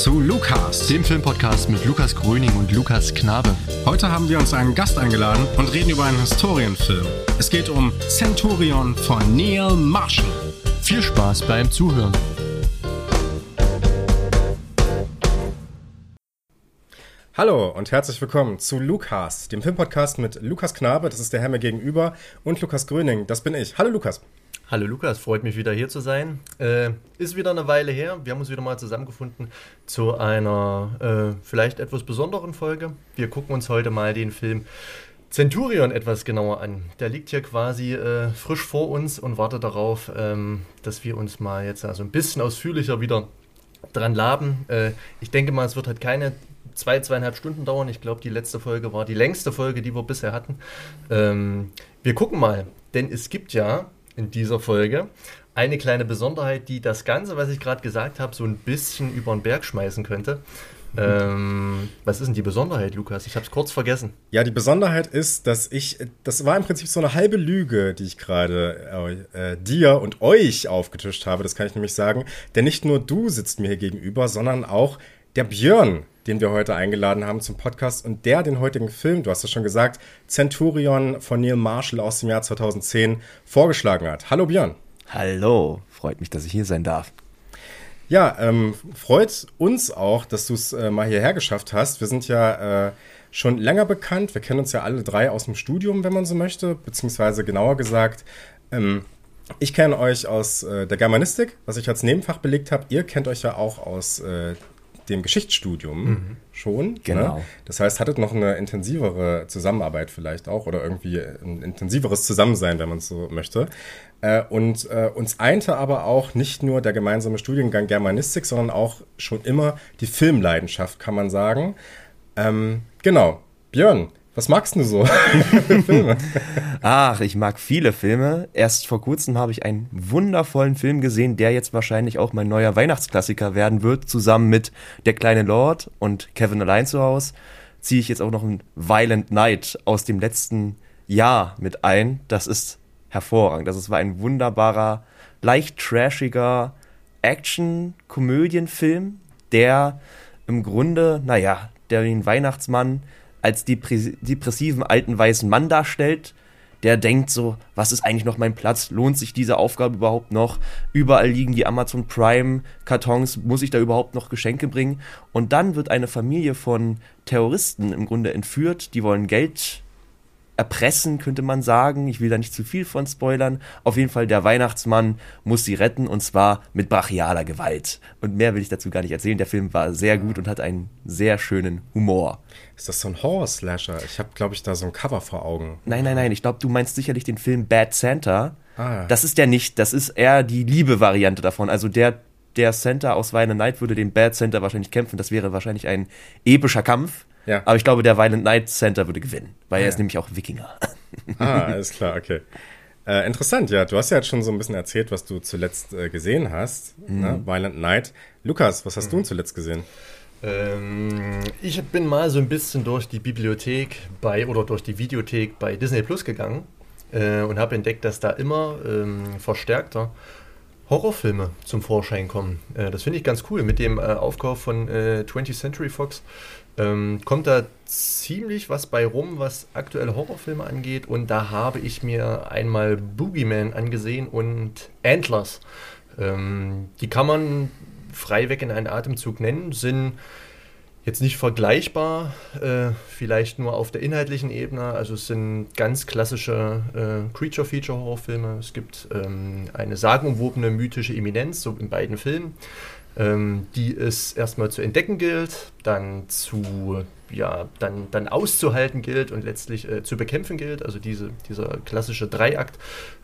zu Lukas, dem Filmpodcast mit Lukas Gröning und Lukas Knabe. Heute haben wir uns einen Gast eingeladen und reden über einen Historienfilm. Es geht um Centurion von Neil Marshall. Viel Spaß beim Zuhören. Hallo und herzlich willkommen zu Lukas, dem Filmpodcast mit Lukas Knabe, das ist der Herr mir gegenüber, und Lukas Gröning, das bin ich. Hallo Lukas. Hallo Lukas, freut mich wieder hier zu sein. Äh, ist wieder eine Weile her. Wir haben uns wieder mal zusammengefunden zu einer äh, vielleicht etwas besonderen Folge. Wir gucken uns heute mal den Film Centurion etwas genauer an. Der liegt hier quasi äh, frisch vor uns und wartet darauf, ähm, dass wir uns mal jetzt also ein bisschen ausführlicher wieder dran laben. Äh, ich denke mal, es wird halt keine zwei, zweieinhalb Stunden dauern. Ich glaube, die letzte Folge war die längste Folge, die wir bisher hatten. Ähm, wir gucken mal, denn es gibt ja in dieser Folge. Eine kleine Besonderheit, die das Ganze, was ich gerade gesagt habe, so ein bisschen über den Berg schmeißen könnte. Ähm, was ist denn die Besonderheit, Lukas? Ich habe es kurz vergessen. Ja, die Besonderheit ist, dass ich, das war im Prinzip so eine halbe Lüge, die ich gerade äh, dir und euch aufgetischt habe, das kann ich nämlich sagen. Denn nicht nur du sitzt mir hier gegenüber, sondern auch der Björn, den wir heute eingeladen haben zum Podcast und der den heutigen Film, du hast es schon gesagt, Centurion von Neil Marshall aus dem Jahr 2010 vorgeschlagen hat. Hallo Björn. Hallo, freut mich, dass ich hier sein darf. Ja, ähm, freut uns auch, dass du es äh, mal hierher geschafft hast. Wir sind ja äh, schon länger bekannt. Wir kennen uns ja alle drei aus dem Studium, wenn man so möchte, beziehungsweise genauer gesagt, ähm, ich kenne euch aus äh, der Germanistik, was ich als Nebenfach belegt habe. Ihr kennt euch ja auch aus äh, dem Geschichtsstudium mhm. schon. Ne? Genau. Ne? Das heißt, hattet noch eine intensivere Zusammenarbeit vielleicht auch oder irgendwie ein intensiveres Zusammensein, wenn man es so möchte. Äh, und äh, uns einte aber auch nicht nur der gemeinsame Studiengang Germanistik, sondern auch schon immer die Filmleidenschaft, kann man sagen. Ähm, genau. Björn, was magst du so? Ach, ich mag viele Filme. Erst vor kurzem habe ich einen wundervollen Film gesehen, der jetzt wahrscheinlich auch mein neuer Weihnachtsklassiker werden wird. Zusammen mit Der kleine Lord und Kevin allein zu Hause ziehe ich jetzt auch noch ein Violent Night aus dem letzten Jahr mit ein. Das ist hervorragend. Das war ein wunderbarer, leicht trashiger Action-Komödienfilm, der im Grunde, naja, der den Weihnachtsmann als depressiven alten weißen Mann darstellt, der denkt so, was ist eigentlich noch mein Platz? Lohnt sich diese Aufgabe überhaupt noch? Überall liegen die Amazon Prime Kartons, muss ich da überhaupt noch Geschenke bringen? Und dann wird eine Familie von Terroristen im Grunde entführt, die wollen Geld erpressen, könnte man sagen. Ich will da nicht zu viel von spoilern. Auf jeden Fall, der Weihnachtsmann muss sie retten und zwar mit brachialer Gewalt. Und mehr will ich dazu gar nicht erzählen. Der Film war sehr gut und hat einen sehr schönen Humor. Ist das so ein Horror-Slasher? Ich habe, glaube ich, da so ein Cover vor Augen. Nein, nein, nein. Ich glaube, du meinst sicherlich den Film Bad Santa. Ah. Das ist der nicht. Das ist eher die Liebe-Variante davon. Also der der Center aus Violent Night würde den Bad Center wahrscheinlich kämpfen. Das wäre wahrscheinlich ein epischer Kampf. Ja. Aber ich glaube, der Violent Night Center würde gewinnen, weil ja. er ist nämlich auch Wikinger. Ah, alles klar, okay. Äh, interessant, ja. Du hast ja jetzt schon so ein bisschen erzählt, was du zuletzt äh, gesehen hast. Ne? Mhm. Ne? Violent Night. Lukas, was hast mhm. du zuletzt gesehen? Ähm, ich bin mal so ein bisschen durch die Bibliothek bei oder durch die Videothek bei Disney Plus gegangen äh, und habe entdeckt, dass da immer ähm, verstärkter Horrorfilme zum Vorschein kommen. Äh, das finde ich ganz cool. Mit dem äh, Aufkauf von 20th äh, Century Fox ähm, kommt da ziemlich was bei rum, was aktuelle Horrorfilme angeht. Und da habe ich mir einmal Boogeyman angesehen und Antlers. Ähm, die kann man freiweg in einen Atemzug nennen, sind jetzt nicht vergleichbar, äh, vielleicht nur auf der inhaltlichen Ebene. Also es sind ganz klassische äh, Creature-Feature-Horrorfilme. Es gibt ähm, eine sagenumwobene mythische Eminenz, so in beiden Filmen ähm, die es erstmal zu entdecken gilt, dann zu ja, dann, dann auszuhalten gilt und letztlich äh, zu bekämpfen gilt. Also diese, dieser klassische Dreiakt,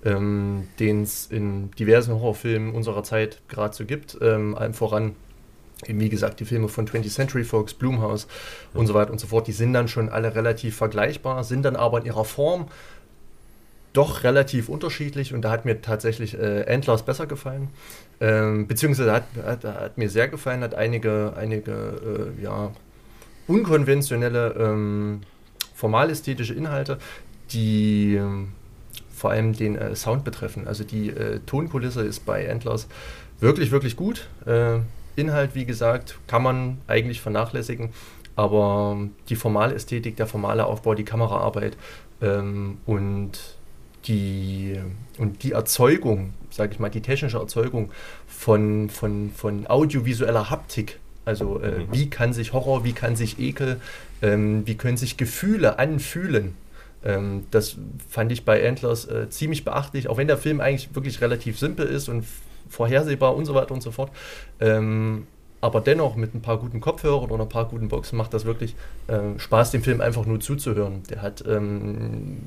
ähm, den es in diversen Horrorfilmen unserer Zeit gerade so gibt, ähm, allem voran wie gesagt, die Filme von 20th Century Fox, Blumhouse und so weiter und so fort, die sind dann schon alle relativ vergleichbar, sind dann aber in ihrer Form doch relativ unterschiedlich und da hat mir tatsächlich äh, Antlers besser gefallen. Ähm, beziehungsweise hat, hat, hat, mir sehr gefallen, hat einige, einige äh, ja, unkonventionelle ähm, formalästhetische Inhalte, die ähm, vor allem den äh, Sound betreffen. Also die äh, Tonkulisse ist bei Antlers wirklich, wirklich gut. Äh, Inhalt, wie gesagt, kann man eigentlich vernachlässigen, aber die formale Ästhetik, der formale Aufbau, die Kameraarbeit ähm, und, die, und die Erzeugung, sage ich mal, die technische Erzeugung von, von, von audiovisueller Haptik, also äh, mhm. wie kann sich Horror, wie kann sich Ekel, ähm, wie können sich Gefühle anfühlen, ähm, das fand ich bei Antlers äh, ziemlich beachtlich, auch wenn der Film eigentlich wirklich relativ simpel ist und vorhersehbar und so weiter und so fort. Ähm, aber dennoch mit ein paar guten Kopfhörern oder ein paar guten Boxen macht das wirklich äh, Spaß, dem Film einfach nur zuzuhören. Der hat ähm,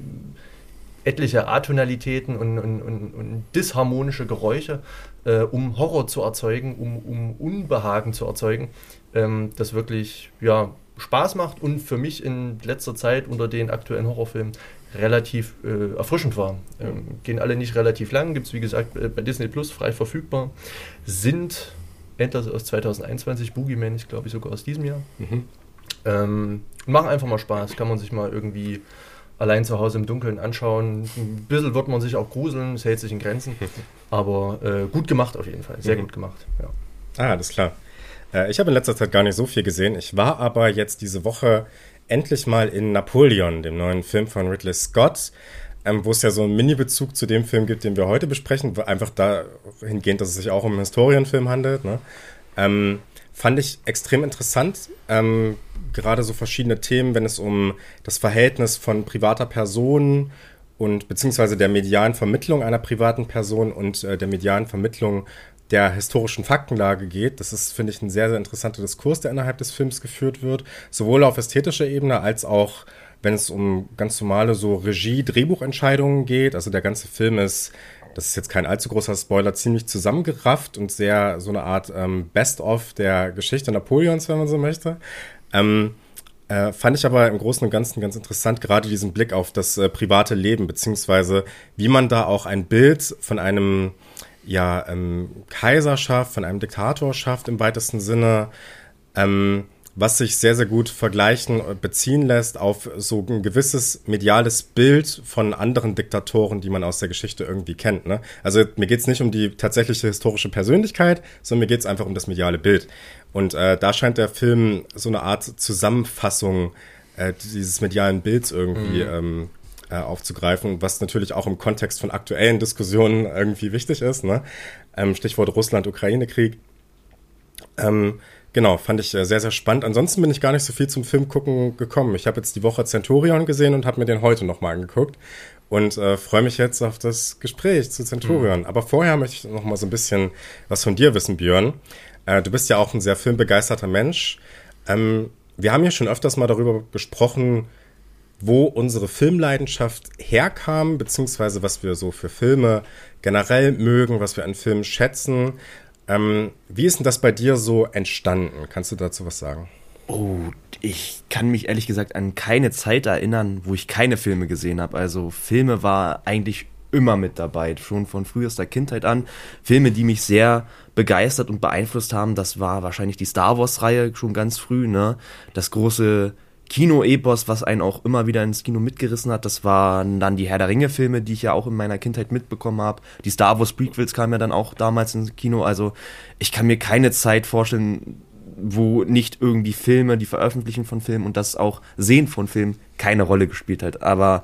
etliche Atonalitäten und, und, und, und disharmonische Geräusche, äh, um Horror zu erzeugen, um, um Unbehagen zu erzeugen, ähm, das wirklich ja, Spaß macht und für mich in letzter Zeit unter den aktuellen Horrorfilmen relativ äh, erfrischend war. Ähm, gehen alle nicht relativ lang, gibt es wie gesagt äh, bei Disney Plus frei verfügbar, sind Endless aus 2021, Boogeyman ist glaube ich sogar aus diesem Jahr. Mhm. Ähm, machen einfach mal Spaß, kann man sich mal irgendwie allein zu Hause im Dunkeln anschauen. Ein bisschen wird man sich auch gruseln, es hält sich in Grenzen, aber äh, gut gemacht auf jeden Fall, sehr mhm. gut gemacht. Ja. Ah, alles klar. Äh, ich habe in letzter Zeit gar nicht so viel gesehen. Ich war aber jetzt diese Woche endlich mal in Napoleon, dem neuen Film von Ridley Scott, ähm, wo es ja so einen Mini-Bezug zu dem Film gibt, den wir heute besprechen, einfach dahingehend, dass es sich auch um einen Historienfilm handelt. Ne? Ähm, fand ich extrem interessant. Ähm, gerade so verschiedene Themen, wenn es um das Verhältnis von privater Person und beziehungsweise der medialen Vermittlung einer privaten Person und äh, der medialen Vermittlung der historischen Faktenlage geht. Das ist, finde ich, ein sehr, sehr interessanter Diskurs, der innerhalb des Films geführt wird, sowohl auf ästhetischer Ebene als auch, wenn es um ganz normale so Regie-Drehbuchentscheidungen geht. Also der ganze Film ist, das ist jetzt kein allzu großer Spoiler, ziemlich zusammengerafft und sehr so eine Art ähm, Best-of der Geschichte Napoleons, wenn man so möchte. Ähm, äh, fand ich aber im Großen und Ganzen ganz interessant, gerade diesen Blick auf das äh, private Leben, beziehungsweise wie man da auch ein Bild von einem ja, ähm, Kaiserschaft, von einem Diktator schafft im weitesten Sinne, ähm, was sich sehr, sehr gut vergleichen, beziehen lässt auf so ein gewisses mediales Bild von anderen Diktatoren, die man aus der Geschichte irgendwie kennt. Ne? Also mir geht es nicht um die tatsächliche historische Persönlichkeit, sondern mir geht es einfach um das mediale Bild. Und äh, da scheint der Film so eine Art Zusammenfassung äh, dieses medialen Bilds irgendwie mhm. ähm, äh, aufzugreifen, was natürlich auch im Kontext von aktuellen Diskussionen irgendwie wichtig ist. Ne? Ähm, Stichwort Russland-Ukraine-Krieg. Ähm, genau, fand ich äh, sehr, sehr spannend. Ansonsten bin ich gar nicht so viel zum Film gucken gekommen. Ich habe jetzt die Woche Centurion gesehen und habe mir den heute nochmal angeguckt und äh, freue mich jetzt auf das Gespräch zu Centurion. Mhm. Aber vorher möchte ich noch mal so ein bisschen was von dir wissen, Björn. Äh, du bist ja auch ein sehr filmbegeisterter Mensch. Ähm, wir haben ja schon öfters mal darüber gesprochen, wo unsere Filmleidenschaft herkam, beziehungsweise was wir so für Filme generell mögen, was wir an Filmen schätzen. Ähm, wie ist denn das bei dir so entstanden? Kannst du dazu was sagen? Oh, ich kann mich ehrlich gesagt an keine Zeit erinnern, wo ich keine Filme gesehen habe. Also Filme war eigentlich immer mit dabei, schon von frühester Kindheit an. Filme, die mich sehr begeistert und beeinflusst haben, das war wahrscheinlich die Star Wars-Reihe schon ganz früh, ne? Das große Kino-Epos, was einen auch immer wieder ins Kino mitgerissen hat. Das waren dann die Herr der Ringe-Filme, die ich ja auch in meiner Kindheit mitbekommen habe. Die Star Wars Prequels kamen ja dann auch damals ins Kino. Also ich kann mir keine Zeit vorstellen, wo nicht irgendwie Filme, die Veröffentlichen von Filmen und das auch Sehen von Filmen keine Rolle gespielt hat. Aber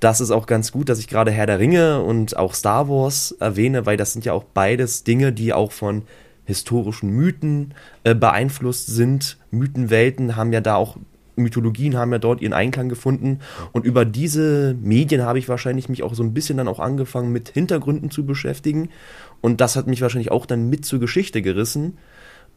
das ist auch ganz gut, dass ich gerade Herr der Ringe und auch Star Wars erwähne, weil das sind ja auch beides Dinge, die auch von historischen Mythen äh, beeinflusst sind. Mythenwelten haben ja da auch Mythologien haben ja dort ihren Einklang gefunden. Und über diese Medien habe ich wahrscheinlich mich auch so ein bisschen dann auch angefangen, mit Hintergründen zu beschäftigen. Und das hat mich wahrscheinlich auch dann mit zur Geschichte gerissen.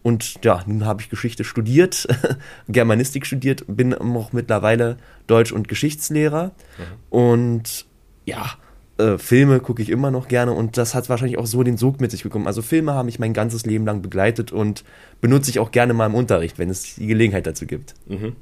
Und ja, nun habe ich Geschichte studiert, Germanistik studiert, bin auch mittlerweile Deutsch- und Geschichtslehrer. Mhm. Und ja, äh, Filme gucke ich immer noch gerne und das hat wahrscheinlich auch so den Sog mit sich bekommen. Also Filme haben mich mein ganzes Leben lang begleitet und benutze ich auch gerne mal im Unterricht, wenn es die Gelegenheit dazu gibt. Mhm.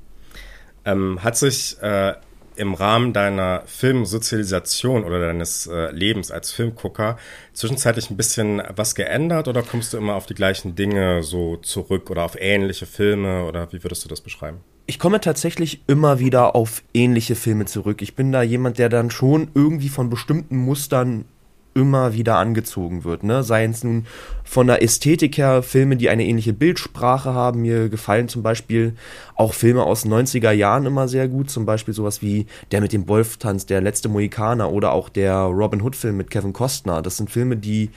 Ähm, hat sich äh, im Rahmen deiner Filmsozialisation oder deines äh, Lebens als Filmgucker zwischenzeitlich ein bisschen was geändert oder kommst du immer auf die gleichen Dinge so zurück oder auf ähnliche Filme oder wie würdest du das beschreiben? Ich komme tatsächlich immer wieder auf ähnliche Filme zurück. Ich bin da jemand, der dann schon irgendwie von bestimmten Mustern immer wieder angezogen wird. Ne? Seien es nun von der Ästhetik her Filme, die eine ähnliche Bildsprache haben. Mir gefallen zum Beispiel auch Filme aus den 90er Jahren immer sehr gut. Zum Beispiel sowas wie Der mit dem Wolf tanzt, Der letzte Mohikaner oder auch der Robin Hood-Film mit Kevin Costner. Das sind Filme, die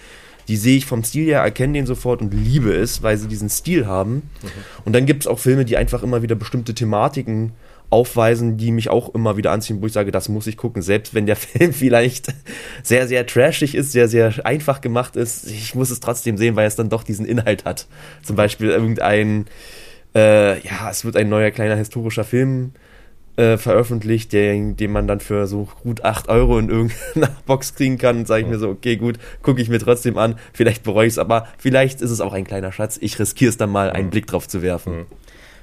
die sehe ich vom Stil her, erkenne den sofort und liebe es, weil sie diesen Stil haben. Mhm. Und dann gibt es auch Filme, die einfach immer wieder bestimmte Thematiken aufweisen, die mich auch immer wieder anziehen, wo ich sage, das muss ich gucken. Selbst wenn der Film vielleicht sehr, sehr trashig ist, sehr, sehr einfach gemacht ist, ich muss es trotzdem sehen, weil es dann doch diesen Inhalt hat. Zum Beispiel irgendein, äh, ja, es wird ein neuer kleiner historischer Film äh, veröffentlicht, den, den man dann für so gut 8 Euro in irgendeiner Box kriegen kann. Und sage ich mir so, okay, gut, gucke ich mir trotzdem an. Vielleicht bereue ich es, aber vielleicht ist es auch ein kleiner Schatz. Ich riskiere es dann mal, einen mhm. Blick drauf zu werfen. Mhm.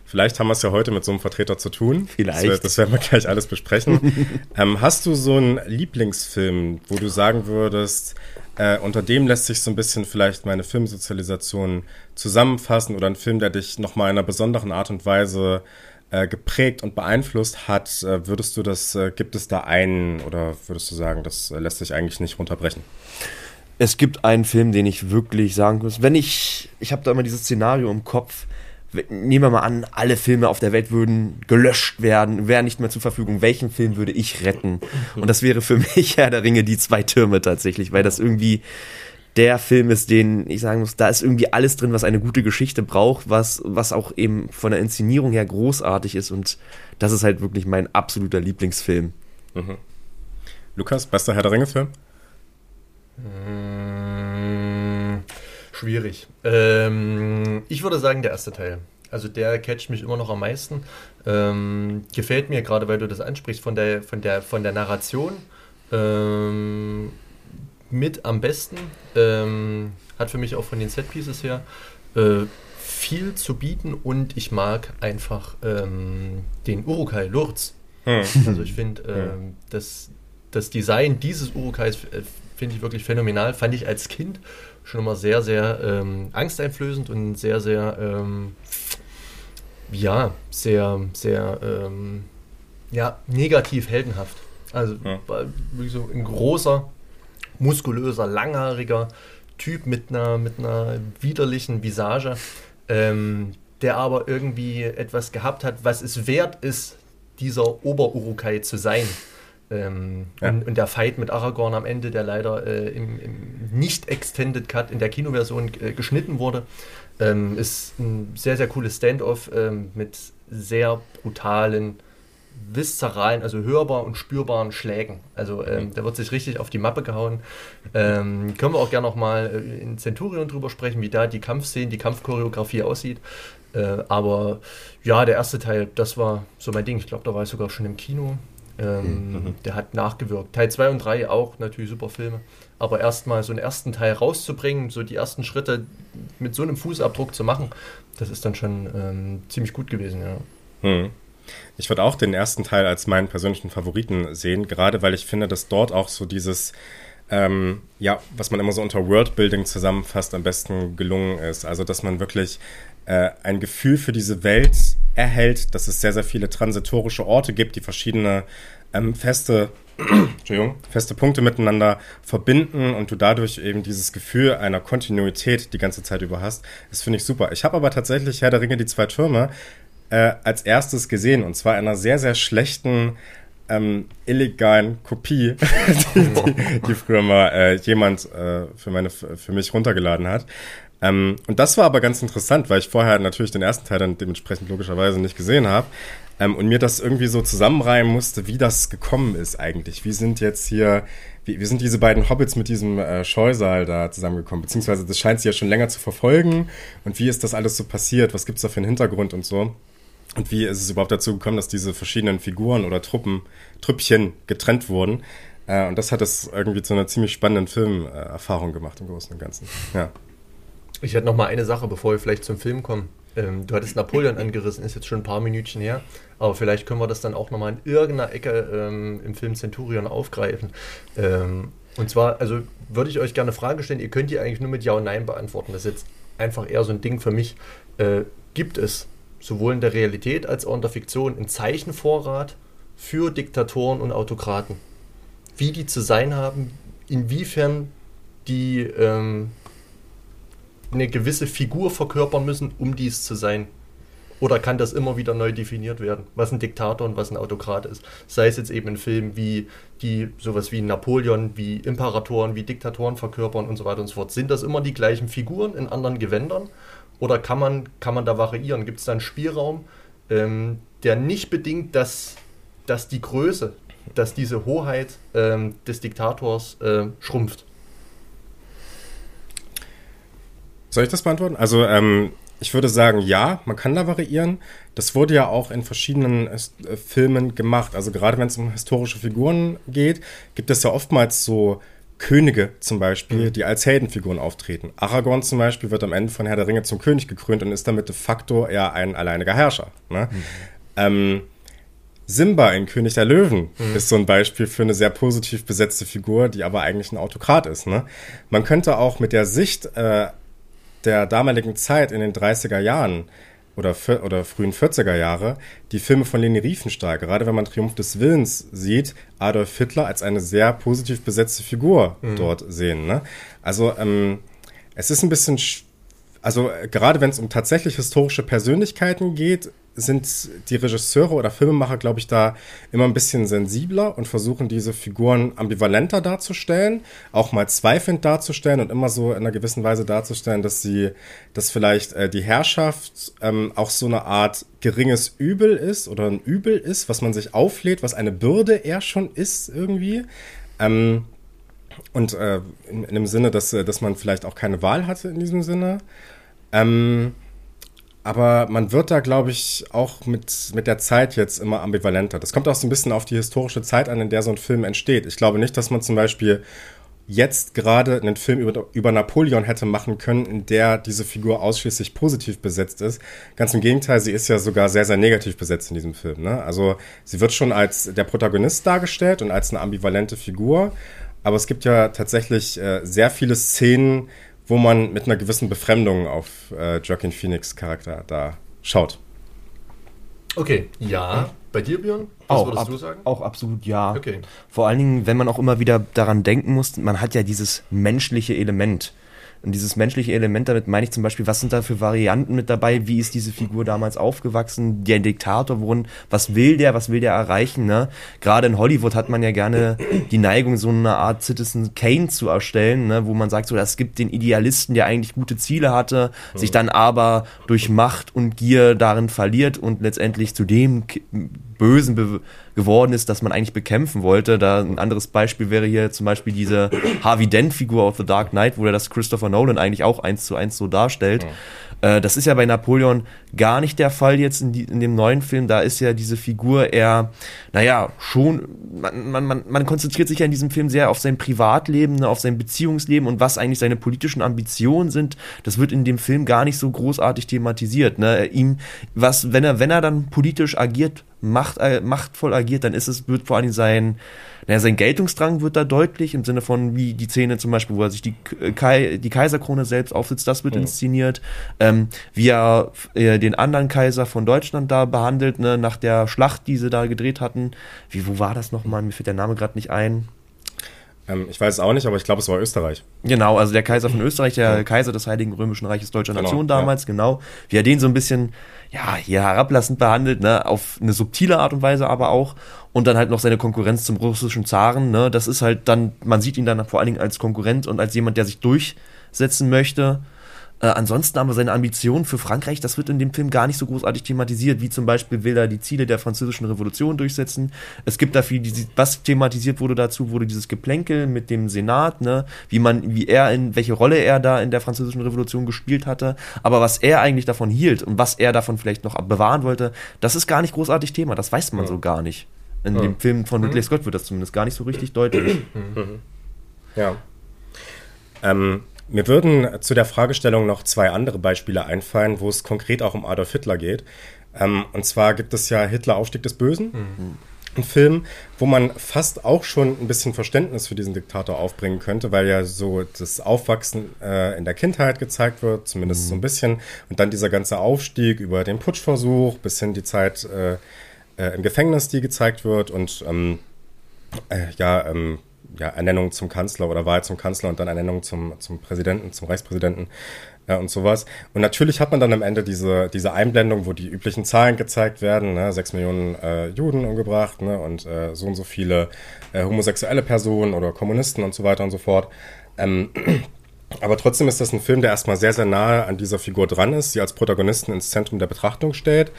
Vielleicht haben wir es ja heute mit so einem Vertreter zu tun. Vielleicht. Das, das werden wir gleich alles besprechen. ähm, hast du so einen Lieblingsfilm, wo du sagen würdest, äh, unter dem lässt sich so ein bisschen vielleicht meine Filmsozialisation zusammenfassen oder ein Film, der dich nochmal in einer besonderen Art und Weise äh, geprägt und beeinflusst hat, äh, würdest du das, äh, gibt es da einen oder würdest du sagen, das äh, lässt sich eigentlich nicht runterbrechen? Es gibt einen Film, den ich wirklich sagen muss, wenn ich, ich habe da immer dieses Szenario im Kopf, nehmen wir mal an, alle Filme auf der Welt würden gelöscht werden, wären nicht mehr zur Verfügung. Welchen Film würde ich retten? Und das wäre für mich Herr der Ringe die zwei Türme tatsächlich, weil das irgendwie der Film ist, den ich sagen muss, da ist irgendwie alles drin, was eine gute Geschichte braucht, was, was auch eben von der Inszenierung her großartig ist und das ist halt wirklich mein absoluter Lieblingsfilm. Mhm. Lukas, bester Herr der Ringe-Film? Mmh Schwierig. Ähm, ich würde sagen, der erste Teil. Also der catcht mich immer noch am meisten. Ähm, gefällt mir, gerade weil du das ansprichst, von der, von der, von der Narration ähm, mit am besten. Ähm, hat für mich auch von den Setpieces her äh, viel zu bieten und ich mag einfach ähm, den Urukai Lurz. Hm. Also ich finde hm. das, das Design dieses Urukais äh, finde ich wirklich phänomenal. Fand ich als Kind schon immer sehr, sehr ähm, angsteinflößend und sehr, sehr, ähm, ja, sehr, sehr, ähm, ja, negativ heldenhaft. Also ja. wirklich so ein großer, muskulöser, langhaariger Typ mit einer, mit einer widerlichen Visage, ähm, der aber irgendwie etwas gehabt hat, was es wert ist, dieser Ober-Urukai zu sein. Ähm, ja. und, und, der Fight mit Aragorn am Ende, der leider äh, im, im nicht-Extended Cut in der Kinoversion äh, geschnitten wurde, ähm, ist ein sehr, sehr cooles Standoff ähm, mit sehr brutalen, viszeralen, also hörbar und spürbaren Schlägen. Also ähm, da wird sich richtig auf die Mappe gehauen. Ähm, können wir auch gerne nochmal äh, in Centurion drüber sprechen, wie da die Kampfszenen, die Kampfchoreografie aussieht. Äh, aber ja, der erste Teil, das war so mein Ding. Ich glaube, da war ich sogar schon im Kino. Ähm, mhm. Der hat nachgewirkt. Teil 2 und 3 auch natürlich super Filme. Aber erstmal so einen ersten Teil rauszubringen, so die ersten Schritte mit so einem Fußabdruck zu machen, das ist dann schon ähm, ziemlich gut gewesen, ja. Mhm. Ich würde auch den ersten Teil als meinen persönlichen Favoriten sehen, gerade weil ich finde, dass dort auch so dieses, ähm, ja, was man immer so unter Worldbuilding zusammenfasst, am besten gelungen ist. Also, dass man wirklich äh, ein Gefühl für diese Welt erhält, dass es sehr, sehr viele transitorische Orte gibt, die verschiedene ähm, feste, Entschuldigung, feste Punkte miteinander verbinden und du dadurch eben dieses Gefühl einer Kontinuität die ganze Zeit über hast. Das finde ich super. Ich habe aber tatsächlich Herr der Ringe, die zwei Türme, äh, als erstes gesehen und zwar einer sehr, sehr schlechten ähm, illegalen Kopie, die, die, die, früher mal äh, jemand äh, für, meine, für mich runtergeladen hat. Ähm, und das war aber ganz interessant, weil ich vorher natürlich den ersten Teil dann dementsprechend logischerweise nicht gesehen habe. Ähm, und mir das irgendwie so zusammenreimen musste, wie das gekommen ist eigentlich. Wie sind jetzt hier, wie, wie sind diese beiden Hobbits mit diesem äh, Scheusal da zusammengekommen? Beziehungsweise das scheint sie ja schon länger zu verfolgen. Und wie ist das alles so passiert? Was gibt's da für einen Hintergrund und so? Und wie ist es überhaupt dazu gekommen, dass diese verschiedenen Figuren oder Truppen, Trüppchen getrennt wurden? Äh, und das hat es irgendwie zu einer ziemlich spannenden Filmerfahrung gemacht im Großen und Ganzen. Ja. Ich hätte noch mal eine Sache, bevor wir vielleicht zum Film kommen. Ähm, du hattest Napoleon angerissen, ist jetzt schon ein paar Minütchen her, aber vielleicht können wir das dann auch noch mal in irgendeiner Ecke ähm, im Film Centurion aufgreifen. Ähm, und zwar, also würde ich euch gerne eine Frage stellen, ihr könnt die eigentlich nur mit Ja und Nein beantworten. Das ist jetzt einfach eher so ein Ding für mich. Äh, gibt es sowohl in der Realität als auch in der Fiktion einen Zeichenvorrat für Diktatoren und Autokraten? Wie die zu sein haben, inwiefern die ähm, eine gewisse Figur verkörpern müssen, um dies zu sein? Oder kann das immer wieder neu definiert werden, was ein Diktator und was ein Autokrat ist? Sei es jetzt eben in Filmen wie die sowas wie Napoleon, wie Imperatoren, wie Diktatoren verkörpern und so weiter und so fort. Sind das immer die gleichen Figuren in anderen Gewändern? Oder kann man, kann man da variieren? Gibt es da einen Spielraum, ähm, der nicht bedingt, dass, dass die Größe, dass diese Hoheit ähm, des Diktators äh, schrumpft? Soll ich das beantworten? Also, ähm, ich würde sagen, ja, man kann da variieren. Das wurde ja auch in verschiedenen äh, Filmen gemacht. Also gerade wenn es um historische Figuren geht, gibt es ja oftmals so Könige zum Beispiel, mhm. die als Heldenfiguren auftreten. Aragorn zum Beispiel wird am Ende von Herr der Ringe zum König gekrönt und ist damit de facto eher ein alleiniger Herrscher. Ne? Mhm. Ähm, Simba in König der Löwen mhm. ist so ein Beispiel für eine sehr positiv besetzte Figur, die aber eigentlich ein Autokrat ist. Ne? Man könnte auch mit der Sicht äh, der damaligen Zeit in den 30er Jahren oder, oder frühen 40er Jahre die Filme von Leni Riefenstahl, gerade wenn man Triumph des Willens sieht, Adolf Hitler als eine sehr positiv besetzte Figur mhm. dort sehen. Ne? Also ähm, es ist ein bisschen, also gerade wenn es um tatsächlich historische Persönlichkeiten geht, sind die Regisseure oder Filmemacher, glaube ich, da immer ein bisschen sensibler und versuchen diese Figuren ambivalenter darzustellen, auch mal zweifelnd darzustellen und immer so in einer gewissen Weise darzustellen, dass sie, dass vielleicht äh, die Herrschaft ähm, auch so eine Art geringes Übel ist oder ein Übel ist, was man sich auflädt, was eine Bürde eher schon ist irgendwie. Ähm, und äh, in, in, dem Sinne, dass, äh, dass man vielleicht auch keine Wahl hatte in diesem Sinne. Ähm, aber man wird da, glaube ich, auch mit, mit der Zeit jetzt immer ambivalenter. Das kommt auch so ein bisschen auf die historische Zeit an, in der so ein Film entsteht. Ich glaube nicht, dass man zum Beispiel jetzt gerade einen Film über, über Napoleon hätte machen können, in der diese Figur ausschließlich positiv besetzt ist. Ganz im Gegenteil, sie ist ja sogar sehr, sehr negativ besetzt in diesem Film. Ne? Also sie wird schon als der Protagonist dargestellt und als eine ambivalente Figur. Aber es gibt ja tatsächlich äh, sehr viele Szenen, wo man mit einer gewissen Befremdung auf äh, Joaquin Phoenix Charakter da schaut. Okay, ja. Bei dir, Björn? Was auch, würdest ab, du sagen? Auch absolut ja. Okay. Vor allen Dingen, wenn man auch immer wieder daran denken muss, man hat ja dieses menschliche Element. Und dieses menschliche Element, damit meine ich zum Beispiel, was sind da für Varianten mit dabei? Wie ist diese Figur damals aufgewachsen? Der Diktator, worin, was will der, was will der erreichen? Ne? Gerade in Hollywood hat man ja gerne die Neigung, so eine Art Citizen Kane zu erstellen, ne? wo man sagt, so, es gibt den Idealisten, der eigentlich gute Ziele hatte, mhm. sich dann aber durch Macht und Gier darin verliert und letztendlich zu dem Bösen geworden ist, das man eigentlich bekämpfen wollte. Da ein anderes Beispiel wäre hier zum Beispiel diese Harvey Dent-Figur auf The Dark Knight, wo er das Christopher Nolan eigentlich auch eins zu eins so darstellt. Ja. Äh, das ist ja bei Napoleon gar nicht der Fall jetzt in, die, in dem neuen Film. Da ist ja diese Figur eher, naja, schon, man, man, man, man konzentriert sich ja in diesem Film sehr auf sein Privatleben, ne, auf sein Beziehungsleben und was eigentlich seine politischen Ambitionen sind. Das wird in dem Film gar nicht so großartig thematisiert. Ne? Ihm, was, wenn er, wenn er dann politisch agiert, macht, äh, machtvoll agiert, dann ist es, wird vor allem sein, naja, sein Geltungsdrang wird da deutlich, im Sinne von, wie die Szene zum Beispiel, wo er sich die, äh, Kai, die Kaiserkrone selbst aufsitzt, das wird mhm. inszeniert. Ähm, wie er äh, den anderen Kaiser von Deutschland da behandelt, ne, nach der Schlacht, die sie da gedreht hatten. Wie, wo war das nochmal? Mir fällt der Name gerade nicht ein. Ähm, ich weiß es auch nicht, aber ich glaube, es war Österreich. Genau, also der Kaiser von Österreich, der ja. Kaiser des Heiligen Römischen Reiches Deutscher genau, Nation damals, ja. genau. Wie er den so ein bisschen, ja, hier herablassend behandelt, ne, auf eine subtile Art und Weise aber auch und dann halt noch seine Konkurrenz zum russischen Zaren. Ne? Das ist halt dann, man sieht ihn dann vor allen Dingen als Konkurrent und als jemand, der sich durchsetzen möchte. Äh, ansonsten aber seine Ambitionen für Frankreich, das wird in dem Film gar nicht so großartig thematisiert, wie zum Beispiel will er die Ziele der französischen Revolution durchsetzen. Es gibt da viel, was thematisiert wurde dazu, wurde dieses Geplänkel mit dem Senat, ne, wie man, wie er in, welche Rolle er da in der französischen Revolution gespielt hatte, aber was er eigentlich davon hielt und was er davon vielleicht noch bewahren wollte, das ist gar nicht großartig Thema, das weiß man ja. so gar nicht. In ja. dem Film von Ridley mhm. Scott wird das zumindest gar nicht so richtig deutlich. Mhm. Ja. Ähm, mir würden zu der Fragestellung noch zwei andere Beispiele einfallen, wo es konkret auch um Adolf Hitler geht. Ähm, und zwar gibt es ja Hitler Aufstieg des Bösen. Mhm. Ein Film, wo man fast auch schon ein bisschen Verständnis für diesen Diktator aufbringen könnte, weil ja so das Aufwachsen äh, in der Kindheit gezeigt wird, zumindest mhm. so ein bisschen. Und dann dieser ganze Aufstieg über den Putschversuch bis hin die Zeit äh, äh, im Gefängnis, die gezeigt wird und ähm, äh, ja, ähm, ja, Ernennung zum Kanzler oder Wahl zum Kanzler und dann Ernennung zum, zum Präsidenten, zum Reichspräsidenten äh, und sowas. Und natürlich hat man dann am Ende diese, diese Einblendung, wo die üblichen Zahlen gezeigt werden, ne? sechs Millionen äh, Juden umgebracht ne? und äh, so und so viele äh, homosexuelle Personen oder Kommunisten und so weiter und so fort. Ähm, aber trotzdem ist das ein Film, der erstmal sehr, sehr nahe an dieser Figur dran ist, sie als Protagonisten ins Zentrum der Betrachtung stellt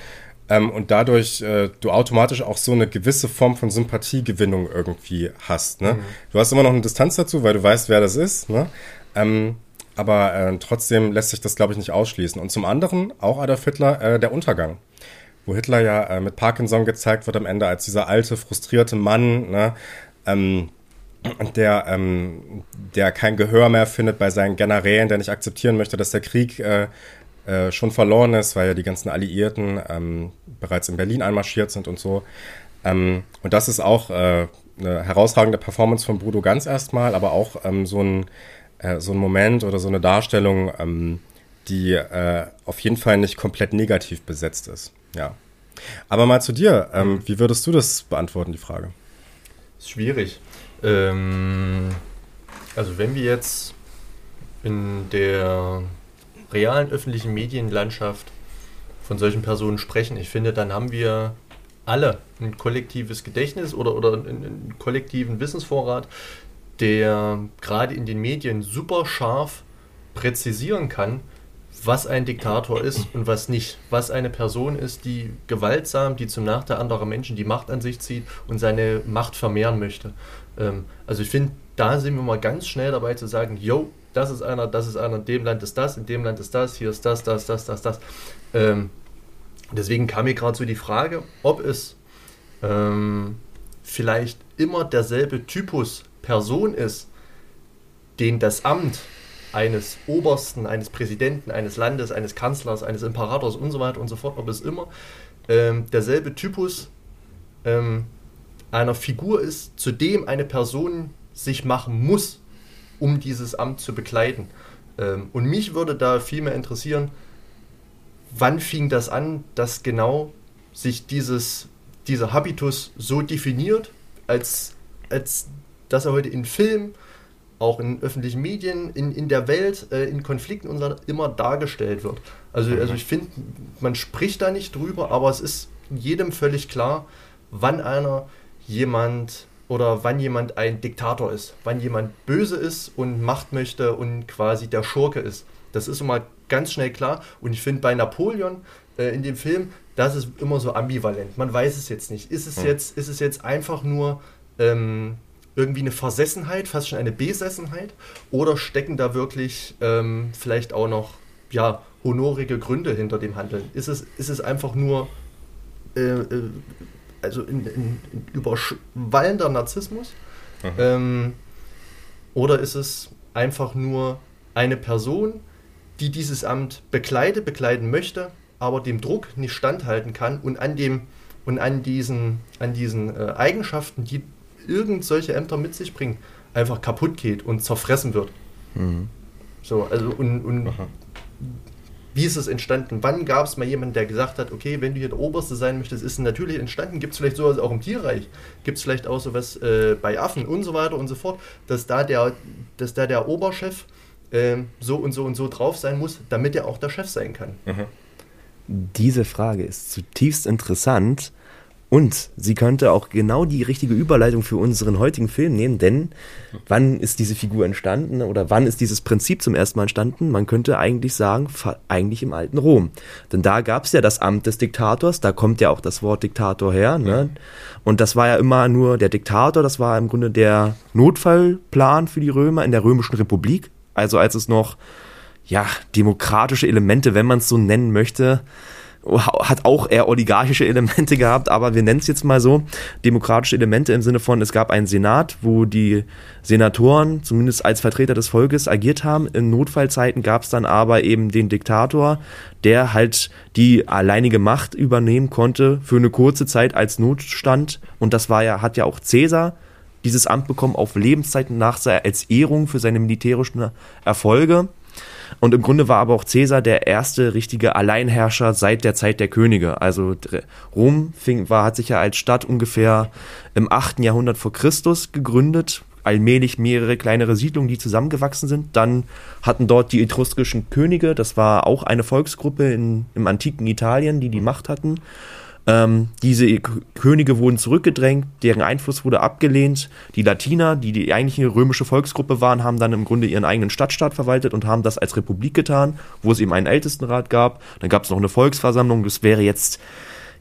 ähm, und dadurch äh, du automatisch auch so eine gewisse Form von Sympathiegewinnung irgendwie hast. Ne? Mhm. Du hast immer noch eine Distanz dazu, weil du weißt, wer das ist. Ne? Ähm, aber äh, trotzdem lässt sich das, glaube ich, nicht ausschließen. Und zum anderen auch Adolf Hitler, äh, der Untergang. Wo Hitler ja äh, mit Parkinson gezeigt wird am Ende als dieser alte, frustrierte Mann, ne? ähm, der, ähm, der kein Gehör mehr findet bei seinen Generälen, der nicht akzeptieren möchte, dass der Krieg äh, äh, schon verloren ist, weil ja die ganzen Alliierten ähm, bereits in Berlin einmarschiert sind und so. Ähm, und das ist auch äh, eine herausragende Performance von Bruno Ganz erstmal, aber auch ähm, so, ein, äh, so ein Moment oder so eine Darstellung, ähm, die äh, auf jeden Fall nicht komplett negativ besetzt ist. Ja. Aber mal zu dir. Ähm, wie würdest du das beantworten, die Frage? Ist schwierig. Ähm, also wenn wir jetzt in der realen öffentlichen Medienlandschaft von solchen Personen sprechen. Ich finde, dann haben wir alle ein kollektives Gedächtnis oder, oder einen, kollektiven Wissensvorrat, der gerade in den Medien super scharf präzisieren kann, was ein Diktator ist und was nicht. Was eine Person ist, die gewaltsam, die zum Nachteil anderer Menschen die Macht an sich zieht und seine Macht vermehren möchte. Ähm, also ich finde, da sind wir mal ganz schnell dabei zu sagen, yo, das ist einer, das ist einer, in dem Land ist das, in dem Land ist das, hier ist das, das, das, das, das. Ähm, deswegen kam mir gerade so die Frage, ob es ähm, vielleicht immer derselbe Typus Person ist, den das Amt eines Obersten, eines Präsidenten, eines Landes, eines Kanzlers, eines Imperators und so weiter und so fort, ob es immer ähm, derselbe Typus ähm, einer Figur ist, zu dem eine Person sich machen muss, um dieses Amt zu bekleiden. Ähm, und mich würde da viel mehr interessieren, wann fing das an, dass genau sich dieses, dieser Habitus so definiert, als, als dass er heute in Filmen, auch in öffentlichen Medien, in, in der Welt, äh, in Konflikten und so immer dargestellt wird. Also, also ich finde, man spricht da nicht drüber, aber es ist jedem völlig klar, wann einer jemand oder wann jemand ein Diktator ist, wann jemand böse ist und Macht möchte und quasi der Schurke ist. Das ist immer ganz schnell klar. Und ich finde bei Napoleon äh, in dem Film, das ist immer so ambivalent. Man weiß es jetzt nicht. Ist es, hm. jetzt, ist es jetzt einfach nur ähm, irgendwie eine Versessenheit, fast schon eine Besessenheit? Oder stecken da wirklich ähm, vielleicht auch noch ja, honorige Gründe hinter dem Handeln? Ist es, ist es einfach nur äh, äh, also in, in, in überwallender Narzissmus? Ähm, oder ist es einfach nur eine Person, die dieses Amt bekleidet, bekleiden möchte, aber dem Druck nicht standhalten kann und an dem und an diesen, an diesen äh, Eigenschaften, die irgend solche Ämter mit sich bringen, einfach kaputt geht und zerfressen wird. Mhm. So, also und, und wie ist es entstanden? Wann gab es mal jemanden, der gesagt hat, okay, wenn du hier der Oberste sein möchtest, ist es natürlich entstanden? Gibt es vielleicht sowas auch im Tierreich? Gibt es vielleicht auch sowas äh, bei Affen und so weiter und so fort, dass da der, dass da der Oberchef äh, so und so und so drauf sein muss, damit er auch der Chef sein kann? Mhm. Diese Frage ist zutiefst interessant und sie könnte auch genau die richtige Überleitung für unseren heutigen Film nehmen, denn wann ist diese Figur entstanden oder wann ist dieses Prinzip zum ersten Mal entstanden? Man könnte eigentlich sagen, eigentlich im alten Rom. Denn da gab es ja das Amt des Diktators, da kommt ja auch das Wort Diktator her. Ne? Und das war ja immer nur der Diktator, das war im Grunde der Notfallplan für die Römer in der Römischen Republik. Also als es noch, ja, demokratische Elemente, wenn man es so nennen möchte, hat auch eher oligarchische Elemente gehabt, aber wir nennen es jetzt mal so, demokratische Elemente im Sinne von, es gab einen Senat, wo die Senatoren zumindest als Vertreter des Volkes agiert haben. In Notfallzeiten gab es dann aber eben den Diktator, der halt die alleinige Macht übernehmen konnte für eine kurze Zeit als Notstand. Und das war ja, hat ja auch Cäsar dieses Amt bekommen auf Lebenszeiten nach als Ehrung für seine militärischen Erfolge. Und im Grunde war aber auch Caesar der erste richtige Alleinherrscher seit der Zeit der Könige. Also Rom fing, war, hat sich ja als Stadt ungefähr im 8. Jahrhundert vor Christus gegründet, allmählich mehrere kleinere Siedlungen, die zusammengewachsen sind. Dann hatten dort die etruskischen Könige, das war auch eine Volksgruppe in, im antiken Italien, die die Macht hatten. Ähm, diese Könige wurden zurückgedrängt, deren Einfluss wurde abgelehnt. Die Latiner, die die eigentliche römische Volksgruppe waren, haben dann im Grunde ihren eigenen Stadtstaat verwaltet und haben das als Republik getan, wo es eben einen Ältestenrat gab. Dann gab es noch eine Volksversammlung. Das wäre jetzt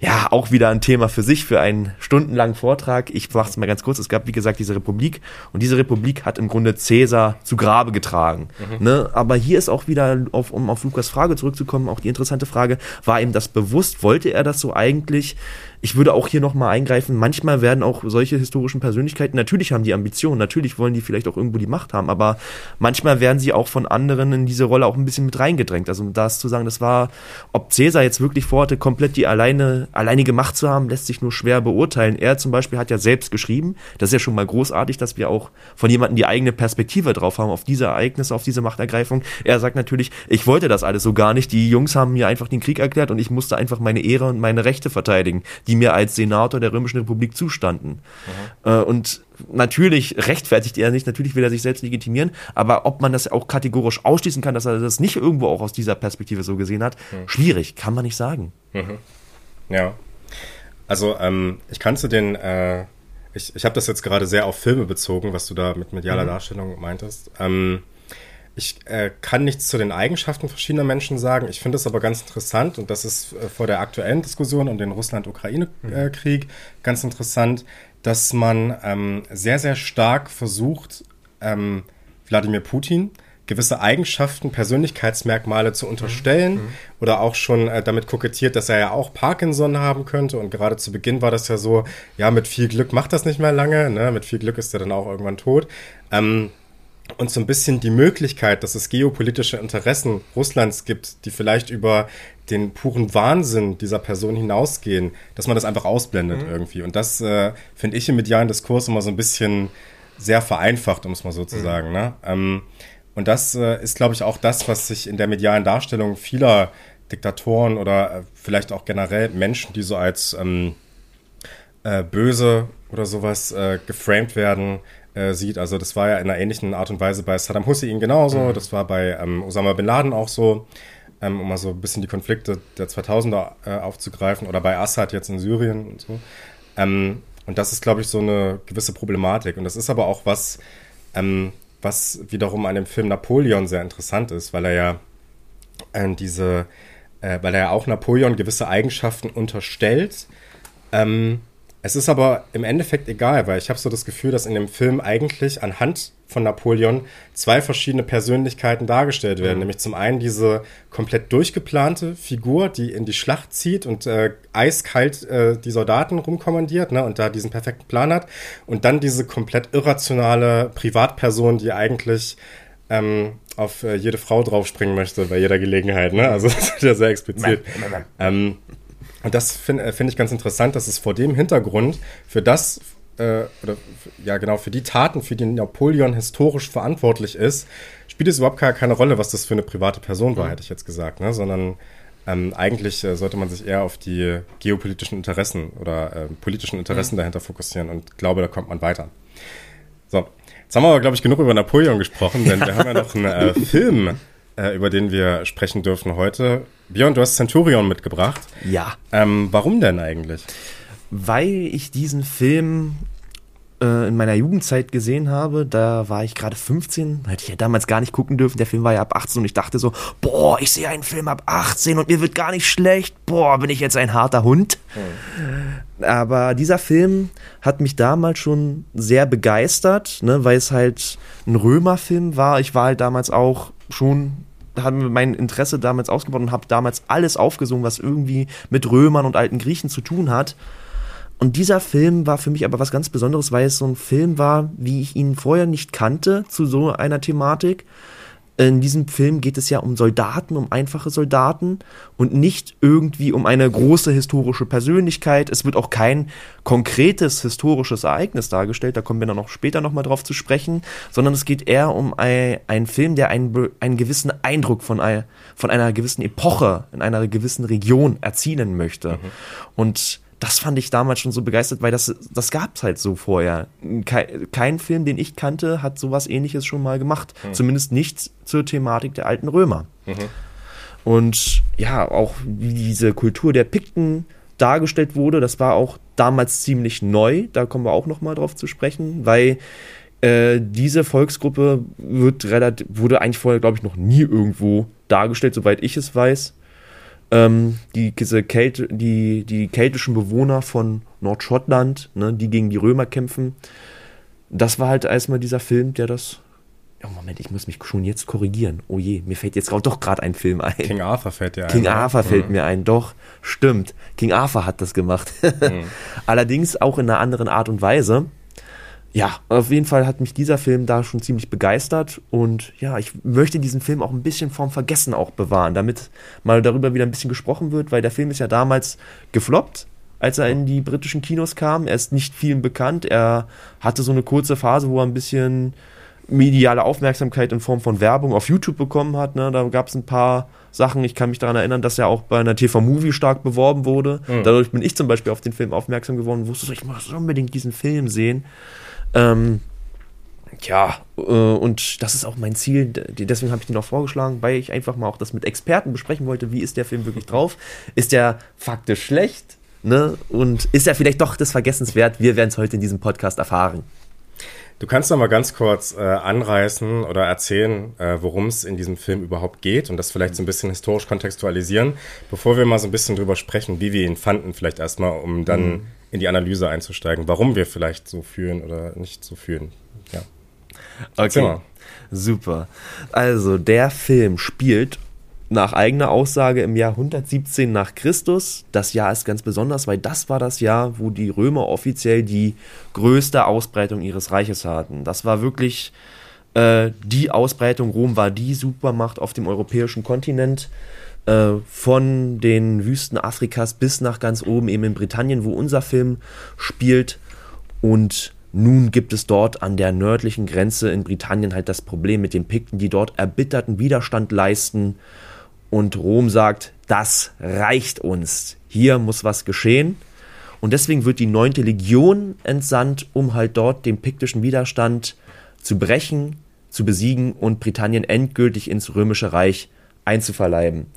ja, auch wieder ein Thema für sich, für einen stundenlangen Vortrag. Ich mache es mal ganz kurz. Es gab, wie gesagt, diese Republik und diese Republik hat im Grunde Cäsar zu Grabe getragen. Mhm. Ne? Aber hier ist auch wieder, auf, um auf Lukas Frage zurückzukommen, auch die interessante Frage, war ihm das bewusst? Wollte er das so eigentlich? Ich würde auch hier nochmal eingreifen, manchmal werden auch solche historischen Persönlichkeiten, natürlich haben die Ambitionen, natürlich wollen die vielleicht auch irgendwo die Macht haben, aber manchmal werden sie auch von anderen in diese Rolle auch ein bisschen mit reingedrängt. Also um das zu sagen, das war, ob Cäsar jetzt wirklich vorhatte, komplett die alleine, alleinige Macht zu haben, lässt sich nur schwer beurteilen. Er zum Beispiel hat ja selbst geschrieben, das ist ja schon mal großartig, dass wir auch von jemandem die eigene Perspektive drauf haben, auf diese Ereignisse, auf diese Machtergreifung. Er sagt natürlich, ich wollte das alles so gar nicht, die Jungs haben mir einfach den Krieg erklärt und ich musste einfach meine Ehre und meine Rechte verteidigen die mir als Senator der Römischen Republik zustanden. Mhm. Äh, und natürlich rechtfertigt er nicht, natürlich will er sich selbst legitimieren, aber ob man das auch kategorisch ausschließen kann, dass er das nicht irgendwo auch aus dieser Perspektive so gesehen hat, mhm. schwierig, kann man nicht sagen. Mhm. Ja. Also ähm, ich kannte den, äh, ich, ich habe das jetzt gerade sehr auf Filme bezogen, was du da mit medialer mhm. Darstellung meintest. Ähm, ich äh, kann nichts zu den Eigenschaften verschiedener Menschen sagen. Ich finde es aber ganz interessant und das ist äh, vor der aktuellen Diskussion um den Russland-Ukraine-Krieg ganz interessant, dass man ähm, sehr, sehr stark versucht, ähm, Wladimir Putin gewisse Eigenschaften, Persönlichkeitsmerkmale zu unterstellen mhm. oder auch schon äh, damit kokettiert, dass er ja auch Parkinson haben könnte. Und gerade zu Beginn war das ja so, ja, mit viel Glück macht das nicht mehr lange, ne? mit viel Glück ist er dann auch irgendwann tot. Ähm, und so ein bisschen die Möglichkeit, dass es geopolitische Interessen Russlands gibt, die vielleicht über den puren Wahnsinn dieser Person hinausgehen, dass man das einfach ausblendet mhm. irgendwie. Und das äh, finde ich im medialen Diskurs immer so ein bisschen sehr vereinfacht, um es mal so zu mhm. sagen. Ne? Ähm, und das äh, ist, glaube ich, auch das, was sich in der medialen Darstellung vieler Diktatoren oder äh, vielleicht auch generell Menschen, die so als ähm, äh, böse oder sowas äh, geframed werden, äh, sieht. Also das war ja in einer ähnlichen Art und Weise bei Saddam Hussein genauso. Mhm. Das war bei ähm, Osama Bin Laden auch so, ähm, um mal so ein bisschen die Konflikte der 2000er äh, aufzugreifen oder bei Assad jetzt in Syrien und so. Ähm, und das ist, glaube ich, so eine gewisse Problematik. Und das ist aber auch was, ähm, was wiederum an dem Film Napoleon sehr interessant ist, weil er ja äh, diese, äh, weil er ja auch Napoleon gewisse Eigenschaften unterstellt, ähm, es ist aber im Endeffekt egal, weil ich habe so das Gefühl, dass in dem Film eigentlich anhand von Napoleon zwei verschiedene Persönlichkeiten dargestellt werden. Mhm. Nämlich zum einen diese komplett durchgeplante Figur, die in die Schlacht zieht und äh, eiskalt äh, die Soldaten rumkommandiert ne, und da diesen perfekten Plan hat. Und dann diese komplett irrationale Privatperson, die eigentlich ähm, auf äh, jede Frau draufspringen möchte bei jeder Gelegenheit. Ne? Also das ist ja sehr explizit. Ähm, und das finde äh, find ich ganz interessant, dass es vor dem Hintergrund für das, äh, oder ja genau, für die Taten, für die Napoleon historisch verantwortlich ist, spielt es überhaupt gar keine Rolle, was das für eine private Person war, mhm. hätte ich jetzt gesagt, ne? sondern ähm, eigentlich äh, sollte man sich eher auf die geopolitischen Interessen oder äh, politischen Interessen mhm. dahinter fokussieren und glaube, da kommt man weiter. So, jetzt haben wir aber, glaube ich, genug über Napoleon gesprochen, denn wir haben ja noch einen äh, Film äh, über den wir sprechen dürfen heute. Björn, du hast Centurion mitgebracht. Ja. Ähm, warum denn eigentlich? Weil ich diesen Film äh, in meiner Jugendzeit gesehen habe. Da war ich gerade 15, hätte ich ja damals gar nicht gucken dürfen. Der Film war ja ab 18 und ich dachte so, boah, ich sehe einen Film ab 18 und mir wird gar nicht schlecht. Boah, bin ich jetzt ein harter Hund. Hm. Aber dieser Film hat mich damals schon sehr begeistert, ne, weil es halt ein Römerfilm war. Ich war halt damals auch schon haben mein Interesse damals ausgebaut und habe damals alles aufgesungen, was irgendwie mit Römern und alten Griechen zu tun hat. Und dieser Film war für mich aber was ganz Besonderes, weil es so ein Film war, wie ich ihn vorher nicht kannte zu so einer Thematik. In diesem Film geht es ja um Soldaten, um einfache Soldaten und nicht irgendwie um eine große historische Persönlichkeit. Es wird auch kein konkretes historisches Ereignis dargestellt, da kommen wir dann noch später nochmal drauf zu sprechen, sondern es geht eher um einen Film, der einen, einen gewissen Eindruck von, ein, von einer gewissen Epoche in einer gewissen Region erzielen möchte. Mhm. Und das fand ich damals schon so begeistert, weil das, das gab es halt so vorher. Kein, kein, Film, den ich kannte, hat sowas ähnliches schon mal gemacht. Mhm. Zumindest nicht zur Thematik der alten Römer. Mhm. Und ja, auch wie diese Kultur der Pikten dargestellt wurde, das war auch damals ziemlich neu. Da kommen wir auch noch mal drauf zu sprechen, weil äh, diese Volksgruppe wird relativ, wurde eigentlich vorher, glaube ich, noch nie irgendwo dargestellt, soweit ich es weiß. Ähm, die, diese Kälte, die, die keltischen Bewohner von Nordschottland, ne, die gegen die Römer kämpfen. Das war halt erstmal dieser Film, der das. Oh Moment, ich muss mich schon jetzt korrigieren. Oh je, mir fällt jetzt doch gerade ein Film ein. King Arthur fällt dir ein. King Arthur fällt mhm. mir ein, doch, stimmt. King Arthur hat das gemacht. mhm. Allerdings auch in einer anderen Art und Weise ja, auf jeden Fall hat mich dieser Film da schon ziemlich begeistert und ja, ich möchte diesen Film auch ein bisschen vorm Vergessen auch bewahren, damit mal darüber wieder ein bisschen gesprochen wird, weil der Film ist ja damals gefloppt, als er in die britischen Kinos kam. Er ist nicht vielen bekannt. Er hatte so eine kurze Phase, wo er ein bisschen mediale Aufmerksamkeit in Form von Werbung auf YouTube bekommen hat. Ne? Da gab es ein paar Sachen. Ich kann mich daran erinnern, dass er auch bei einer TV-Movie stark beworben wurde. Mhm. Dadurch bin ich zum Beispiel auf den Film aufmerksam geworden, wusste so, ich muss unbedingt diesen Film sehen. Ähm, ja, äh, und das ist auch mein Ziel. Deswegen habe ich den auch vorgeschlagen, weil ich einfach mal auch das mit Experten besprechen wollte. Wie ist der Film wirklich drauf? Ist der faktisch schlecht? Ne? Und ist er vielleicht doch des Vergessens wert? Wir werden es heute in diesem Podcast erfahren. Du kannst noch mal ganz kurz äh, anreißen oder erzählen, äh, worum es in diesem Film überhaupt geht und das vielleicht so ein bisschen historisch kontextualisieren, bevor wir mal so ein bisschen drüber sprechen, wie wir ihn fanden, vielleicht erstmal, um dann mhm in die Analyse einzusteigen, warum wir vielleicht so fühlen oder nicht so fühlen. Ja. Okay. Super. Also, der Film spielt nach eigener Aussage im Jahr 117 nach Christus. Das Jahr ist ganz besonders, weil das war das Jahr, wo die Römer offiziell die größte Ausbreitung ihres Reiches hatten. Das war wirklich äh, die Ausbreitung. Rom war die Supermacht auf dem europäischen Kontinent. Äh, von den Wüsten Afrikas bis nach ganz oben eben in Britannien, wo unser Film spielt. Und nun gibt es dort an der nördlichen Grenze in Britannien halt das Problem mit den Pikten, die dort erbitterten Widerstand leisten. Und Rom sagt, das reicht uns. Hier muss was geschehen. Und deswegen wird die neunte Legion entsandt, um halt dort den piktischen Widerstand zu brechen, zu besiegen und Britannien endgültig ins römische Reich einzuverleiben.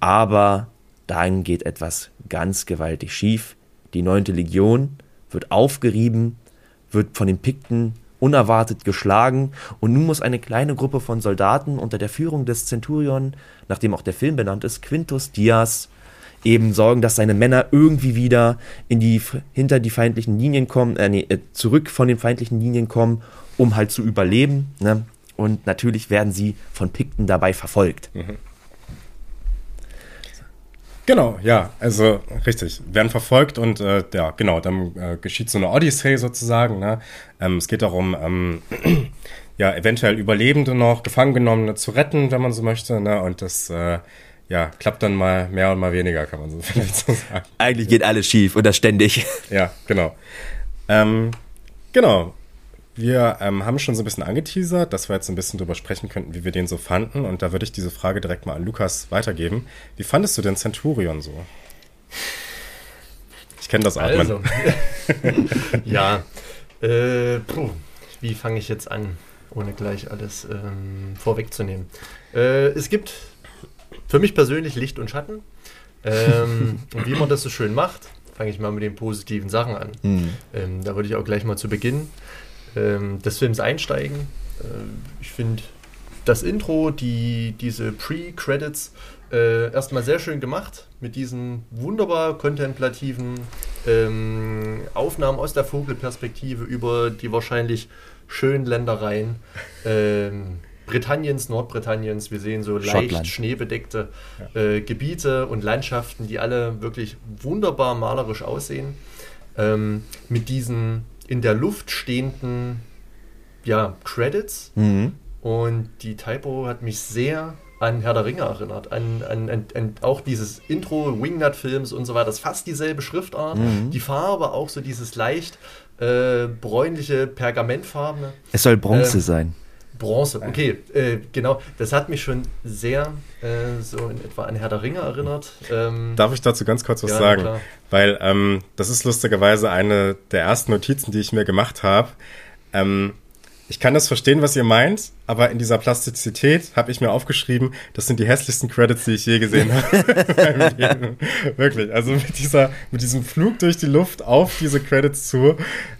Aber dann geht etwas ganz gewaltig schief. Die neunte Legion wird aufgerieben, wird von den Pikten unerwartet geschlagen und nun muss eine kleine Gruppe von Soldaten unter der Führung des Centurion, nachdem auch der Film benannt ist, Quintus Dias, eben sorgen, dass seine Männer irgendwie wieder in die, hinter die feindlichen Linien kommen, äh, nee, äh, zurück von den feindlichen Linien kommen, um halt zu überleben. Ne? Und natürlich werden sie von Pikten dabei verfolgt. Mhm. Genau, ja, also richtig. Werden verfolgt und äh, ja, genau, dann äh, geschieht so eine Odyssee sozusagen. Ne? Ähm, es geht darum, ähm, ja, eventuell Überlebende noch, Gefangengenommene zu retten, wenn man so möchte. Ne? Und das äh, ja, klappt dann mal mehr und mal weniger, kann man so vielleicht so sagen. Eigentlich geht alles schief und das ständig. Ja, genau. Ähm, genau. Wir ähm, haben schon so ein bisschen angeteasert, dass wir jetzt ein bisschen drüber sprechen könnten, wie wir den so fanden. Und da würde ich diese Frage direkt mal an Lukas weitergeben. Wie fandest du den Centurion so? Ich kenne das Atmen. Also, ja, äh, puh, wie fange ich jetzt an, ohne gleich alles ähm, vorwegzunehmen? Äh, es gibt für mich persönlich Licht und Schatten. Ähm, und wie man das so schön macht, fange ich mal mit den positiven Sachen an. Mhm. Ähm, da würde ich auch gleich mal zu Beginn ähm, des Films einsteigen. Äh, ich finde das Intro, die, diese Pre-Credits, äh, erstmal sehr schön gemacht mit diesen wunderbar kontemplativen ähm, Aufnahmen aus der Vogelperspektive über die wahrscheinlich schönen Ländereien ähm, Britanniens, Nordbritanniens. Wir sehen so leicht schneebedeckte äh, Gebiete und Landschaften, die alle wirklich wunderbar malerisch aussehen. Ähm, mit diesen in der Luft stehenden ja, Credits. Mhm. Und die Typo hat mich sehr an Herr der Ringe erinnert, an, an, an, an auch dieses Intro Wingnut-Films und so weiter. Das ist fast dieselbe Schriftart. Mhm. Die Farbe auch so dieses leicht äh, bräunliche, pergamentfarbene. Es soll Bronze äh, sein. Bronze, okay, äh, genau. Das hat mich schon sehr äh, so in etwa an Herr der Ringe erinnert. Ähm, Darf ich dazu ganz kurz was ja, sagen? Klar. Weil ähm, das ist lustigerweise eine der ersten Notizen, die ich mir gemacht habe. Ähm, ich kann das verstehen, was ihr meint, aber in dieser Plastizität habe ich mir aufgeschrieben, das sind die hässlichsten Credits, die ich je gesehen habe. Wirklich. Also mit dieser, mit diesem Flug durch die Luft auf diese Credits zu.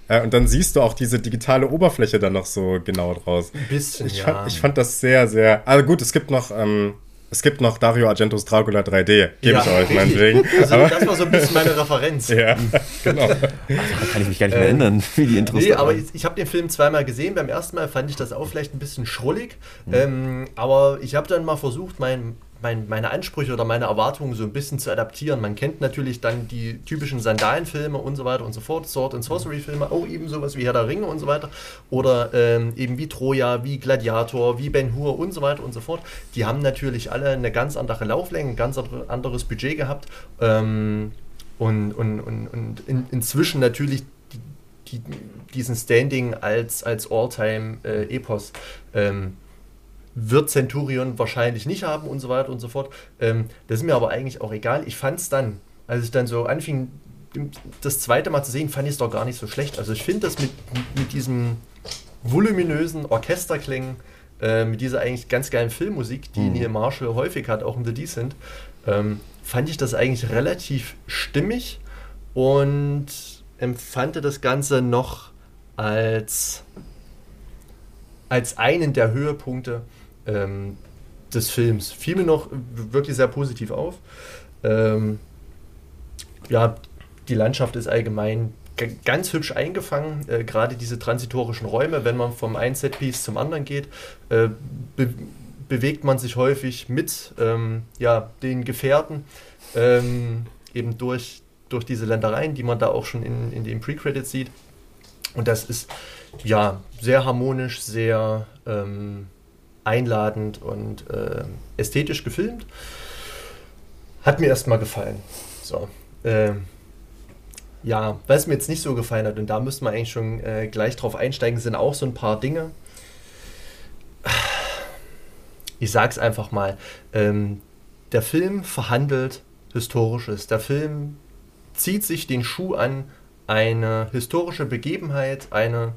Äh, und dann siehst du auch diese digitale Oberfläche dann noch so genau draus. Ein bisschen. Ich, ja. fand, ich fand das sehr, sehr. Also gut, es gibt noch ähm, es gibt noch Dario Argentos Dracula 3D, gebe ja, ich euch meinetwegen. Also aber das war so ein bisschen meine Referenz. ja, genau. Also, da kann ich mich gar nicht mehr ähm, erinnern, wie die Intros Nee, aber ich, ich habe den Film zweimal gesehen. Beim ersten Mal fand ich das auch vielleicht ein bisschen schrullig. Mhm. Ähm, aber ich habe dann mal versucht, mein, mein, meine Ansprüche oder meine Erwartungen so ein bisschen zu adaptieren. Man kennt natürlich dann die typischen Sandalenfilme und so weiter und so fort, Sword and Sorcery Filme, auch eben sowas wie Herr der Ringe und so weiter. Oder ähm, eben wie Troja, wie Gladiator, wie Ben Hur und so weiter und so fort. Die haben natürlich alle eine ganz andere Lauflänge, ein ganz anderes Budget gehabt. Ähm, und, und, und, und in, inzwischen natürlich die, diesen Standing als, als All-Time-Epos. Äh, ähm, wird Centurion wahrscheinlich nicht haben und so weiter und so fort. Ähm, das ist mir aber eigentlich auch egal. Ich fand es dann, als ich dann so anfing, das zweite Mal zu sehen, fand ich es doch gar nicht so schlecht. Also ich finde das mit, mit diesem voluminösen Orchesterklängen, äh, mit dieser eigentlich ganz geilen Filmmusik, die mhm. Neil Marshall häufig hat, auch in The Decent, ähm, fand ich das eigentlich relativ stimmig und empfand das Ganze noch als, als einen der Höhepunkte ähm, des Films. Fiel mir noch wirklich sehr positiv auf. Ähm, ja, die Landschaft ist allgemein ganz hübsch eingefangen. Äh, Gerade diese transitorischen Räume, wenn man vom einen Setpiece zum anderen geht, äh, be bewegt man sich häufig mit ähm, ja, den Gefährten, ähm, eben durch, durch diese Ländereien, die man da auch schon in, in den Pre-Credits sieht. Und das ist ja sehr harmonisch, sehr ähm, einladend und äh, ästhetisch gefilmt. Hat mir erstmal gefallen. So. Äh, ja, was mir jetzt nicht so gefallen hat, und da müsste man eigentlich schon äh, gleich drauf einsteigen, sind auch so ein paar Dinge. Ich sag's einfach mal. Ähm, der Film verhandelt Historisches. Der Film zieht sich den Schuh an, eine historische Begebenheit, eine,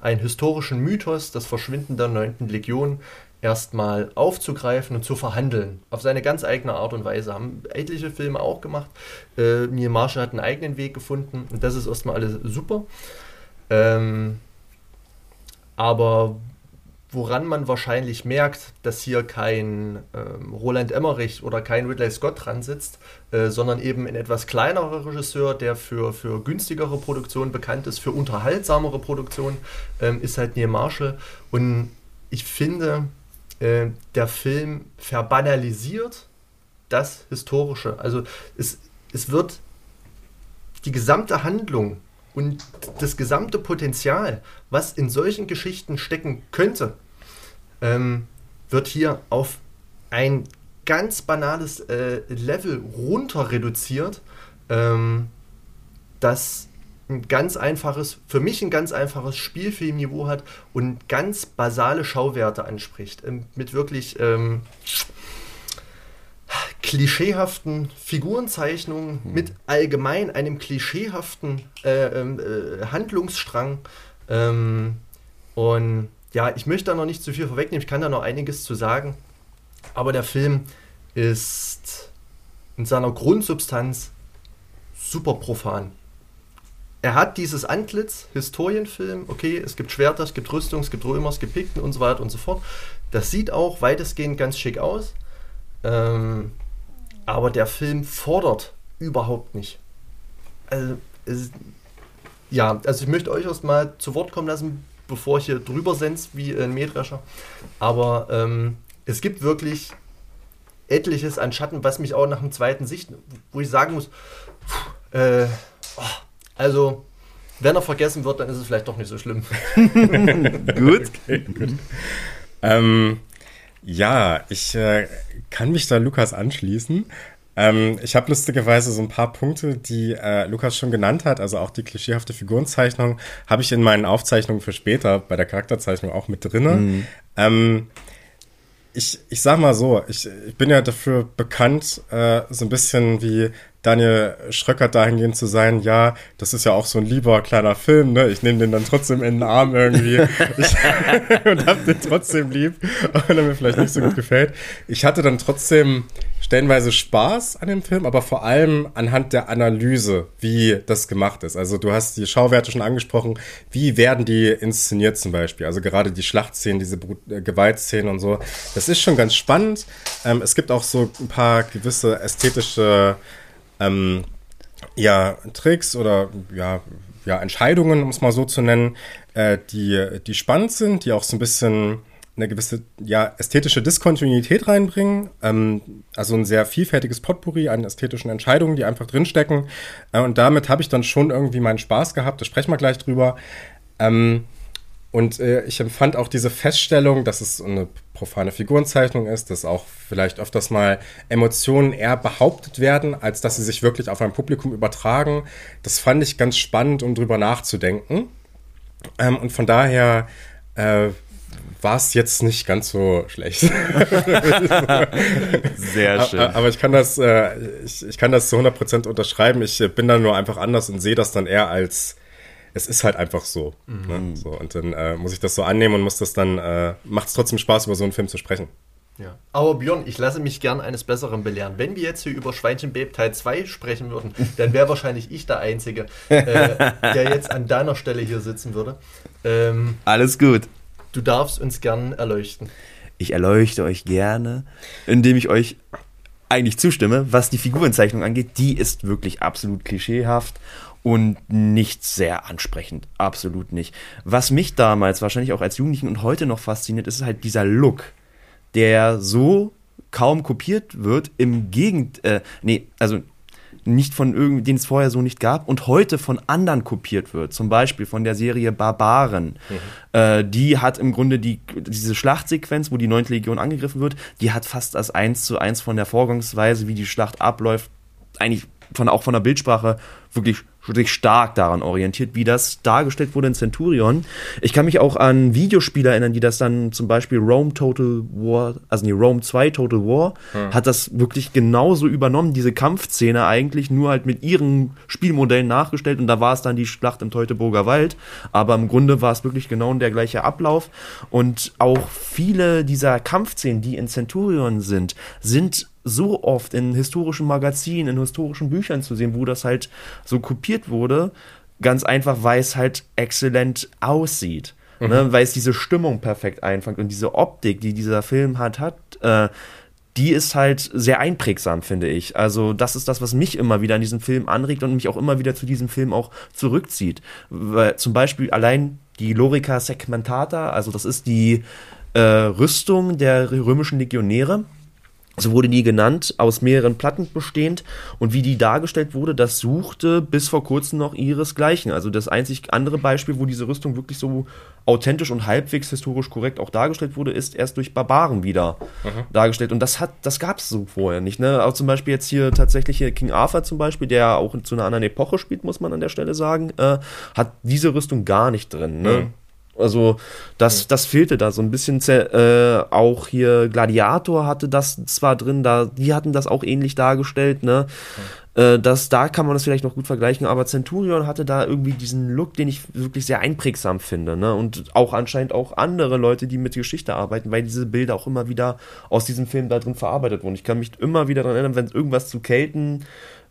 einen historischen Mythos, das Verschwinden der 9. Legion, erstmal aufzugreifen und zu verhandeln. Auf seine ganz eigene Art und Weise. Haben etliche Filme auch gemacht. Äh, Neil Marshall hat einen eigenen Weg gefunden und das ist erstmal alles super. Ähm, aber woran man wahrscheinlich merkt, dass hier kein ähm, Roland Emmerich oder kein Ridley Scott dran sitzt, äh, sondern eben ein etwas kleinerer Regisseur, der für, für günstigere Produktionen bekannt ist, für unterhaltsamere Produktionen, ähm, ist halt Neil Marshall. Und ich finde, äh, der Film verbanalisiert das Historische. Also es, es wird die gesamte Handlung und das gesamte Potenzial, was in solchen Geschichten stecken könnte, ähm, wird hier auf ein ganz banales äh, Level runter reduziert, ähm, das ein ganz einfaches, für mich ein ganz einfaches Spielfilmniveau hat und ganz basale Schauwerte anspricht. Ähm, mit wirklich ähm, klischeehaften Figurenzeichnungen, hm. mit allgemein einem klischeehaften äh, ähm, äh, Handlungsstrang. Ähm, und ja, ich möchte da noch nicht zu viel vorwegnehmen, ich kann da noch einiges zu sagen. Aber der Film ist in seiner Grundsubstanz super profan er hat dieses Antlitz, Historienfilm, okay, es gibt Schwerter, es gibt Rüstung, es gibt Römer, es gibt Pikten und so weiter und so fort. Das sieht auch weitestgehend ganz schick aus. Ähm, aber der Film fordert überhaupt nicht. Also, es, ja, also ich möchte euch erstmal zu Wort kommen lassen, bevor ich hier drüber sense wie ein Mähdrescher. Aber ähm, es gibt wirklich etliches an Schatten, was mich auch nach dem zweiten Sicht, wo ich sagen muss, pff, äh, oh, also, wenn er vergessen wird, dann ist es vielleicht doch nicht so schlimm. gut. Okay, gut. Ähm, ja, ich äh, kann mich da Lukas anschließen. Ähm, ich habe lustigerweise so ein paar Punkte, die äh, Lukas schon genannt hat, also auch die klischeehafte Figurenzeichnung, habe ich in meinen Aufzeichnungen für später bei der Charakterzeichnung auch mit drinne. Mhm. Ähm, ich, ich sag mal so, ich, ich bin ja dafür bekannt, äh, so ein bisschen wie Daniel Schröckert dahingehend zu sein, ja, das ist ja auch so ein lieber kleiner Film, ne? Ich nehme den dann trotzdem in den Arm irgendwie ich, und hab den trotzdem lieb, auch wenn er mir vielleicht nicht so gut gefällt. Ich hatte dann trotzdem stellenweise Spaß an dem Film, aber vor allem anhand der Analyse, wie das gemacht ist. Also du hast die Schauwerte schon angesprochen, wie werden die inszeniert zum Beispiel? Also gerade die Schlachtszenen, diese äh, Gewaltszenen und so. Das ist schon ganz spannend. Ähm, es gibt auch so ein paar gewisse ästhetische ähm, ja, Tricks oder ja, ja, Entscheidungen, um es mal so zu nennen, äh, die, die spannend sind, die auch so ein bisschen eine gewisse ja, ästhetische Diskontinuität reinbringen. Ähm, also ein sehr vielfältiges Potpourri an ästhetischen Entscheidungen, die einfach drinstecken. Äh, und damit habe ich dann schon irgendwie meinen Spaß gehabt. Da sprechen wir gleich drüber. Ähm, und äh, ich empfand auch diese Feststellung, dass es eine profane Figurenzeichnung ist, dass auch vielleicht öfters mal Emotionen eher behauptet werden, als dass sie sich wirklich auf ein Publikum übertragen. Das fand ich ganz spannend, um drüber nachzudenken. Ähm, und von daher äh, war es jetzt nicht ganz so schlecht. Sehr schön. Aber ich kann das, äh, ich, ich kann das zu 100% unterschreiben. Ich äh, bin dann nur einfach anders und sehe das dann eher als, es ist halt einfach so. Mhm. Ne? so und dann äh, muss ich das so annehmen und muss das dann, äh, macht es trotzdem Spaß, über so einen Film zu sprechen. Ja. Aber Björn, ich lasse mich gern eines Besseren belehren. Wenn wir jetzt hier über Schweinchenbabe Teil 2 sprechen würden, dann wäre wahrscheinlich ich der Einzige, äh, der jetzt an deiner Stelle hier sitzen würde. Ähm, Alles gut. Du darfst uns gern erleuchten. Ich erleuchte euch gerne, indem ich euch eigentlich zustimme, was die Figurenzeichnung angeht. Die ist wirklich absolut klischeehaft und nicht sehr ansprechend. Absolut nicht. Was mich damals, wahrscheinlich auch als Jugendlichen und heute noch fasziniert, ist halt dieser Look, der so kaum kopiert wird. Im Gegenteil, äh, nee, also nicht von irgend, den es vorher so nicht gab und heute von anderen kopiert wird. Zum Beispiel von der Serie Barbaren. Mhm. Äh, die hat im Grunde die, diese Schlachtsequenz, wo die 9. Legion angegriffen wird, die hat fast als eins zu eins von der Vorgangsweise, wie die Schlacht abläuft, eigentlich von, auch von der Bildsprache wirklich sich stark daran orientiert, wie das dargestellt wurde in Centurion. Ich kann mich auch an Videospiele erinnern, die das dann zum Beispiel Rome Total War, also nee, Rome 2 Total War, hm. hat das wirklich genauso übernommen, diese Kampfszene eigentlich, nur halt mit ihren Spielmodellen nachgestellt und da war es dann die Schlacht im Teutoburger Wald, aber im Grunde war es wirklich genau der gleiche Ablauf und auch viele dieser Kampfszenen, die in Centurion sind, sind so oft in historischen Magazinen, in historischen Büchern zu sehen, wo das halt so kopiert wurde, ganz einfach, weil es halt exzellent aussieht. Mhm. Ne? Weil es diese Stimmung perfekt einfängt und diese Optik, die dieser Film hat, hat, äh, die ist halt sehr einprägsam, finde ich. Also das ist das, was mich immer wieder an diesem Film anregt und mich auch immer wieder zu diesem Film auch zurückzieht. Weil zum Beispiel allein die Lorica Segmentata, also das ist die äh, Rüstung der römischen Legionäre, so wurde die genannt, aus mehreren Platten bestehend. Und wie die dargestellt wurde, das suchte bis vor kurzem noch ihresgleichen. Also das einzig andere Beispiel, wo diese Rüstung wirklich so authentisch und halbwegs historisch korrekt auch dargestellt wurde, ist erst durch Barbaren wieder mhm. dargestellt. Und das hat, das gab es so vorher nicht. Ne? Auch zum Beispiel jetzt hier tatsächlich hier King Arthur zum Beispiel, der auch zu einer anderen Epoche spielt, muss man an der Stelle sagen, äh, hat diese Rüstung gar nicht drin. Ne? Mhm. Also das, das fehlte da so ein bisschen. Äh, auch hier Gladiator hatte das zwar drin, da die hatten das auch ähnlich dargestellt. Ne, äh, das da kann man das vielleicht noch gut vergleichen. Aber Centurion hatte da irgendwie diesen Look, den ich wirklich sehr einprägsam finde. Ne, und auch anscheinend auch andere Leute, die mit Geschichte arbeiten, weil diese Bilder auch immer wieder aus diesem Film da drin verarbeitet wurden. Ich kann mich immer wieder daran erinnern, wenn irgendwas zu Kelten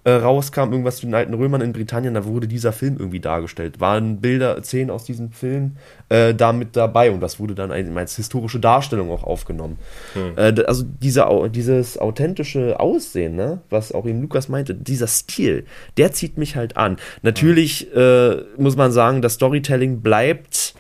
äh, rauskam, irgendwas zu den alten Römern in Britannien, da wurde dieser Film irgendwie dargestellt. Waren Bilder, Szenen aus diesem Film äh, da mit dabei und das wurde dann als historische Darstellung auch aufgenommen. Hm. Äh, also diese, dieses authentische Aussehen, ne, was auch eben Lukas meinte, dieser Stil, der zieht mich halt an. Natürlich hm. muss man sagen, das Storytelling bleibt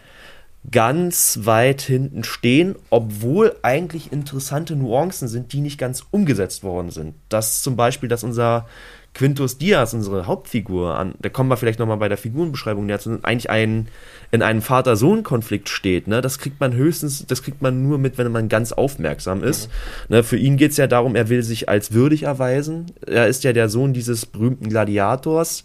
ganz weit hinten stehen, obwohl eigentlich interessante Nuancen sind, die nicht ganz umgesetzt worden sind. Das zum Beispiel, dass unser Quintus Diaz, unsere Hauptfigur, an, da kommen wir vielleicht nochmal bei der Figurenbeschreibung, der eigentlich ein, in einem Vater-Sohn-Konflikt steht. Ne? Das kriegt man höchstens, das kriegt man nur mit, wenn man ganz aufmerksam ist. Mhm. Ne? Für ihn geht es ja darum, er will sich als würdig erweisen. Er ist ja der Sohn dieses berühmten Gladiators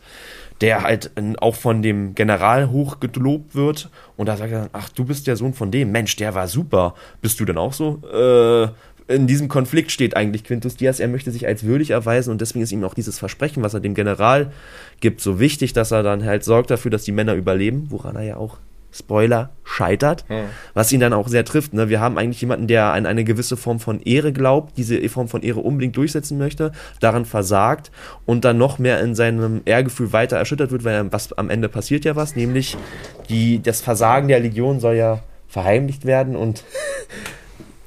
der halt auch von dem General hochgelobt wird. Und da sagt er, ach, du bist der Sohn von dem. Mensch, der war super. Bist du denn auch so? Äh, in diesem Konflikt steht eigentlich Quintus Diaz, er möchte sich als würdig erweisen und deswegen ist ihm auch dieses Versprechen, was er dem General gibt, so wichtig, dass er dann halt sorgt dafür, dass die Männer überleben, woran er ja auch Spoiler, scheitert, hm. was ihn dann auch sehr trifft. Ne? Wir haben eigentlich jemanden, der an eine gewisse Form von Ehre glaubt, diese Form von Ehre unbedingt durchsetzen möchte, daran versagt und dann noch mehr in seinem Ehrgefühl weiter erschüttert wird, weil was am Ende passiert ja was, nämlich die, das Versagen der Legion soll ja verheimlicht werden und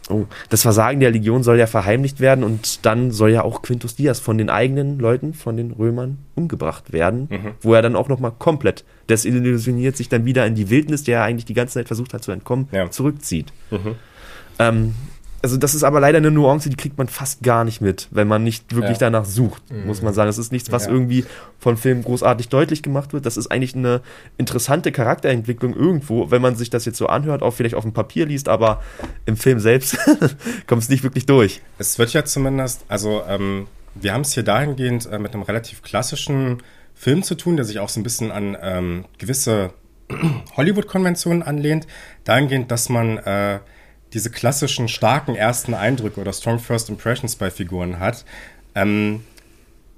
Oh, das Versagen der Legion soll ja verheimlicht werden und dann soll ja auch Quintus Dias von den eigenen Leuten, von den Römern, umgebracht werden, mhm. wo er dann auch nochmal komplett desillusioniert sich dann wieder in die Wildnis, der er eigentlich die ganze Zeit versucht hat zu entkommen, ja. zurückzieht. Mhm. Ähm, also das ist aber leider eine Nuance, die kriegt man fast gar nicht mit, wenn man nicht wirklich ja. danach sucht, mhm. muss man sagen. Das ist nichts, was ja. irgendwie von Filmen großartig deutlich gemacht wird. Das ist eigentlich eine interessante Charakterentwicklung irgendwo, wenn man sich das jetzt so anhört, auch vielleicht auf dem Papier liest, aber im Film selbst kommt es nicht wirklich durch. Es wird ja zumindest, also ähm, wir haben es hier dahingehend äh, mit einem relativ klassischen Film zu tun, der sich auch so ein bisschen an ähm, gewisse Hollywood-Konventionen anlehnt, dahingehend, dass man äh, diese klassischen starken ersten Eindrücke oder Strong First Impressions bei Figuren hat, ähm,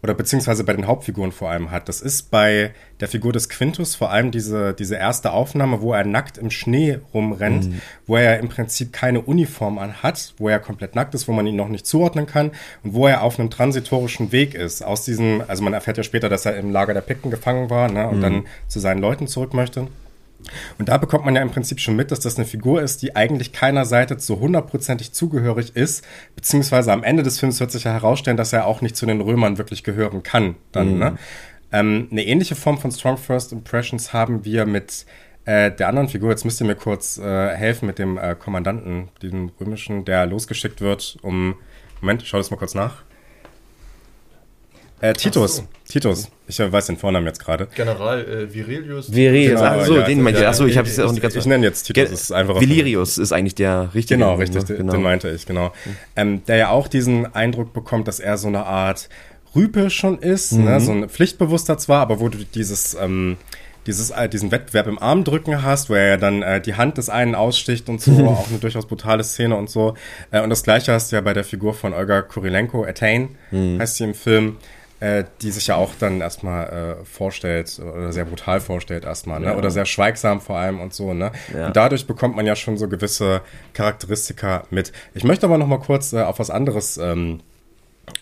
oder beziehungsweise bei den Hauptfiguren vor allem hat. Das ist bei der Figur des Quintus vor allem diese, diese erste Aufnahme, wo er nackt im Schnee rumrennt, mhm. wo er im Prinzip keine Uniform an hat, wo er komplett nackt ist, wo man ihn noch nicht zuordnen kann und wo er auf einem transitorischen Weg ist. Aus diesem, also man erfährt ja später, dass er im Lager der Picken gefangen war ne, und mhm. dann zu seinen Leuten zurück möchte. Und da bekommt man ja im Prinzip schon mit, dass das eine Figur ist, die eigentlich keiner Seite so hundertprozentig zugehörig ist, beziehungsweise am Ende des Films wird sich ja herausstellen, dass er auch nicht zu den Römern wirklich gehören kann. Dann, mhm. ne? ähm, eine ähnliche Form von Strong First Impressions haben wir mit äh, der anderen Figur. Jetzt müsst ihr mir kurz äh, helfen mit dem äh, Kommandanten, diesem römischen, der losgeschickt wird, um. Moment, ich schau das mal kurz nach. Äh, Titus. So. Titus. Ich weiß den Vornamen jetzt gerade. General äh, Virilius. Virilius, genau, achso, ja, den meinte ich. Achso, ich habe es auch nicht ganz Ich nenne jetzt Titus, das ist einfach. Valerius ist eigentlich der richtige. Genau, richtig, ne? genau. den meinte ich, genau. Ähm, der ja auch diesen Eindruck bekommt, dass er so eine Art Rüpe schon ist, ne? mhm. ne? so ein Pflichtbewusster zwar, aber wo du dieses, ähm, dieses, äh, diesen Wettbewerb im Armdrücken hast, wo er ja dann äh, die Hand des einen aussticht und so, auch eine durchaus brutale Szene und so. Äh, und das gleiche hast du ja bei der Figur von Olga Kurilenko, Attain, mhm. heißt sie im Film äh, die sich ja auch dann erstmal äh, vorstellt oder sehr brutal vorstellt erstmal, ne? Ja. Oder sehr schweigsam vor allem und so, ne? Ja. Und dadurch bekommt man ja schon so gewisse Charakteristika mit. Ich möchte aber noch mal kurz äh, auf was anderes ähm,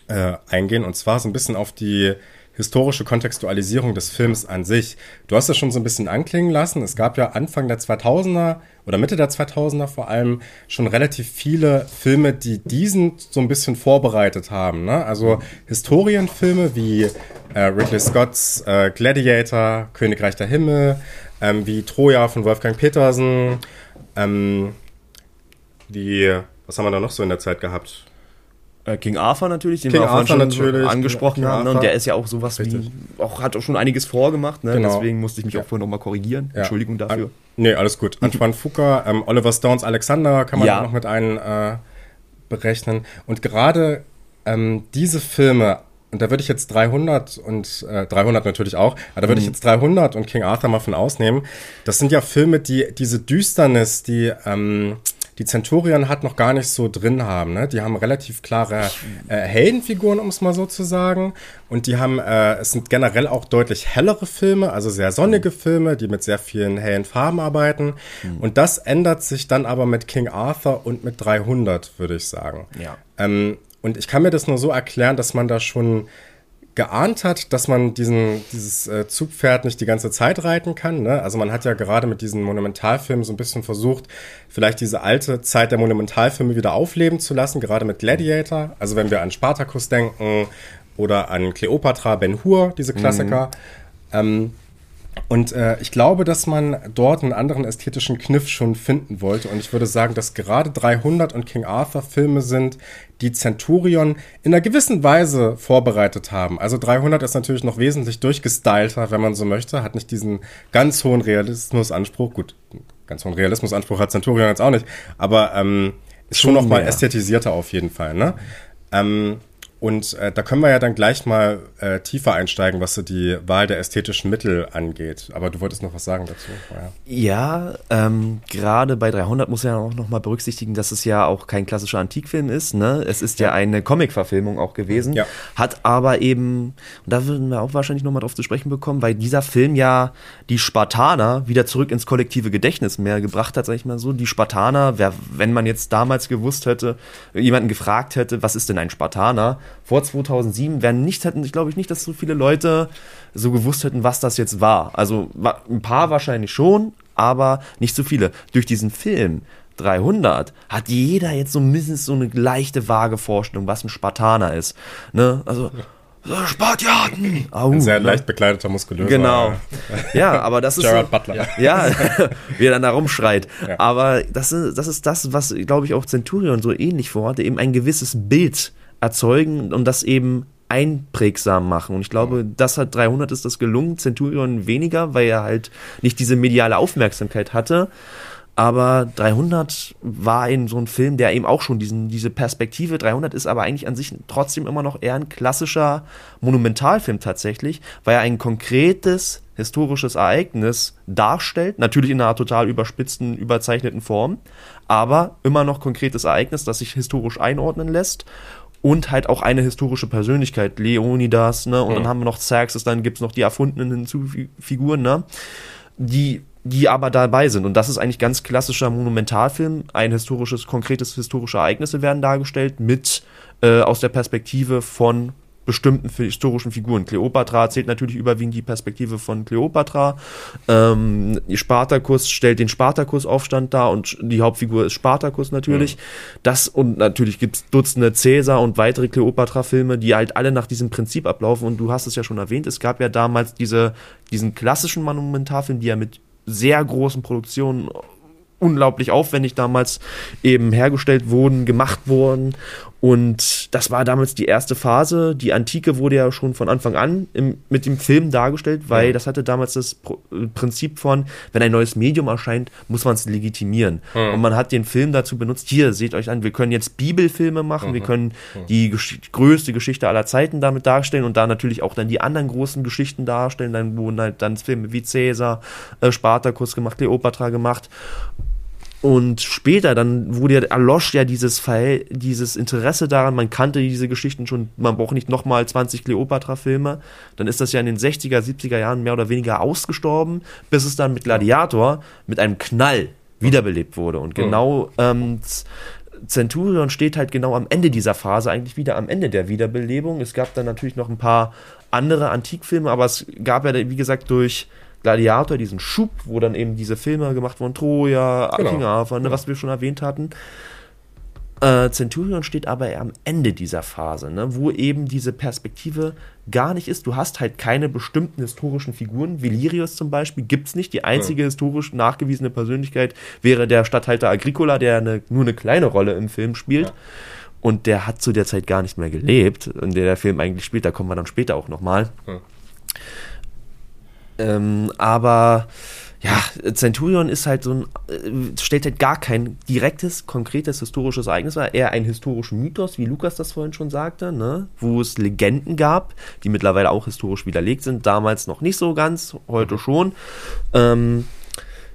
äh, eingehen und zwar so ein bisschen auf die historische Kontextualisierung des Films an sich. Du hast es schon so ein bisschen anklingen lassen. Es gab ja Anfang der 2000er oder Mitte der 2000er vor allem schon relativ viele Filme, die diesen so ein bisschen vorbereitet haben. Ne? Also Historienfilme wie äh, Ridley Scotts äh, Gladiator, Königreich der Himmel, ähm, wie Troja von Wolfgang Petersen, ähm, die, was haben wir da noch so in der Zeit gehabt? Äh, King Arthur natürlich, den King wir auch schon angesprochen King haben. Ne? Und der ist ja auch sowas Richtig. wie, auch, hat auch schon einiges vorgemacht, ne? Genau. deswegen musste ich mich auch vorhin nochmal korrigieren. Ja. Entschuldigung dafür. An, nee, alles gut. Antoine Fuqua, ähm, Oliver Stones Alexander kann man ja. auch noch mit ein äh, berechnen. Und gerade ähm, diese Filme, und da würde ich jetzt 300 und äh, 300 natürlich auch, aber da würde mhm. ich jetzt 300 und King Arthur mal von ausnehmen. Das sind ja Filme, die diese Düsternis, die ähm, die Centurion hat noch gar nicht so drin haben. Ne? Die haben relativ klare äh, Heldenfiguren, um es mal so zu sagen. Und die haben, äh, es sind generell auch deutlich hellere Filme, also sehr sonnige mhm. Filme, die mit sehr vielen hellen Farben arbeiten. Mhm. Und das ändert sich dann aber mit King Arthur und mit 300, würde ich sagen. Ja. Ähm, und ich kann mir das nur so erklären, dass man da schon geahnt hat, dass man diesen, dieses äh, Zugpferd nicht die ganze Zeit reiten kann. Ne? Also man hat ja gerade mit diesen Monumentalfilmen so ein bisschen versucht, vielleicht diese alte Zeit der Monumentalfilme wieder aufleben zu lassen, gerade mit Gladiator. Also wenn wir an Spartacus denken oder an Cleopatra, Ben Hur, diese Klassiker. Mhm. Ähm, Und äh, ich glaube, dass man dort einen anderen ästhetischen Kniff schon finden wollte. Und ich würde sagen, dass gerade 300 und King Arthur Filme sind, die Centurion in einer gewissen Weise vorbereitet haben. Also 300 ist natürlich noch wesentlich durchgestylter, wenn man so möchte, hat nicht diesen ganz hohen Realismusanspruch. Gut, ganz hohen Realismusanspruch hat Centurion jetzt auch nicht, aber ähm, ist schon, schon noch mal ästhetisierter auf jeden Fall. Ne? Ähm, und äh, da können wir ja dann gleich mal äh, tiefer einsteigen, was so die Wahl der ästhetischen Mittel angeht. Aber du wolltest noch was sagen dazu. Ja, ja ähm, gerade bei 300 muss ja auch noch mal berücksichtigen, dass es ja auch kein klassischer Antikfilm ist. Ne? Es ist ja, ja eine Comic-Verfilmung auch gewesen. Ja. Hat aber eben, und da würden wir auch wahrscheinlich noch mal drauf zu sprechen bekommen, weil dieser Film ja die Spartaner wieder zurück ins kollektive Gedächtnis mehr gebracht hat, sag ich mal so. Die Spartaner, wer, wenn man jetzt damals gewusst hätte, jemanden gefragt hätte, was ist denn ein Spartaner? Vor 2007 wären nicht, hätten, ich glaube ich nicht, dass so viele Leute so gewusst hätten, was das jetzt war. Also ein paar wahrscheinlich schon, aber nicht so viele. Durch diesen Film 300 hat jeder jetzt so mindestens so eine leichte vage Vorstellung, was ein Spartaner ist. Ne? Also Spartiaten! Au, ein sehr ne? leicht bekleideter, muskulöser. Genau. Ja, aber das ist. Gerard so, Butler. Ja, wie er dann da rumschreit. Ja. Aber das ist, das ist das, was, glaube ich, auch Centurion so ähnlich vorhatte, eben ein gewisses Bild erzeugen und das eben einprägsam machen. Und ich glaube, das hat 300 ist das gelungen, Centurion weniger, weil er halt nicht diese mediale Aufmerksamkeit hatte. Aber 300 war eben so ein Film, der eben auch schon diesen, diese Perspektive, 300 ist aber eigentlich an sich trotzdem immer noch eher ein klassischer Monumentalfilm tatsächlich, weil er ein konkretes historisches Ereignis darstellt, natürlich in einer total überspitzten, überzeichneten Form, aber immer noch konkretes Ereignis, das sich historisch einordnen lässt und halt auch eine historische Persönlichkeit, Leonidas, ne? Und mhm. dann haben wir noch Xerxes, dann gibt's noch die erfundenen Hinzufiguren, ne? Die, die aber dabei sind. Und das ist eigentlich ganz klassischer Monumentalfilm. Ein historisches, konkretes historische Ereignisse werden dargestellt mit äh, aus der Perspektive von bestimmten historischen Figuren. Kleopatra zählt natürlich überwiegend die Perspektive von Kleopatra. Ähm, Spartacus stellt den Spartacus-Aufstand dar und die Hauptfigur ist Spartacus natürlich. Mhm. Das und natürlich gibt's Dutzende Cäsar und weitere Kleopatra-Filme, die halt alle nach diesem Prinzip ablaufen. Und du hast es ja schon erwähnt, es gab ja damals diese, diesen klassischen Monumentarfilm, die ja mit sehr großen Produktionen unglaublich aufwendig damals eben hergestellt wurden, gemacht wurden. Und das war damals die erste Phase. Die Antike wurde ja schon von Anfang an im, mit dem Film dargestellt, weil das hatte damals das Prinzip von, wenn ein neues Medium erscheint, muss man es legitimieren. Mhm. Und man hat den Film dazu benutzt, hier, seht euch an, wir können jetzt Bibelfilme machen, mhm. wir können mhm. die gesch größte Geschichte aller Zeiten damit darstellen und da natürlich auch dann die anderen großen Geschichten darstellen. Dann wurden halt dann Filme wie Caesar, äh, Spartacus gemacht, Cleopatra gemacht. Und später, dann wurde ja, erlosch ja dieses Verhält, dieses Interesse daran, man kannte diese Geschichten schon, man braucht nicht nochmal 20 Cleopatra-Filme. Dann ist das ja in den 60er, 70er Jahren mehr oder weniger ausgestorben, bis es dann mit Gladiator mit einem Knall wiederbelebt wurde. Und genau ähm, Centurion steht halt genau am Ende dieser Phase, eigentlich wieder am Ende der Wiederbelebung. Es gab dann natürlich noch ein paar andere Antikfilme, aber es gab ja, wie gesagt, durch Gladiator, diesen Schub, wo dann eben diese Filme gemacht wurden, Troja, genau. King Arthur, ne, was wir schon erwähnt hatten. Äh, Centurion steht aber am Ende dieser Phase, ne, wo eben diese Perspektive gar nicht ist. Du hast halt keine bestimmten historischen Figuren. Velirius zum Beispiel gibt es nicht. Die einzige ja. historisch nachgewiesene Persönlichkeit wäre der Statthalter Agricola, der eine, nur eine kleine Rolle im Film spielt. Ja. Und der hat zu der Zeit gar nicht mehr gelebt, in der der Film eigentlich spielt. Da kommen wir dann später auch nochmal. Ja. Ähm, aber ja, Centurion ist halt so ein, äh, stellt halt gar kein direktes, konkretes historisches Ereignis dar, eher ein historischen Mythos, wie Lukas das vorhin schon sagte, ne? wo es Legenden gab, die mittlerweile auch historisch widerlegt sind, damals noch nicht so ganz, heute schon. Ähm,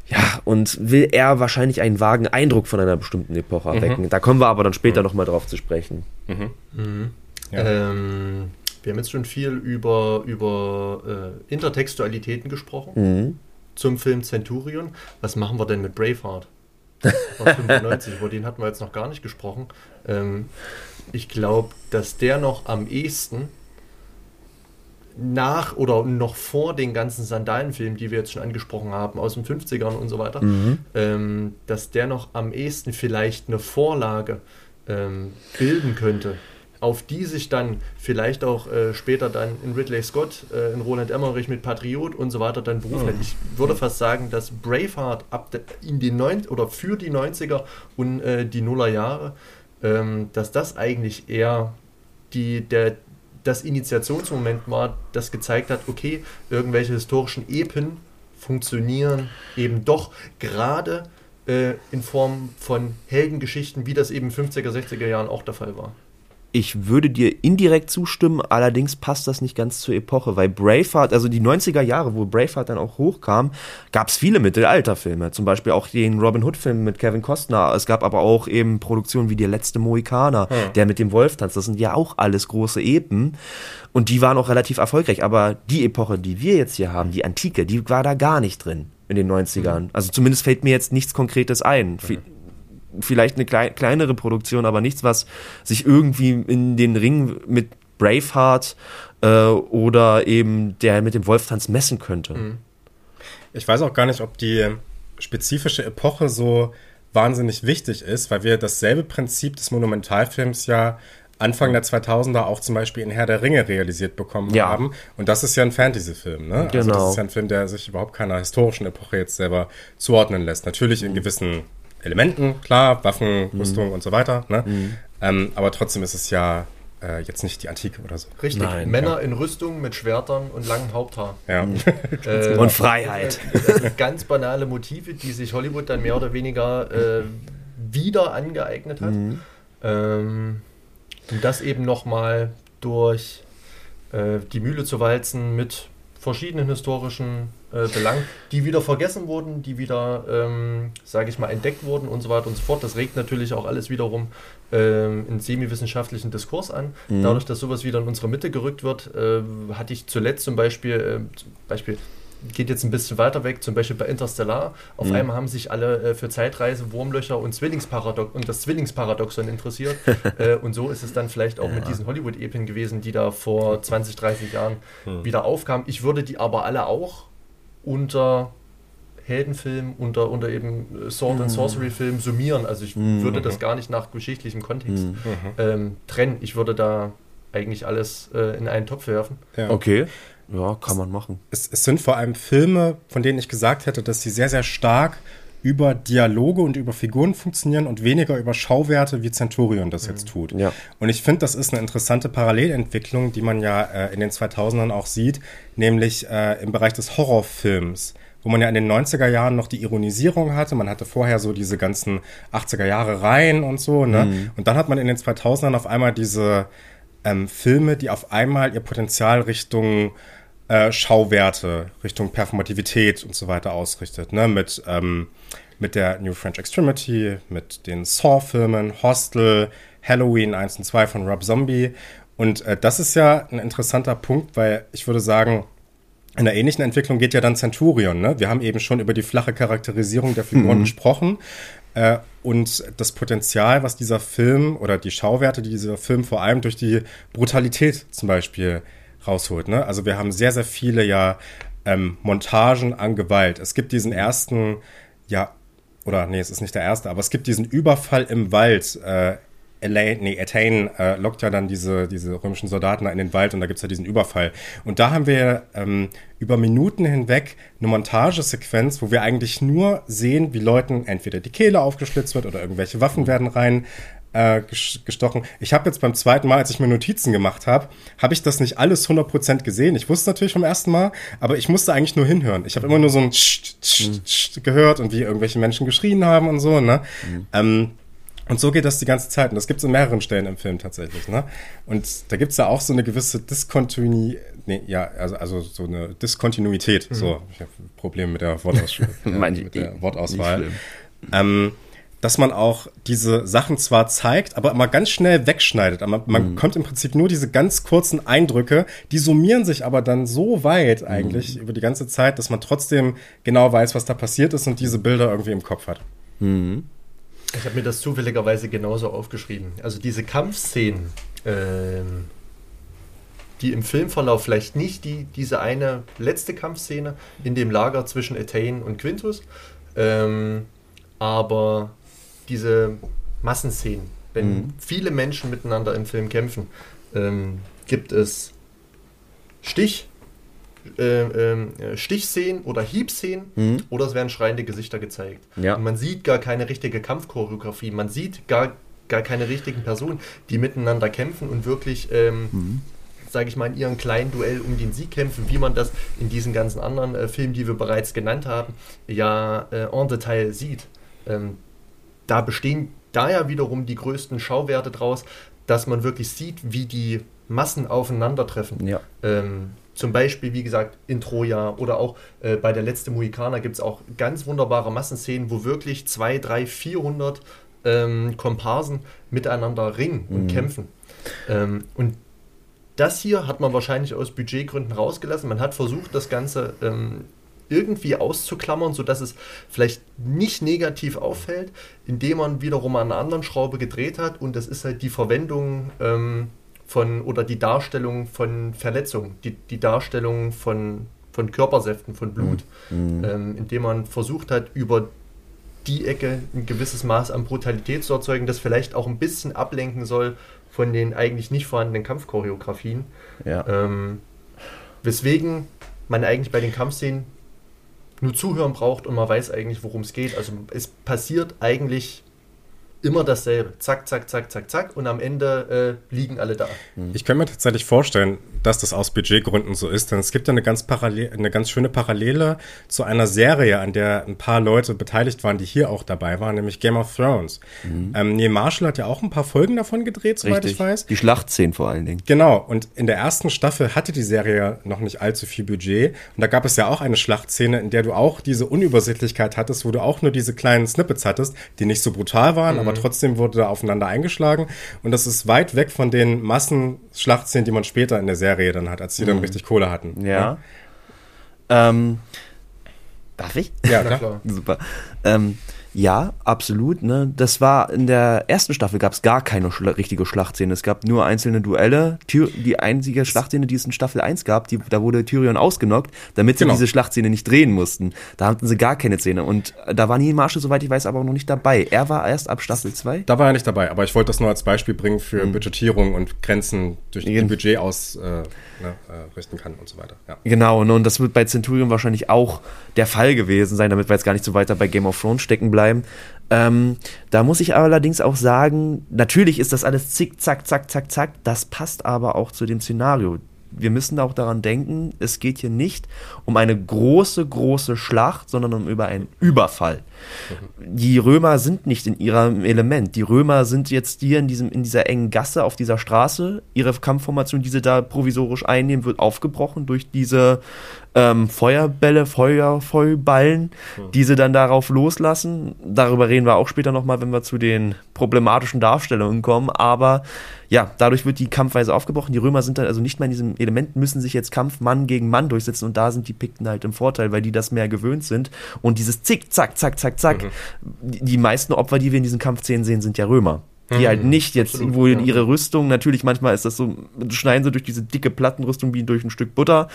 ja, und will er wahrscheinlich einen vagen Eindruck von einer bestimmten Epoche erwecken. Mhm. Da kommen wir aber dann später mhm. nochmal drauf zu sprechen. Mhm. mhm. Ja. Ähm, wir haben jetzt schon viel über, über äh, Intertextualitäten gesprochen mhm. zum Film Centurion. Was machen wir denn mit Braveheart? Von 95, über den hatten wir jetzt noch gar nicht gesprochen. Ähm, ich glaube, dass der noch am ehesten nach oder noch vor den ganzen Sandalenfilmen, die wir jetzt schon angesprochen haben, aus den 50ern und so weiter, mhm. ähm, dass der noch am ehesten vielleicht eine Vorlage ähm, bilden könnte auf die sich dann vielleicht auch äh, später dann in Ridley Scott, äh, in Roland Emmerich mit Patriot und so weiter dann berufen. Mhm. Ich würde fast sagen, dass Braveheart ab in die neun oder für die 90er und äh, die Nullerjahre, ähm, dass das eigentlich eher die, der, das Initiationsmoment war, das gezeigt hat, okay, irgendwelche historischen Epen funktionieren eben doch gerade äh, in Form von Heldengeschichten, wie das eben 50er, 60er Jahren auch der Fall war. Ich würde dir indirekt zustimmen, allerdings passt das nicht ganz zur Epoche, weil Braveheart, also die 90er Jahre, wo Braveheart dann auch hochkam, gab es viele Mittelalterfilme, zum Beispiel auch den Robin Hood-Film mit Kevin Costner. Es gab aber auch eben Produktionen wie Der letzte Mohikaner, hm. der mit dem Wolf tanzt. Das sind ja auch alles große Epen und die waren auch relativ erfolgreich. Aber die Epoche, die wir jetzt hier haben, die Antike, die war da gar nicht drin in den 90ern. Hm. Also zumindest fällt mir jetzt nichts Konkretes ein. Hm vielleicht eine klei kleinere Produktion, aber nichts, was sich irgendwie in den Ring mit Braveheart äh, oder eben der mit dem Wolftanz messen könnte. Mhm. Ich weiß auch gar nicht, ob die spezifische Epoche so wahnsinnig wichtig ist, weil wir dasselbe Prinzip des Monumentalfilms ja Anfang der 2000er auch zum Beispiel in Herr der Ringe realisiert bekommen ja. haben. Und das ist ja ein Fantasy-Film, ne? Genau. Also das genau. ist ja ein Film, der sich überhaupt keiner historischen Epoche jetzt selber zuordnen lässt. Natürlich in gewissen Elementen, klar, Waffen, mhm. Rüstung und so weiter. Ne? Mhm. Ähm, aber trotzdem ist es ja äh, jetzt nicht die Antike oder so. Richtig, Nein, Männer ja. in Rüstung mit Schwertern und langem Haupthaar. Ja. Mhm. äh, und Freiheit. Äh, ganz banale Motive, die sich Hollywood dann mehr oder weniger äh, wieder angeeignet hat. Mhm. Ähm, und das eben nochmal durch äh, die Mühle zu walzen mit verschiedenen historischen äh, Belangen, die wieder vergessen wurden, die wieder, ähm, sage ich mal, entdeckt wurden und so weiter und so fort. Das regt natürlich auch alles wiederum ähm, einen semi-wissenschaftlichen Diskurs an. Mhm. Dadurch, dass sowas wieder in unsere Mitte gerückt wird, äh, hatte ich zuletzt zum Beispiel, äh, zum Beispiel geht jetzt ein bisschen weiter weg, zum Beispiel bei Interstellar. Auf mhm. einmal haben sich alle äh, für Zeitreise, Wurmlöcher und Zwillingsparadox und das Zwillingsparadoxon interessiert. äh, und so ist es dann vielleicht auch ja. mit diesen Hollywood-Epen gewesen, die da vor 20, 30 Jahren mhm. wieder aufkamen. Ich würde die aber alle auch unter Heldenfilm, unter, unter eben äh, Sword mhm. and Sorcery Film summieren. Also ich mhm. würde das gar nicht nach geschichtlichem Kontext mhm. ähm, trennen. Ich würde da eigentlich alles äh, in einen Topf werfen. Ja. Okay. Ja, kann man machen. Es, es, sind vor allem Filme, von denen ich gesagt hätte, dass sie sehr, sehr stark über Dialoge und über Figuren funktionieren und weniger über Schauwerte, wie Centurion das jetzt mhm. tut. Ja. Und ich finde, das ist eine interessante Parallelentwicklung, die man ja äh, in den 2000ern auch sieht, nämlich äh, im Bereich des Horrorfilms wo man ja in den 90er Jahren noch die Ironisierung hatte. Man hatte vorher so diese ganzen 80er Jahre Reihen und so. Ne? Mhm. Und dann hat man in den 2000ern auf einmal diese ähm, Filme, die auf einmal ihr Potenzial Richtung äh, Schauwerte, Richtung Performativität und so weiter ausrichtet. Ne? Mit, ähm, mit der New French Extremity, mit den Saw-Filmen, Hostel, Halloween 1 und 2 von Rob Zombie. Und äh, das ist ja ein interessanter Punkt, weil ich würde sagen, in einer ähnlichen Entwicklung geht ja dann Centurion. Ne? Wir haben eben schon über die flache Charakterisierung der Figuren mhm. gesprochen. Äh, und das Potenzial, was dieser Film oder die Schauwerte, die dieser Film vor allem durch die Brutalität zum Beispiel rausholt. Ne? Also wir haben sehr, sehr viele ja ähm, Montagen an Gewalt. Es gibt diesen ersten, ja, oder nee, es ist nicht der erste, aber es gibt diesen Überfall im Wald. Äh, Elaine, nee, Attain äh, lockt ja dann diese, diese römischen Soldaten in den Wald und da gibt's ja diesen Überfall. Und da haben wir ähm, über Minuten hinweg eine Montagesequenz, wo wir eigentlich nur sehen, wie Leuten entweder die Kehle aufgeschlitzt wird oder irgendwelche Waffen werden rein äh, gestochen. Ich habe jetzt beim zweiten Mal, als ich mir Notizen gemacht habe, habe ich das nicht alles 100% gesehen. Ich wusste natürlich vom ersten Mal, aber ich musste eigentlich nur hinhören. Ich habe immer nur so ein mhm. gehört und wie irgendwelche Menschen geschrien haben und so. Ne? Mhm. Ähm, und so geht das die ganze Zeit. Und das gibt es in mehreren Stellen im Film tatsächlich. Ne? Und da gibt es ja auch so eine gewisse Diskontinuität. Nee, ja, also, also so eine Diskontinuität. Mhm. So, ich habe Probleme mit der, Wortaus ja, mit der Wortauswahl. Ähm, dass man auch diese Sachen zwar zeigt, aber immer ganz schnell wegschneidet. Aber man mhm. kommt im Prinzip nur diese ganz kurzen Eindrücke, die summieren sich aber dann so weit eigentlich mhm. über die ganze Zeit, dass man trotzdem genau weiß, was da passiert ist und diese Bilder irgendwie im Kopf hat. Mhm. Ich habe mir das zufälligerweise genauso aufgeschrieben. Also diese Kampfszenen, ähm, die im Filmverlauf vielleicht nicht die, diese eine letzte Kampfszene in dem Lager zwischen Etain und Quintus, ähm, aber diese Massenszenen, wenn Mhm. viele Menschen miteinander im Film kämpfen, ähm, gibt es Stich, äh, ähm, äh, Stichszenen oder Hiebszenen Mhm. oder es werden schreiende Gesichter gezeigt. Ja. Und man sieht gar keine richtige Kampfchoreografie, man sieht gar, gar keine richtigen Personen, die miteinander kämpfen und wirklich, ähm, Mhm. sage ich mal, in ihrem kleinen Duell um den Sieg kämpfen, wie man das in diesen ganzen anderen äh, Filmen, die wir bereits genannt haben, ja äh, en Detail sieht. Ähm, da bestehen da ja wiederum die größten Schauwerte draus, dass man wirklich sieht, wie die Massen aufeinandertreffen. Ja. Ähm, zum Beispiel, wie gesagt, in Troja oder auch äh, bei der letzte Mohikaner gibt es auch ganz wunderbare Massenszenen, wo wirklich 2, 3, 400 ähm, Komparsen miteinander ringen und Mhm. kämpfen. Ähm, und das hier hat man wahrscheinlich aus Budgetgründen rausgelassen. Man hat versucht, das Ganze ähm, irgendwie auszuklammern, sodass es vielleicht nicht negativ auffällt, indem man wiederum an einer anderen Schraube gedreht hat. Und das ist halt die Verwendung ähm, von oder die Darstellung von Verletzungen, die, die Darstellung von, von Körpersäften, von Blut, Mhm. ähm, indem man versucht hat, über die Ecke ein gewisses Maß an Brutalität zu erzeugen, das vielleicht auch ein bisschen ablenken soll von den eigentlich nicht vorhandenen Kampfchoreografien. Ja. Ähm, weswegen man eigentlich bei den Kampfszenen nur zuhören braucht und man weiß eigentlich, worum es geht. Also es passiert eigentlich immer dasselbe. Zack, zack, zack, zack, zack. Und am Ende äh, liegen alle da. Ich kann mir tatsächlich vorstellen, dass das aus Budgetgründen so ist, denn es gibt ja eine ganz, parallel, eine ganz schöne Parallele zu einer Serie, an der ein paar Leute beteiligt waren, die hier auch dabei waren, nämlich Game of Thrones. Ähm, Neil Marshall hat ja auch ein paar Folgen davon gedreht, soweit ich weiß. Die Schlachtszenen vor allen Dingen. Genau, und in der ersten Staffel hatte die Serie noch nicht allzu viel Budget. Und da gab es ja auch eine Schlachtszene, in der du auch diese Unübersichtlichkeit hattest, wo du auch nur diese kleinen Snippets hattest, die nicht so brutal waren, aber trotzdem wurde da aufeinander eingeschlagen. Und das ist weit weg von den Massenschlachtszenen, die man später in der Serie dann hat, als die dann richtig Kohle hatten. Ja. Ähm, darf ich? Ja, klar. Super. Ähm, ja, absolut. Ne? Das war in der ersten Staffel gab es gar keine schla richtige Schlachtszene. Es gab nur einzelne Duelle. Tyr die einzige Schlachtszene, die es in Staffel 1 gab, die, da wurde Tyrion ausgenockt, damit sie Genau. diese Schlachtszene nicht drehen mussten. Da hatten sie gar keine Szene. Und da war Neil Marshall, soweit ich weiß, aber auch noch nicht dabei. Er war erst ab Staffel 2. Da war er nicht dabei, aber ich wollte das nur als Beispiel bringen für Budgetierung und Grenzen, durch die Mhm. Budget aus äh, ne, äh, kann und so weiter. Ja. Genau, ne, und das wird bei Centurion wahrscheinlich auch der Fall gewesen sein, damit wir jetzt gar nicht so weiter bei Game of Thrones stecken bleiben. Ähm, da muss ich allerdings auch sagen, natürlich ist das alles zick, zack, zack, zack, zack, das passt aber auch zu dem Szenario. Wir müssen auch daran denken, es geht hier nicht um eine große, große Schlacht, sondern um über einen Überfall. Die Römer sind nicht in ihrem Element. Die Römer sind jetzt hier in, diesem, in dieser engen Gasse auf dieser Straße. Ihre Kampfformation, die sie da provisorisch einnehmen, wird aufgebrochen durch diese ähm, Feuerbälle, Feuer, Feuerballen, die sie dann darauf loslassen. Darüber reden wir auch später nochmal, wenn wir zu den problematischen Darstellungen kommen. Aber ja, dadurch wird die Kampfweise aufgebrochen. Die Römer sind dann also nicht mehr in diesem Element, müssen sich jetzt Kampf Mann gegen Mann durchsetzen. Und da sind die Pikten halt im Vorteil, weil die das mehr gewöhnt sind. Und dieses Zick, zack, zack, zack, zack. Die, die meisten Opfer, die wir in diesen Kampfszenen sehen, sind ja Römer. Die halt nicht jetzt, Absolut, wo ja. ihre Rüstung, natürlich manchmal ist das so, schneiden sie durch diese dicke Plattenrüstung wie durch ein Stück Butter.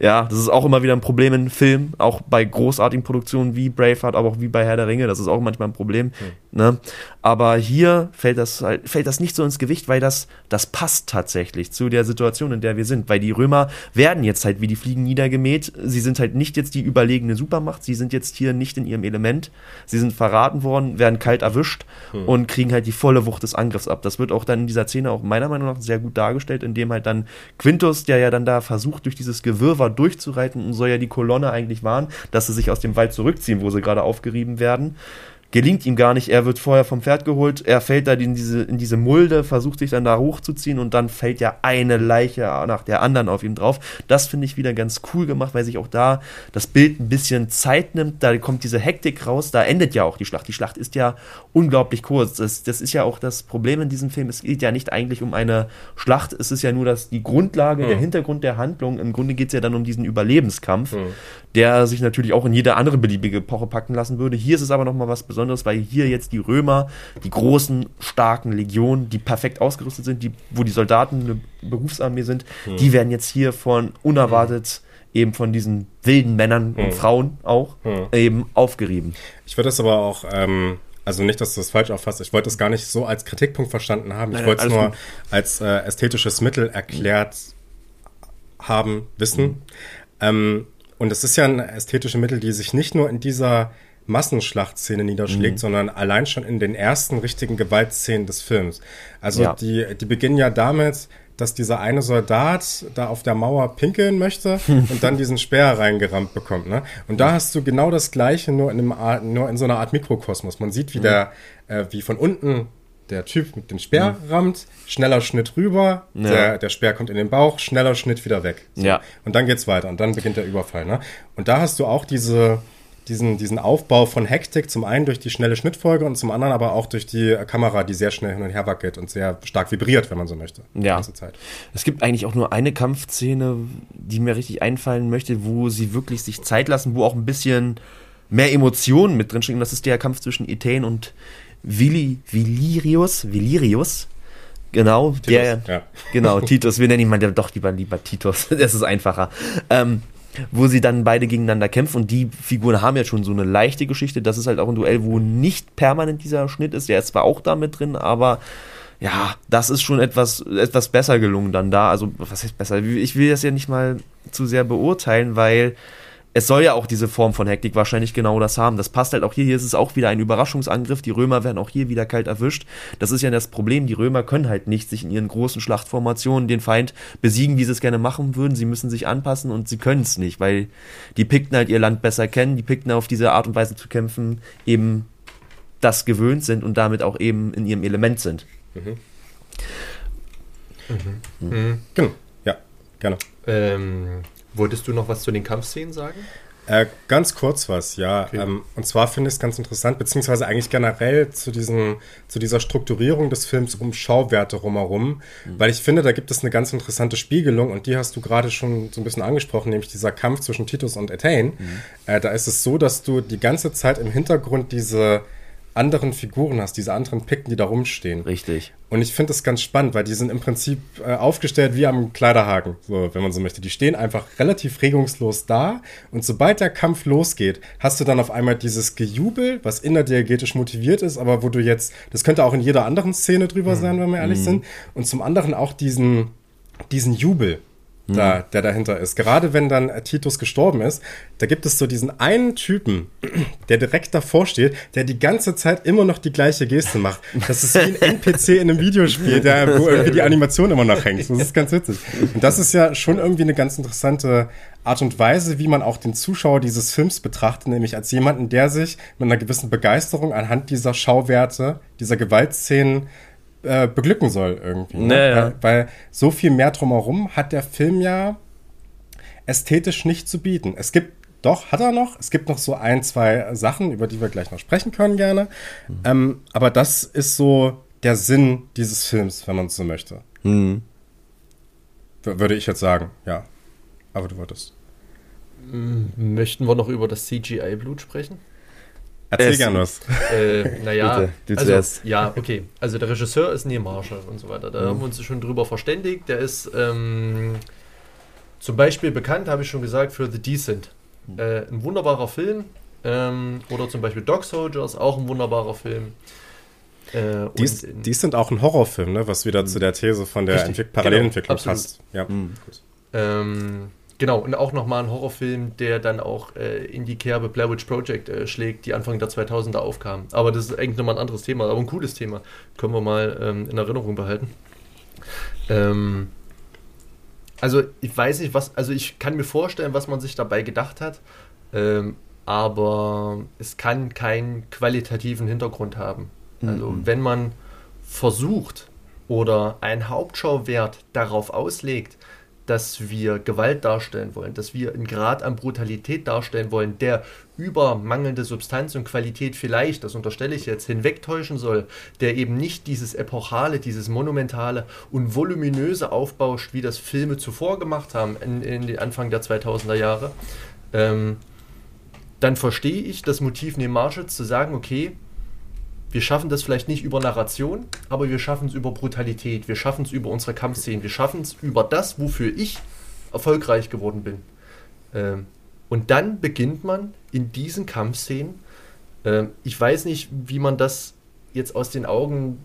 Ja, das ist auch immer wieder ein Problem in Film, auch bei großartigen Produktionen wie Braveheart, aber auch wie bei Herr der Ringe, das ist auch manchmal ein Problem. Ne? Aber hier fällt das halt, fällt das nicht so ins Gewicht, weil das, das passt tatsächlich zu der Situation, in der wir sind. Weil die Römer werden jetzt halt wie die Fliegen niedergemäht. Sie sind halt nicht jetzt die überlegene Supermacht, sie sind jetzt hier nicht in ihrem Element. Sie sind verraten worden, werden kalt erwischt und kriegen halt die volle Wucht des Angriffs ab. Das wird auch dann in dieser Szene auch meiner Meinung nach sehr gut dargestellt, indem halt dann Quintus, der ja dann da versucht, durch dieses Gewirrwarr durchzureiten und soll ja die Kolonne eigentlich warnen, dass sie sich aus dem Wald zurückziehen, wo sie gerade aufgerieben werden. Gelingt ihm gar nicht, er wird vorher vom Pferd geholt, er fällt da in diese, in diese Mulde, versucht sich dann da hochzuziehen und dann fällt ja eine Leiche nach der anderen auf ihm drauf. Das finde ich wieder ganz cool gemacht, weil sich auch da das Bild ein bisschen Zeit nimmt, da kommt diese Hektik raus, da endet ja auch die Schlacht. Die Schlacht ist ja unglaublich kurz. Das, das ist ja auch das Problem in diesem Film. Es geht ja nicht eigentlich um eine Schlacht, es ist ja nur das, die Grundlage, der Hintergrund der Handlung. Im Grunde geht es ja dann um diesen Überlebenskampf, der sich natürlich auch in jede andere beliebige Epoche packen lassen würde. Hier ist es aber nochmal was Besonderes, weil hier jetzt die Römer, die großen, starken Legionen, die perfekt ausgerüstet sind, die, wo die Soldaten eine Berufsarmee sind, die werden jetzt hier von unerwartet eben von diesen wilden Männern und Frauen auch eben aufgerieben. Ich würde das aber auch, ähm, Also nicht, dass du das falsch auffasst. Ich wollte es gar nicht so als Kritikpunkt verstanden haben. Ich wollte es nur gut. als äh, ästhetisches Mittel erklärt haben, wissen. Mhm. Ähm, und es ist ja ein ästhetische Mittel, die sich nicht nur in dieser Massenschlachtszene niederschlägt, Mhm. sondern allein schon in den ersten richtigen Gewaltszenen des Films. Also Ja. die, die beginnen ja damit, dass dieser eine Soldat da auf der Mauer pinkeln möchte und dann diesen Speer reingerammt bekommt. Ne? Und da hast du genau das Gleiche, nur in, einem Art, nur in so einer Art Mikrokosmos. Man sieht, wie, der, äh, wie von unten der Typ mit dem Speer rammt, schneller Schnitt rüber, Ja. der, der Speer kommt in den Bauch, schneller Schnitt wieder weg. So. Ja. Und dann geht's weiter und dann beginnt der Überfall. Ne? Und da hast du auch diese, diesen, diesen Aufbau von Hektik, zum einen durch die schnelle Schnittfolge und zum anderen aber auch durch die Kamera, die sehr schnell hin und her wackelt und sehr stark vibriert, wenn man so möchte. Die Ja. ganze Zeit. Es gibt eigentlich auch nur eine Kampfszene, die mir richtig einfallen möchte, wo sie wirklich sich Zeit lassen, wo auch ein bisschen mehr Emotionen mit drin stecken. Das ist der Kampf zwischen Ethan und Vili, Vilirius. Vilirius. Genau, der, ja. genau, Titus, wir nennen ihn mal doch lieber, lieber Titus, das ist einfacher. Ähm, wo sie dann beide gegeneinander kämpfen und die Figuren haben ja schon so eine leichte Geschichte. Das ist halt auch ein Duell, wo nicht permanent dieser Schnitt ist. Der ist zwar auch da mit drin, aber ja, das ist schon etwas, etwas besser gelungen dann da. Also, was heißt besser? Ich will das ja nicht mal zu sehr beurteilen, weil es soll ja auch diese Form von Hektik wahrscheinlich genau das haben. Das passt halt auch hier. Hier ist es auch wieder ein Überraschungsangriff. Die Römer werden auch hier wieder kalt erwischt. Das ist ja das Problem. Die Römer können halt nicht sich in ihren großen Schlachtformationen den Feind besiegen, wie sie es gerne machen würden. Sie müssen sich anpassen und sie können es nicht, weil die Pikten halt ihr Land besser kennen. Die Pikten auf diese Art und Weise zu kämpfen eben das gewöhnt sind und damit auch eben in ihrem Element sind. Genau. Ja, gerne. Ähm, wolltest du noch was zu den Kampfszenen sagen? Äh, ganz kurz was, ja. Ähm, und zwar finde ich es ganz interessant, beziehungsweise eigentlich generell zu, diesen, zu dieser Strukturierung des Films um Schauwerte rumherum, weil ich finde, da gibt es eine ganz interessante Spiegelung und die hast du gerade schon so ein bisschen angesprochen, nämlich dieser Kampf zwischen Titus und Etain. Äh, da ist es so, dass du die ganze Zeit im Hintergrund diese anderen Figuren hast, diese anderen Pikten, die da rumstehen. Richtig. Und ich finde das ganz spannend, weil die sind im Prinzip äh, aufgestellt wie am Kleiderhaken, so, wenn man so möchte. Die stehen einfach relativ regungslos da und sobald der Kampf losgeht, hast du dann auf einmal dieses Gejubel, was innerdiegetisch motiviert ist, aber wo du jetzt, das könnte auch in jeder anderen Szene drüber sein, wenn wir ehrlich sind, und zum anderen auch diesen, diesen Jubel. Da, der dahinter ist. Gerade wenn dann äh, Titus gestorben ist, da gibt es so diesen einen Typen, der direkt davor steht, der die ganze Zeit immer noch die gleiche Geste macht. Das ist wie ein NPC in einem Videospiel, der, wo irgendwie die Animation immer noch hängt. Das ist ganz witzig. Und das ist ja schon irgendwie eine ganz interessante Art und Weise, wie man auch den Zuschauer dieses Films betrachtet, nämlich als jemanden, der sich mit einer gewissen Begeisterung anhand dieser Schauwerte, dieser Gewaltszenen äh, beglücken soll irgendwie. Ne? Ja, ja. Weil, weil so viel mehr drumherum hat der Film ja ästhetisch nicht zu bieten. Es gibt, doch, hat er noch. Es gibt noch so ein, zwei Sachen, über die wir gleich noch sprechen können gerne. Ähm, aber das ist so der Sinn dieses Films, wenn man es so möchte. Mhm. Würde ich jetzt sagen, ja. Aber du wolltest. Möchten wir noch über das CGI-Blut sprechen? Erzähl Es- gerne was. Äh, naja, Bitte, du also, zuerst. ja, okay. Also der Regisseur ist Neil Marshall und so weiter. Da haben wir uns schon drüber verständigt. Der ist ähm, zum Beispiel bekannt, habe ich schon gesagt, für The Decent. Äh, ein wunderbarer Film. Ähm, oder zum Beispiel Dog Soldiers, auch ein wunderbarer Film. Äh, Dies, und in- dies sind auch ein Horrorfilm, ne? was wieder zu der These von der Parallelentwicklung genau, passt. Ja. Mhm. Gut. Ähm, genau, und auch nochmal ein Horrorfilm, der dann auch äh, in die Kerbe Blair Witch Project äh, schlägt, die Anfang der 2000er aufkam. Aber das ist eigentlich nochmal ein anderes Thema, aber ein cooles Thema. Können wir mal ähm, in Erinnerung behalten. Ähm, also ich weiß nicht, was, also ich kann mir vorstellen, was man sich dabei gedacht hat, ähm, aber es kann keinen qualitativen Hintergrund haben. Also wenn man versucht oder einen Hauptschauwert darauf auslegt, dass wir Gewalt darstellen wollen, dass wir einen Grad an Brutalität darstellen wollen, der über mangelnde Substanz und Qualität vielleicht, das unterstelle ich jetzt, hinwegtäuschen soll, der eben nicht dieses epochale, dieses monumentale und voluminöse aufbauscht, wie das Filme zuvor gemacht haben in, in den Anfang der 2000er Jahre, ähm, dann verstehe ich das Motiv Marshalls zu sagen, okay, wir schaffen das vielleicht nicht über Narration, aber wir schaffen es über Brutalität, wir schaffen es über unsere Kampfszenen, wir schaffen es über das, wofür ich erfolgreich geworden bin. Ähm, und dann beginnt man in diesen Kampfszenen Ähm, ich weiß nicht, wie man das jetzt aus den Augen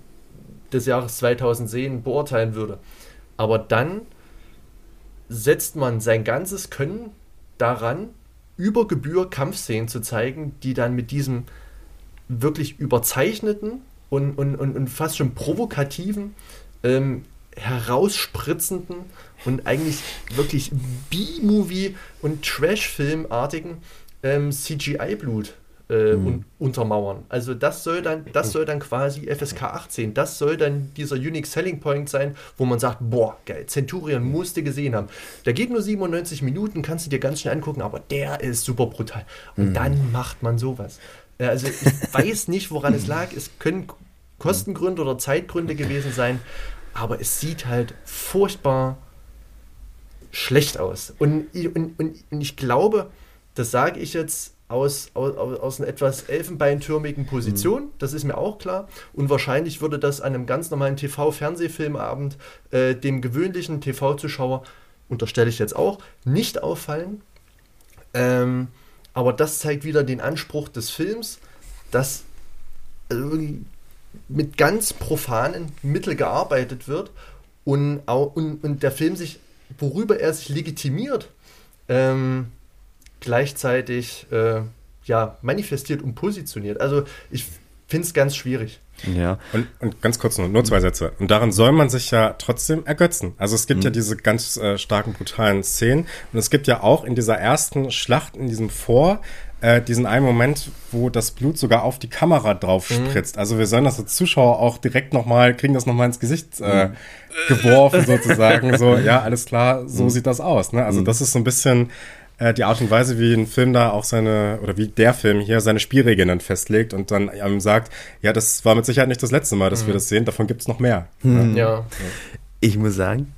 des Jahres 2010 beurteilen würde. Aber dann setzt man sein ganzes Können daran, über Gebühr Kampfszenen zu zeigen, die dann mit diesem wirklich überzeichneten und, und, und, und fast schon provokativen, ähm, herausspritzenden und eigentlich wirklich B-Movie- und Trash-Filmartigen ähm, CGI-Blut äh, mhm. un untermauern. Also das soll dann, das soll dann quasi FSK 18, das soll dann dieser Unique Selling Point sein, wo man sagt, boah, geil, Centurion musste gesehen haben. Der geht nur 97 Minuten, kannst du dir ganz schnell angucken, aber der ist super brutal. Und mhm. dann macht man sowas. Also ich weiß nicht, woran es lag. Es können Kostengründe oder Zeitgründe gewesen sein, aber es sieht halt furchtbar schlecht aus. Und, und, und, und ich glaube, das sage ich jetzt aus, aus, aus einer etwas elfenbeintürmigen Position, mhm. das ist mir auch klar. Und wahrscheinlich würde das an einem ganz normalen TV-Fernsehfilmabend äh, dem gewöhnlichen TV-Zuschauer, unterstelle ich jetzt auch, nicht auffallen. Ähm, aber das zeigt wieder den Anspruch des Films, dass also mit ganz profanen Mitteln gearbeitet wird und, und, und der Film sich, worüber er sich legitimiert, ähm, gleichzeitig äh, ja, manifestiert und positioniert. Also ich finde es ganz schwierig. Ja. Und, und ganz kurz nur, nur zwei Sätze. Und daran soll man sich ja trotzdem ergötzen. Also es gibt mhm. ja diese ganz äh, starken, brutalen Szenen. Und es gibt ja auch in dieser ersten Schlacht, in diesem Vor, äh, diesen einen Moment, wo das Blut sogar auf die Kamera drauf mhm. spritzt. Mhm. Also wir sollen das als Zuschauer auch direkt nochmal, kriegen das nochmal ins Gesicht äh, mhm. geworfen sozusagen. so, ja, alles klar, so mhm. sieht das aus. Ne? Also das ist so ein bisschen äh, die Art und Weise, wie ein Film da auch seine, oder wie der Film hier seine Spielregeln dann festlegt und dann ähm, sagt, ja, das war mit Sicherheit nicht das letzte Mal, dass mhm. wir das sehen, davon gibt es noch mehr. Mhm. Ja. Ich muss sagen,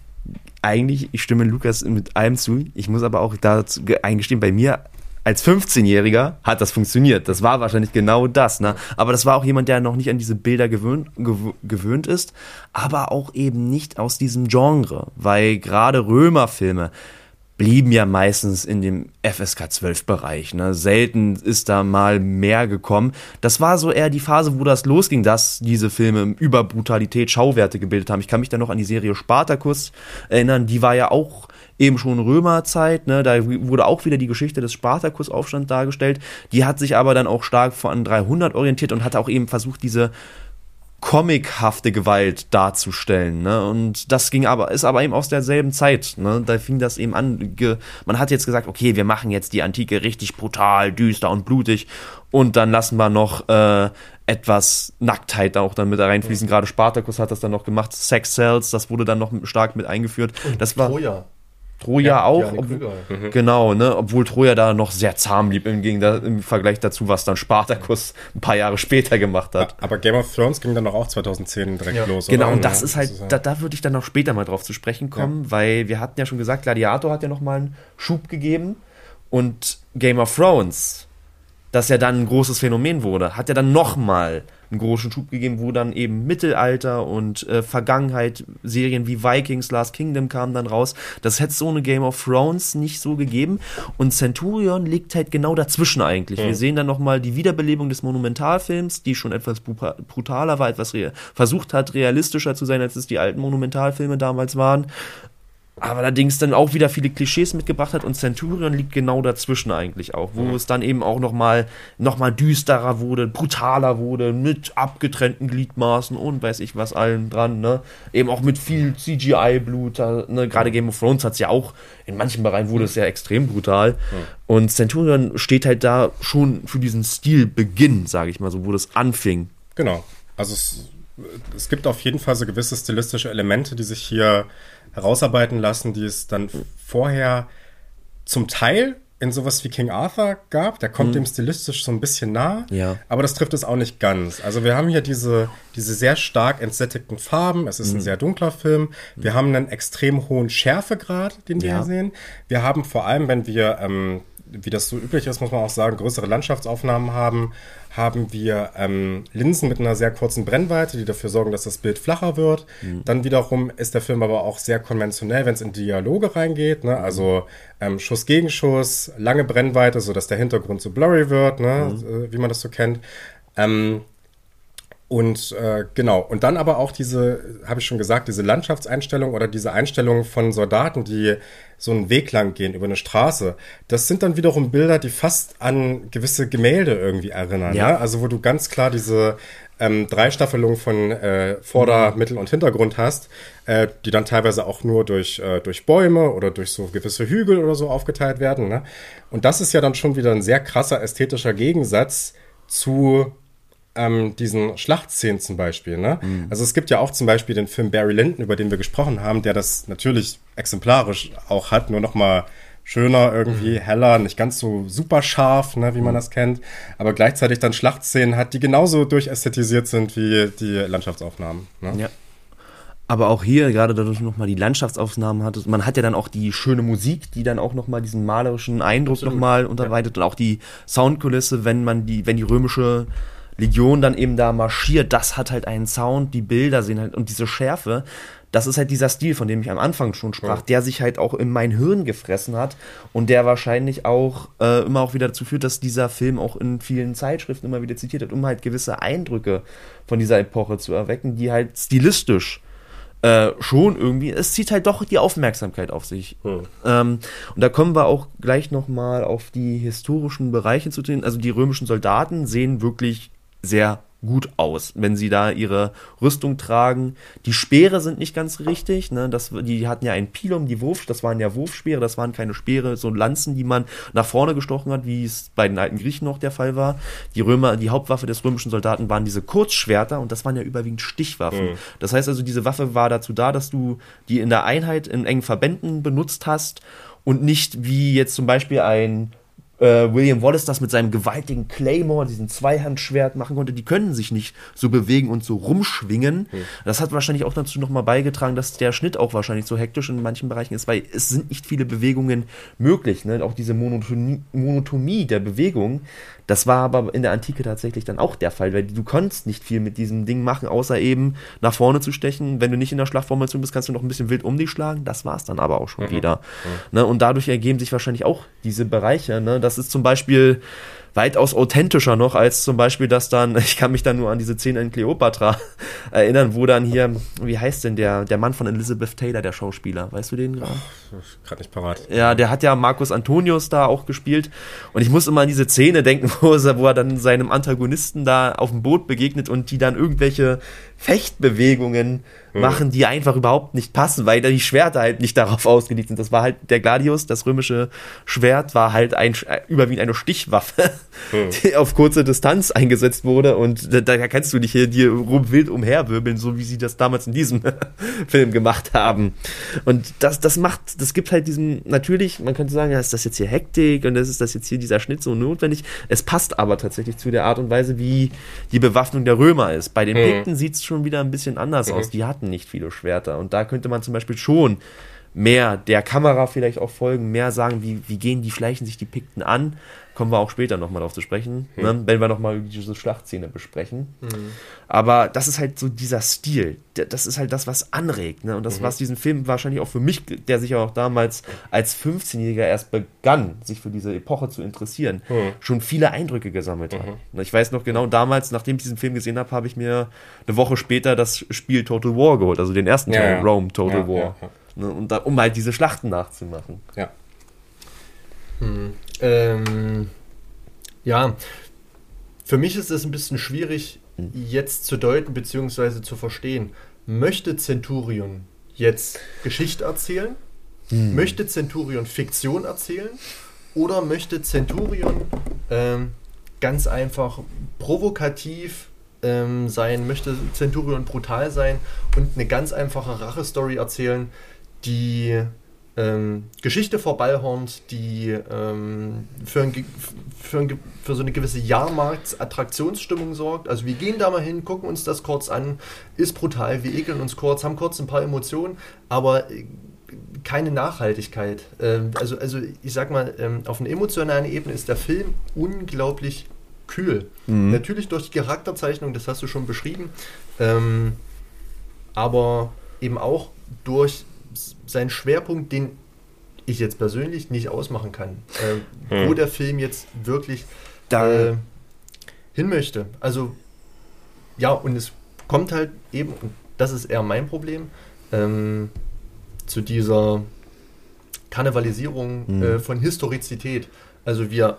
eigentlich, ich stimme Lukas mit allem zu. Ich muss aber auch dazu eingestehen, bei mir als 15-Jähriger hat das funktioniert. Das war wahrscheinlich genau das. Ne? Aber das war auch jemand, der noch nicht an diese Bilder gewöhnt, gewöhnt ist, aber auch eben nicht aus diesem Genre, weil gerade Römerfilme, blieben ja meistens in dem FSK 12 Bereich. Ne? Selten ist da mal mehr gekommen. Das war so eher die Phase, wo das losging, dass diese Filme über Brutalität Schauwerte gebildet haben. Ich kann mich da noch an die Serie Spartacus erinnern. Die war ja auch eben schon Römerzeit, ne, da wurde auch wieder die Geschichte des Spartakusaufstands dargestellt. Die hat sich aber dann auch stark von 300 orientiert und hat auch eben versucht, diese comichafte Gewalt darzustellen. Ne? Und das ging aber, ist aber eben aus derselben Zeit. Ne? Da fing das eben an. Man hat jetzt gesagt, okay, wir machen jetzt die Antike richtig brutal, düster und blutig und dann lassen wir noch äh, etwas Nacktheit auch dann mit reinfließen. Gerade Spartacus hat das dann noch gemacht. Sex Cells, das wurde dann noch stark mit eingeführt. Und das war Troja. Troja ja, auch. Ob, mhm. Genau, ne? Obwohl Troja da noch sehr zahm blieb im, im Vergleich dazu, was dann Spartacus ein paar Jahre später gemacht hat. Aber Game of Thrones ging dann auch 2010 direkt ja. los. Genau, oder? und das ja, ist halt, da, da würde ich dann noch später mal drauf zu sprechen kommen, weil wir hatten ja schon gesagt, Gladiator hat ja noch mal einen Schub gegeben und Game of Thrones, das ja dann ein großes Phänomen wurde, hat ja dann noch mal einen großen Schub gegeben, wo dann eben Mittelalter und äh, Vergangenheit, Serien wie Vikings, Last Kingdom kamen dann raus. Das hätte es ohne Game of Thrones nicht so gegeben. Und Centurion liegt halt genau dazwischen eigentlich. Mhm. Wir sehen dann nochmal die Wiederbelebung des Monumentalfilms, die schon etwas brutaler war, etwas versucht hat, realistischer zu sein, als es die alten Monumentalfilme damals waren aber allerdings dann auch wieder viele Klischees mitgebracht hat und Centurion liegt genau dazwischen eigentlich auch, wo mhm. es dann eben auch nochmal noch mal düsterer wurde, brutaler wurde, mit abgetrennten Gliedmaßen und weiß ich was allen dran, ne? Eben auch mit viel CGI-Blut, ne? Gerade Game of Thrones hat es ja auch, in manchen Bereichen wurde es ja extrem brutal. Mhm. Und Centurion steht halt da schon für diesen Stilbeginn, sage ich mal so, wo das anfing. Genau. Also es, es gibt auf jeden Fall so gewisse stilistische Elemente, die sich hier herausarbeiten lassen, die es dann vorher zum Teil in sowas wie King Arthur gab. Der kommt mhm. dem stilistisch so ein bisschen nah, ja. aber das trifft es auch nicht ganz. Also wir haben hier diese, diese sehr stark entsättigten Farben. Es ist mhm. ein sehr dunkler Film. Wir mhm. haben einen extrem hohen Schärfegrad, den wir ja. hier sehen. Wir haben vor allem, wenn wir ähm, wie das so üblich ist, muss man auch sagen, größere Landschaftsaufnahmen haben, haben wir ähm, Linsen mit einer sehr kurzen Brennweite, die dafür sorgen, dass das Bild flacher wird. Mhm. Dann wiederum ist der Film aber auch sehr konventionell, wenn es in Dialoge reingeht. Ne? Also ähm, Schuss gegen Schuss, lange Brennweite, sodass der Hintergrund so blurry wird, ne? Mhm. Wie man das so kennt. Ähm, und äh, genau, und dann aber auch diese, habe ich schon gesagt, diese Landschaftseinstellung oder diese Einstellung von Soldaten, die so einen Weg lang gehen über eine Straße. Das sind dann wiederum Bilder, die fast an gewisse Gemälde irgendwie erinnern. Ja. Ne? Also wo du ganz klar diese ähm, Dreistaffelung von äh, Vorder-, mhm. Mittel- und Hintergrund hast, äh, die dann teilweise auch nur durch, äh, durch Bäume oder durch so gewisse Hügel oder so aufgeteilt werden. Ne? Und das ist ja dann schon wieder ein sehr krasser ästhetischer Gegensatz zu ähm, diesen Schlachtszenen zum Beispiel. Ne? Mhm. Also es gibt ja auch zum Beispiel den Film Barry Lyndon, über den wir gesprochen haben, der das natürlich exemplarisch auch hat, nur noch mal schöner irgendwie, mhm. heller, nicht ganz so super scharf, ne, wie man mhm. das kennt, aber gleichzeitig dann Schlachtszenen hat, die genauso durchästhetisiert sind wie die Landschaftsaufnahmen. Ne? Ja. Aber auch hier, gerade dadurch nochmal die Landschaftsaufnahmen hat, man hat ja dann auch die schöne Musik, die dann auch nochmal diesen malerischen Eindruck nochmal unterweitet ja. und auch die Soundkulisse, wenn man die, wenn die römische Legion dann eben da marschiert, das hat halt einen Sound, die Bilder sehen halt und diese Schärfe, das ist halt dieser Stil, von dem ich am Anfang schon sprach, ja. der sich halt auch in mein Hirn gefressen hat und der wahrscheinlich auch äh, immer auch wieder dazu führt, dass dieser Film auch in vielen Zeitschriften immer wieder zitiert wird, um halt gewisse Eindrücke von dieser Epoche zu erwecken, die halt stilistisch äh, schon irgendwie, es zieht halt doch die Aufmerksamkeit auf sich. Hm. Ähm, und da kommen wir auch gleich nochmal auf die historischen Bereiche zu tun. Also die römischen Soldaten sehen wirklich sehr gut aus, wenn sie da ihre Rüstung tragen. Die Speere sind nicht ganz richtig, ne? Das, die hatten ja ein Pilum, die Wurf, das waren ja Wurfspeere, das waren keine Speere, so Lanzen, die man nach vorne gestochen hat, wie es bei den alten Griechen noch der Fall war. Die Römer, die Hauptwaffe des römischen Soldaten waren diese Kurzschwerter und das waren ja überwiegend Stichwaffen. Mhm. Das heißt also, diese Waffe war dazu da, dass du die in der Einheit in engen Verbänden benutzt hast und nicht wie jetzt zum Beispiel ein äh, William Wallace das mit seinem gewaltigen Claymore, diesem Zweihandschwert machen konnte, die können sich nicht so bewegen und so rumschwingen. Hm. Das hat wahrscheinlich auch dazu nochmal beigetragen, dass der Schnitt auch wahrscheinlich so hektisch in manchen Bereichen ist, weil es sind nicht viele Bewegungen möglich. Ne? Auch diese Monotonie, Monotomie der Bewegung, das war aber in der Antike tatsächlich dann auch der Fall, weil du konntest nicht viel mit diesem Ding machen, außer eben nach vorne zu stechen. Wenn du nicht in der Schlachtformation bist, kannst du noch ein bisschen wild um dich schlagen. Das war es dann aber auch schon mhm. wieder. Mhm. Ne? Und dadurch ergeben sich wahrscheinlich auch diese Bereiche. Ne? Das ist zum Beispiel weitaus authentischer noch als zum Beispiel das dann, ich kann mich dann nur an diese Szene in Cleopatra erinnern, wo dann hier, wie heißt denn der, der Mann von Elizabeth Taylor, der Schauspieler, weißt du den gerade? Gerade nicht parat. Ja, der hat ja Marcus Antonius da auch gespielt und ich muss immer an diese Szene denken, wo er, wo er dann seinem Antagonisten da auf dem Boot begegnet und die dann irgendwelche Fechtbewegungen. Machen, die einfach überhaupt nicht passen, weil die Schwerter halt nicht darauf ausgelegt sind. Das war halt der Gladius, das römische Schwert war halt ein, äh, überwiegend eine Stichwaffe, mhm. die auf kurze Distanz eingesetzt wurde und da, da kannst du nicht hier dir wild umherwirbeln, so wie sie das damals in diesem Film gemacht haben. Und das, das macht, das gibt halt diesen, natürlich, man könnte sagen, ja, ist das jetzt hier Hektik und das ist das jetzt hier dieser Schnitt so notwendig. Es passt aber tatsächlich zu der Art und Weise, wie die Bewaffnung der Römer ist. Bei den mhm. Pikten sieht es schon wieder ein bisschen anders mhm. aus. Die hatten nicht viele Schwerter. Und da könnte man zum Beispiel schon mehr der Kamera vielleicht auch folgen, mehr sagen, wie, wie gehen die, schleichen sich die Pikten an. Kommen wir auch später nochmal drauf zu sprechen, mhm. ne, wenn wir nochmal diese Schlachtszene besprechen. Mhm. Aber das ist halt so dieser Stil. Das ist halt das, was anregt. Ne? Und das, mhm. was diesen Film wahrscheinlich auch für mich, der sich auch damals als 15-Jähriger erst begann, sich für diese Epoche zu interessieren, mhm. schon viele Eindrücke gesammelt hat. Mhm. Ich weiß noch genau, damals, nachdem ich diesen Film gesehen habe, habe ich mir eine Woche später das Spiel Total War geholt, also den ersten ja, Teil, ja. Rome Total ja, War. Ne? Und da, um halt diese Schlachten nachzumachen. Ja. Hm. Ähm, ja, für mich ist es ein bisschen schwierig hm. jetzt zu deuten bzw. zu verstehen. Möchte Centurion jetzt Geschichte erzählen? Hm. Möchte Centurion Fiktion erzählen? Oder möchte Centurion ähm, ganz einfach provokativ ähm, sein? Möchte Centurion brutal sein und eine ganz einfache Rache-Story erzählen, die ähm, Geschichte vorbeiholt, die ähm, für, ein, für, ein, für, so eine gewisse Jahrmarktsattraktionsstimmung sorgt. Also wir gehen da mal hin, gucken uns das kurz an, ist brutal, wir ekeln uns kurz, haben kurz ein paar Emotionen, aber keine Nachhaltigkeit. Ähm, also, also ich sag mal, ähm, auf einer emotionalen Ebene ist der Film unglaublich kühl. Mhm. Natürlich durch die Charakterzeichnung, das hast du schon beschrieben, ähm, aber eben auch durch seinen Schwerpunkt, den ich jetzt persönlich nicht ausmachen kann, äh, mhm. wo der Film jetzt wirklich da äh, hin möchte. Also ja, und es kommt halt eben, und das ist eher mein Problem, ähm, zu dieser Karnevalisierung mhm. äh, von Historizität. Also wir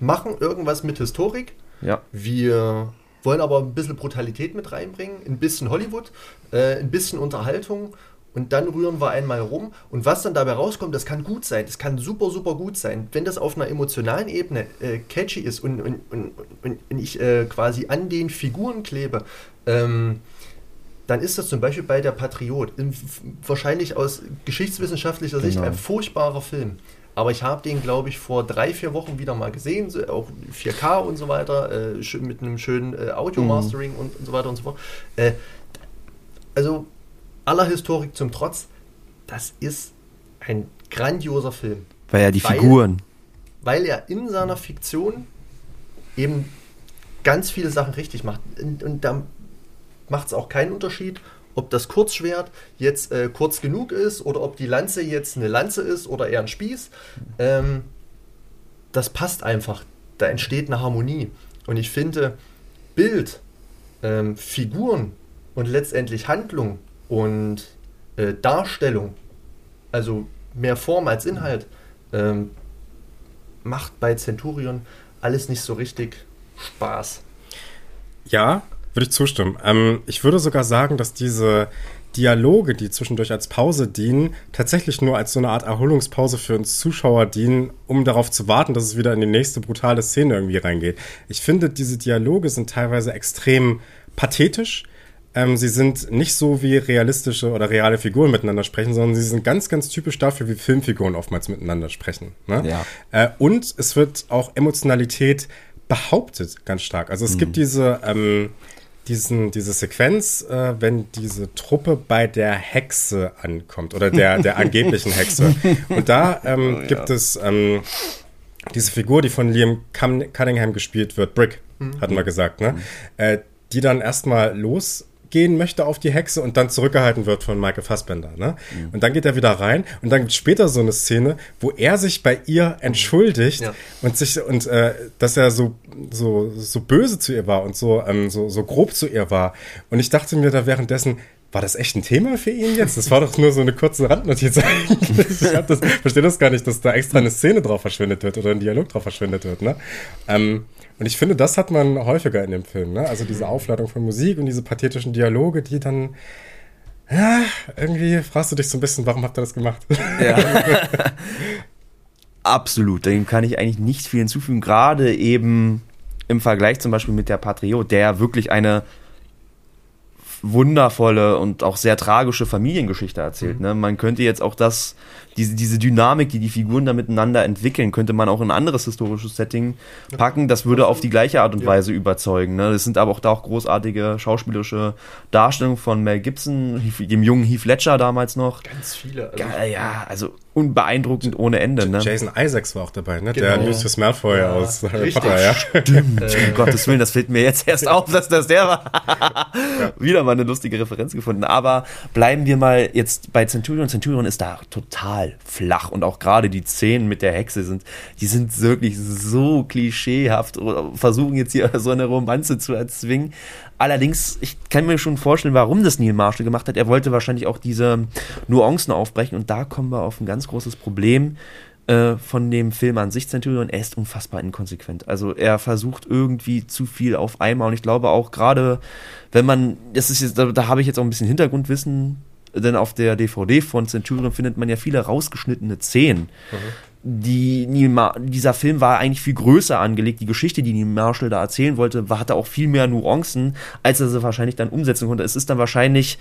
machen irgendwas mit Historik. Ja. Wir wollen aber ein bisschen Brutalität mit reinbringen, ein bisschen Hollywood, äh, ein bisschen Unterhaltung und dann rühren wir einmal rum. Und was dann dabei rauskommt, das kann gut sein, das kann super, super gut sein. Wenn das auf einer emotionalen Ebene äh, catchy ist und, und, und, und ich äh, quasi an den Figuren klebe, ähm, dann ist das zum Beispiel bei der Patriot wahrscheinlich aus geschichtswissenschaftlicher Sicht genau. ein furchtbarer Film. Aber ich habe den, glaube ich, vor drei, vier Wochen wieder mal gesehen, auch 4K und so weiter, äh, mit einem schönen äh, Audio-Mastering mhm. und, und, so weiter und so fort. Äh, also aller Historik zum Trotz, das ist ein grandioser Film. Weil er die weil, Figuren. Weil er in seiner Fiktion eben ganz viele Sachen richtig macht. Und, und da macht es auch keinen Unterschied, ob das Kurzschwert jetzt äh, kurz genug ist oder ob die Lanze jetzt eine Lanze ist oder eher ein Spieß. Ähm, das passt einfach. Da entsteht eine Harmonie. Und ich finde, Bild, ähm, Figuren und letztendlich Handlung und äh, Darstellung, also mehr Form als Inhalt, ähm, macht bei Centurion alles nicht so richtig Spaß. Ja, würde ich zustimmen. Ähm, ich würde sogar sagen, dass diese Dialoge, die zwischendurch als Pause dienen, tatsächlich nur als so eine Art Erholungspause für uns Zuschauer dienen, um darauf zu warten, dass es wieder in die nächste brutale Szene irgendwie reingeht. Ich finde, diese Dialoge sind teilweise extrem pathetisch ähm, sie sind nicht so wie realistische oder reale Figuren miteinander sprechen, sondern sie sind ganz, ganz typisch dafür, wie Filmfiguren oftmals miteinander sprechen. Ne? Ja. Äh, und es wird auch Emotionalität behauptet ganz stark. Also es mhm. gibt diese, ähm, diesen, diese Sequenz, äh, wenn diese Truppe bei der Hexe ankommt oder der, der angeblichen Hexe. Und da ähm, oh, ja. gibt es ähm, diese Figur, die von Liam Cunningham gespielt wird, Brick, mhm. hatten wir gesagt, ne? Mhm. Äh, die dann erstmal los gehen möchte auf die Hexe und dann zurückgehalten wird von Michael Fassbender. Ne? Mhm. Und dann geht er wieder rein und dann gibt es später so eine Szene, wo er sich bei ihr entschuldigt ja. und sich und äh, dass er so so so böse zu ihr war und so ähm, so so grob zu ihr war. Und ich dachte mir da währenddessen, war das echt ein Thema für ihn jetzt? Das war doch nur so eine kurze Randnotiz eigentlich. Ich das, verstehe das gar nicht, dass da extra eine Szene drauf verschwendet wird oder ein Dialog drauf verschwendet wird. Ne? Ähm, und ich finde, das hat man häufiger in dem Film. Ne? Also diese Aufladung von Musik und diese pathetischen Dialoge, die dann ja, irgendwie fragst du dich so ein bisschen, warum habt ihr das gemacht? Ja. Absolut, dem kann ich eigentlich nicht viel hinzufügen. Gerade eben im Vergleich zum Beispiel mit der Patriot, der wirklich eine wundervolle und auch sehr tragische Familiengeschichte erzählt. Mhm. Ne? Man könnte jetzt auch das, diese, diese Dynamik, die die Figuren da miteinander entwickeln, könnte man auch in ein anderes historisches Setting packen. Das würde auf die gleiche Art und ja. Weise überzeugen. Ne? Das sind aber auch da auch großartige schauspielerische Darstellungen von Mel Gibson, dem jungen Heath Ledger damals noch. Ganz viele. Also ja, also unbeeindruckend ohne Ende. Ne? Jason Isaacs war auch dabei, ne? Genau. der Lucius Malfoy ja, aus Harry Potter. Ja. Stimmt, um Gottes Willen, das fällt mir jetzt erst auf, dass das der war. ja. Wieder mal eine lustige Referenz gefunden. Aber bleiben wir mal jetzt bei Centurion. Centurion ist da total flach und auch gerade die Szenen mit der Hexe sind, die sind wirklich so klischeehaft versuchen jetzt hier so eine Romanze zu erzwingen. Allerdings, ich kann mir schon vorstellen, warum das Neil Marshall gemacht hat. Er wollte wahrscheinlich auch diese Nuancen aufbrechen und da kommen wir auf ein ganz großes Problem äh, von dem Film an sich Centurion. Er ist unfassbar inkonsequent. Also er versucht irgendwie zu viel auf einmal und ich glaube auch gerade, wenn man, das ist jetzt, da, da habe ich jetzt auch ein bisschen Hintergrundwissen denn auf der DVD von Centurion findet man ja viele rausgeschnittene Szenen. Mhm die dieser Film war eigentlich viel größer angelegt. Die Geschichte, die Neil Marshall da erzählen wollte, war, hatte auch viel mehr Nuancen, als er sie wahrscheinlich dann umsetzen konnte. Es ist dann wahrscheinlich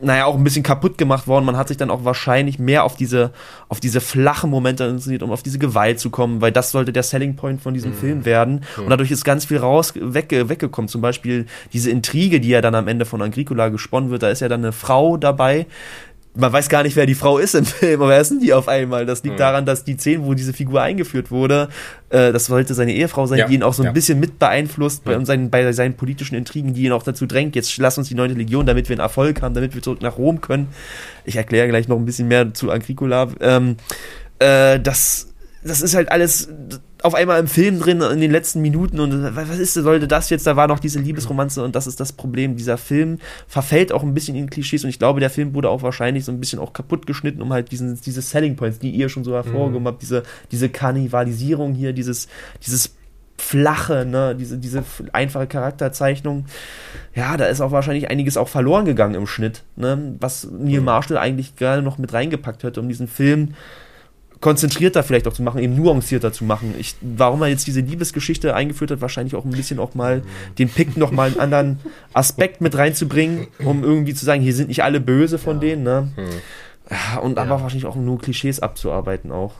naja, auch ein bisschen kaputt gemacht worden. Man hat sich dann auch wahrscheinlich mehr auf diese, auf diese flachen Momente inszeniert, um auf diese Gewalt zu kommen, weil das sollte der Selling Point von diesem mhm. Film werden. Mhm. Und dadurch ist ganz viel raus, weg, weggekommen. Zum Beispiel diese Intrige, die ja dann am Ende von Agricola gesponnen wird. Da ist ja dann eine Frau dabei, man weiß gar nicht, wer die Frau ist im Film, aber wer ist denn die auf einmal? Das liegt mhm. daran, dass die Szene, wo diese Figur eingeführt wurde, äh, das sollte seine Ehefrau sein, ja. die ihn auch so ein ja. bisschen mit beeinflusst bei, seinen, bei seinen politischen Intrigen, die ihn auch dazu drängt, jetzt lass uns die neunte Legion, damit wir einen Erfolg haben, damit wir zurück nach Rom können. Ich erkläre gleich noch ein bisschen mehr zu Agricola. Ähm, äh, das, das ist halt alles auf einmal im Film drin in den letzten Minuten und was ist, sollte das jetzt? Da war noch diese Liebesromanze und das ist das Problem. Dieser Film verfällt auch ein bisschen in Klischees und ich glaube, der Film wurde auch wahrscheinlich so ein bisschen auch kaputt geschnitten, um halt diesen, diese Selling Points, die ihr schon so hervorgehoben mhm. habt, diese, diese Karnivalisierung hier, dieses, dieses flache, ne, diese, diese einfache Charakterzeichnung. Ja, da ist auch wahrscheinlich einiges auch verloren gegangen im Schnitt, ne, was Neil mhm. Marshall eigentlich gerade noch mit reingepackt hat, um diesen Film konzentrierter vielleicht auch zu machen, eben nuancierter zu machen. Ich, warum er jetzt diese Liebesgeschichte eingeführt hat, wahrscheinlich auch ein bisschen auch mal den Pick noch mal einen anderen Aspekt mit reinzubringen, um irgendwie zu sagen, hier sind nicht alle böse von ja. denen, ne? Hm. Und aber wahrscheinlich auch nur Klischees abzuarbeiten auch.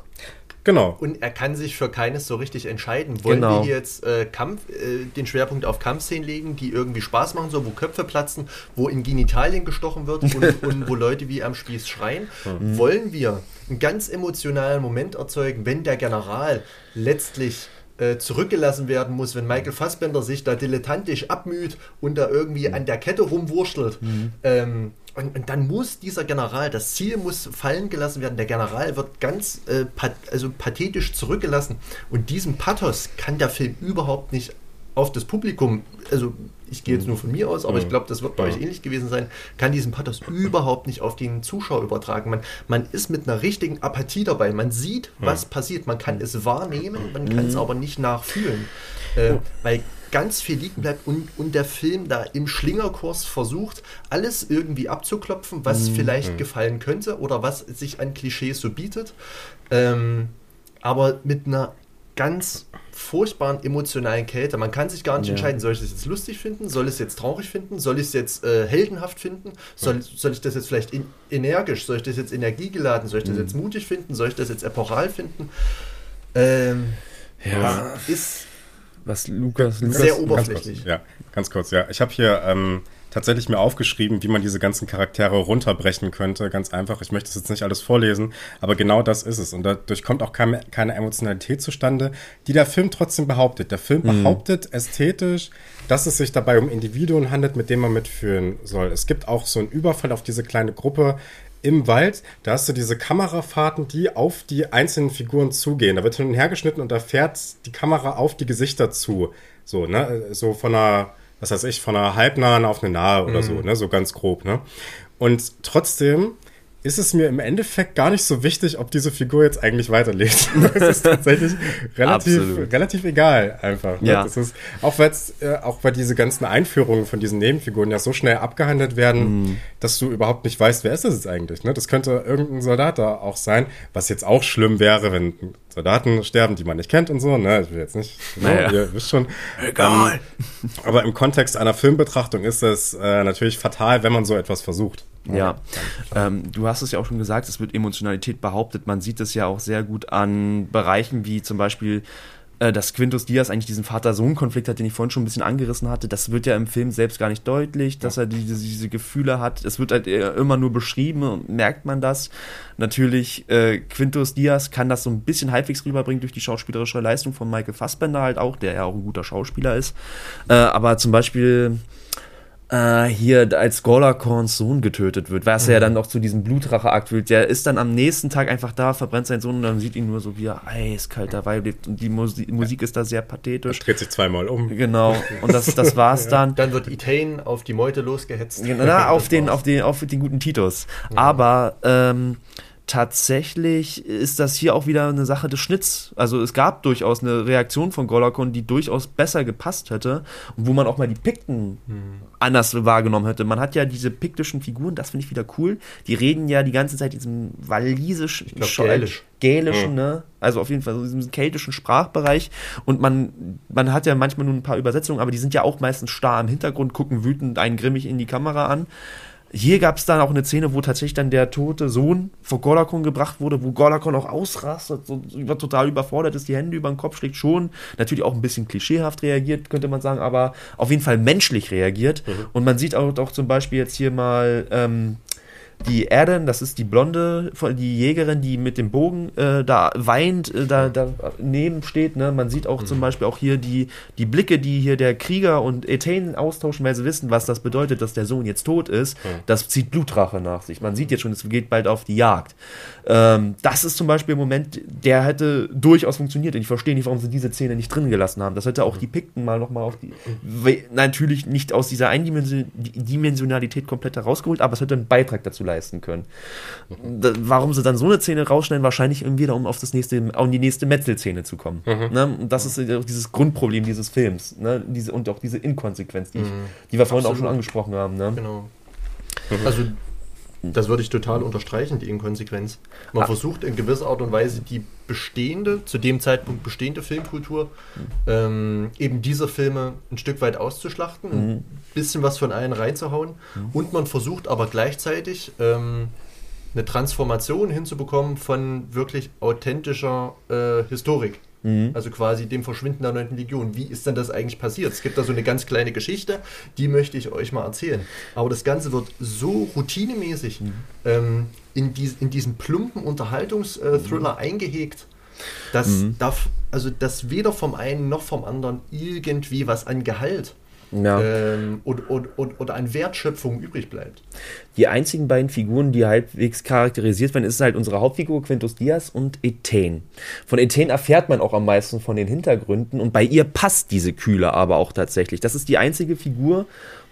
Genau. Und er kann sich für keines so richtig entscheiden. Wollen genau. wir jetzt äh, Kampf, äh, den Schwerpunkt auf Kampfszenen legen, die irgendwie Spaß machen, so wo Köpfe platzen, wo in Genitalien gestochen wird und, und wo Leute wie am Spieß schreien? Mhm. Wollen wir einen ganz emotionalen Moment erzeugen, wenn der General letztlich äh, zurückgelassen werden muss, wenn Michael Fassbender sich da dilettantisch abmüht und da irgendwie an der Kette rumwurschtelt. Mhm. Ähm, und, und, dann muss dieser General, das Ziel muss fallen gelassen werden. Der General wird ganz äh, pat also pathetisch zurückgelassen. Und diesen Pathos kann der Film überhaupt nicht auf das Publikum, also ich gehe jetzt nur von mir aus, aber ich glaube, das wird bei euch ähnlich gewesen sein, kann diesen Pathos überhaupt nicht auf den Zuschauer übertragen. Man, man ist mit einer richtigen Apathie dabei. Man sieht, was passiert. Man kann es wahrnehmen, man kann es aber nicht nachfühlen. Äh, oh. Weil ganz viel liegen bleibt und, und der Film da im Schlingerkurs versucht, alles irgendwie abzuklopfen, was mhm. vielleicht mhm. gefallen könnte oder was sich an Klischees so bietet. Ähm, aber mit einer ganz furchtbaren emotionalen Kälte. Man kann sich gar nicht ja. entscheiden, soll ich das jetzt lustig finden, soll ich es jetzt traurig finden, soll ich es jetzt äh, heldenhaft finden, soll, soll ich das jetzt vielleicht in, energisch, soll ich das jetzt energiegeladen, soll ich das mhm. jetzt mutig finden, soll ich das jetzt epochal finden. Ähm, ja. Ist was Lukas, Lukas sehr oberflächlich. Ganz kurz, ja, ganz kurz, ja. Ich habe hier ähm, tatsächlich mir aufgeschrieben, wie man diese ganzen Charaktere runterbrechen könnte. Ganz einfach. Ich möchte es jetzt nicht alles vorlesen, aber genau das ist es. Und dadurch kommt auch keine, keine Emotionalität zustande, die der Film trotzdem behauptet. Der Film mhm. behauptet ästhetisch, dass es sich dabei um Individuen handelt, mit denen man mitführen soll. Es gibt auch so einen Überfall auf diese kleine Gruppe, im Wald, da hast du diese Kamerafahrten, die auf die einzelnen Figuren zugehen. Da wird hin und her geschnitten und da fährt die Kamera auf die Gesichter zu. So, ne? So von einer, was weiß ich, von einer halbnahen auf eine nahe oder mhm. so, ne? So ganz grob, ne? Und trotzdem ist es mir im Endeffekt gar nicht so wichtig, ob diese Figur jetzt eigentlich weiterlebt. das ist tatsächlich relativ, relativ egal einfach. Ne? Ja. Das ist, auch, äh, auch weil diese ganzen Einführungen von diesen Nebenfiguren ja so schnell abgehandelt werden, mm. dass du überhaupt nicht weißt, wer ist das jetzt eigentlich. Ne? Das könnte irgendein Soldat da auch sein, was jetzt auch schlimm wäre, wenn Soldaten sterben, die man nicht kennt und so. Ne? Ich will jetzt nicht, genau, naja. ihr wisst schon. Egal. Ähm, aber im Kontext einer Filmbetrachtung ist es äh, natürlich fatal, wenn man so etwas versucht. Ja, ähm, du hast es ja auch schon gesagt, es wird Emotionalität behauptet. Man sieht es ja auch sehr gut an Bereichen wie zum Beispiel äh, dass Quintus Diaz eigentlich diesen Vater-Sohn-Konflikt hat, den ich vorhin schon ein bisschen angerissen hatte. Das wird ja im Film selbst gar nicht deutlich, dass er diese, diese Gefühle hat. Es wird halt immer nur beschrieben, merkt man das. Natürlich, äh, Quintus Diaz kann das so ein bisschen halbwegs rüberbringen durch die schauspielerische Leistung von Michael Fassbender halt auch, der ja auch ein guter Schauspieler ist. Äh, aber zum Beispiel äh, hier als Gorlakorns Sohn getötet wird, was mhm. ja dann noch zu diesem Blutracheakt führt. Der ist dann am nächsten Tag einfach da, verbrennt seinen Sohn und dann sieht ihn nur so, wie er eiskalt dabei lebt. Und die Musik, Musik ist da sehr pathetisch. Er dreht sich zweimal um. Genau. Und das, das war's dann. Dann wird Etane auf die Meute losgehetzt. Na, auf den, auf den, auf den guten Titus. Ja. Aber, ähm, tatsächlich ist das hier auch wieder eine Sache des Schnitts. Also es gab durchaus eine Reaktion von Golakon, die durchaus besser gepasst hätte und wo man auch mal die Pikten hm. anders wahrgenommen hätte. Man hat ja diese piktischen Figuren, das finde ich wieder cool. Die reden ja die ganze Zeit diesem walisischen, glaub, gälisch. gälischen, hm. ne? Also auf jeden Fall so diesem keltischen Sprachbereich. Und man, man hat ja manchmal nur ein paar Übersetzungen, aber die sind ja auch meistens starr im Hintergrund, gucken wütend einen grimmig in die Kamera an. Hier gab es dann auch eine Szene, wo tatsächlich dann der tote Sohn vor Gorlakon gebracht wurde, wo Gorlakon auch ausrastet, so, total überfordert ist, die Hände über den Kopf schlägt, schon natürlich auch ein bisschen klischeehaft reagiert, könnte man sagen, aber auf jeden Fall menschlich reagiert. Mhm. Und man sieht auch, auch zum Beispiel jetzt hier mal ähm, die Erden, das ist die blonde, die Jägerin, die mit dem Bogen äh, da weint, äh, da, da neben steht. Ne? Man sieht auch mhm. zum Beispiel auch hier die, die Blicke, die hier der Krieger und Ethan austauschen, weil sie wissen, was das bedeutet, dass der Sohn jetzt tot ist. Mhm. Das zieht Blutrache nach sich. Man sieht jetzt schon, es geht bald auf die Jagd. Ähm, das ist zum Beispiel ein Moment, der hätte durchaus funktioniert. Und ich verstehe nicht, warum sie diese Szene nicht drin gelassen haben. Das hätte auch mhm. die Pikten mal nochmal auf die. Natürlich nicht aus dieser Eindimensionalität komplett herausgeholt, aber es hätte einen Beitrag dazu leisten können. Da, warum sie dann so eine Szene rausschneiden, wahrscheinlich irgendwie, um auf, das nächste, um die nächste Metzel-Szene zu kommen. Mhm. Ne? Und das ist dieses Grundproblem dieses Films. Ne? Diese, und auch diese Inkonsequenz, die, ich, mhm. die wir vorhin Absolut. auch schon angesprochen haben. Ne? Genau. Mhm. Also das würde ich total unterstreichen, die Inkonsequenz. Man ah. versucht in gewisser Art und Weise die bestehende, zu dem Zeitpunkt bestehende Filmkultur, mhm. ähm, eben diese Filme ein Stück weit auszuschlachten, mhm. ein bisschen was von allen reinzuhauen. Mhm. Und man versucht aber gleichzeitig ähm, eine Transformation hinzubekommen von wirklich authentischer äh, Historik. Mhm. Also quasi dem Verschwinden der 9. Legion. Wie ist denn das eigentlich passiert? Es gibt da so eine ganz kleine Geschichte, die möchte ich euch mal erzählen. Aber das Ganze wird so routinemäßig mhm. ähm, in, dies, in diesen plumpen Unterhaltungsthriller mhm. eingehegt, dass, mhm. darf, also, dass weder vom einen noch vom anderen irgendwie was an Gehalt ja. ähm, und, und, und, oder an Wertschöpfung übrig bleibt. Die einzigen beiden Figuren, die halbwegs charakterisiert werden, ist halt unsere Hauptfigur Quintus Diaz und Ethan. Von Ethan erfährt man auch am meisten von den Hintergründen und bei ihr passt diese Kühle aber auch tatsächlich. Das ist die einzige Figur,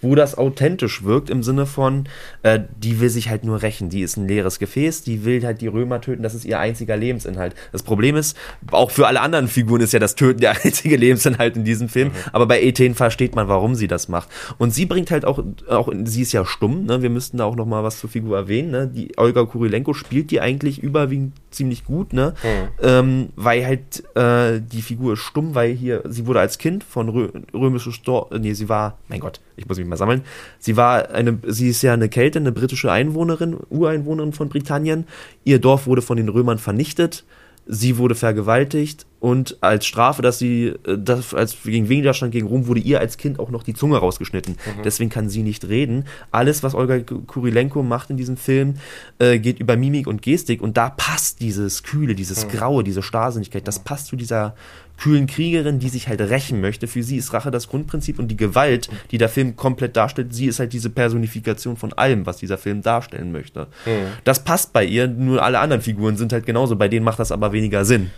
wo das authentisch wirkt im Sinne von, äh, die will sich halt nur rächen, die ist ein leeres Gefäß, die will halt die Römer töten, das ist ihr einziger Lebensinhalt. Das Problem ist, auch für alle anderen Figuren ist ja das Töten der einzige Lebensinhalt in diesem Film, mhm. aber bei Ethen versteht man, warum sie das macht. Und sie bringt halt auch, auch sie ist ja stumm, ne? wir müssten da auch noch mal was zur Figur erwähnen, ne? die Olga Kurilenko spielt die eigentlich überwiegend ziemlich gut, ne? Mhm. Ähm, weil halt äh, die Figur ist stumm, weil hier, sie wurde als Kind von Rö römische Stor, nee, sie war, mein Gott, ich muss mich mal sammeln. Sie war eine, sie ist ja eine Kelte, eine britische Einwohnerin, Ureinwohnerin von Britannien. Ihr Dorf wurde von den Römern vernichtet. Sie wurde vergewaltigt und als Strafe, dass sie, äh, das, als gegen Widerstand gegen Rom, wurde ihr als Kind auch noch die Zunge rausgeschnitten. Mhm. Deswegen kann sie nicht reden. Alles, was Olga Kurilenko macht in diesem Film, äh, geht über Mimik und Gestik und da passt dieses Kühle, dieses mhm. Graue, diese Starrsinnigkeit, das passt zu dieser kühlen Kriegerin, die sich halt rächen möchte. Für sie ist Rache das Grundprinzip und die Gewalt, die der Film komplett darstellt, sie ist halt diese Personifikation von allem, was dieser Film darstellen möchte. Mhm. Das passt bei ihr, nur alle anderen Figuren sind halt genauso, bei denen macht das aber weniger Sinn.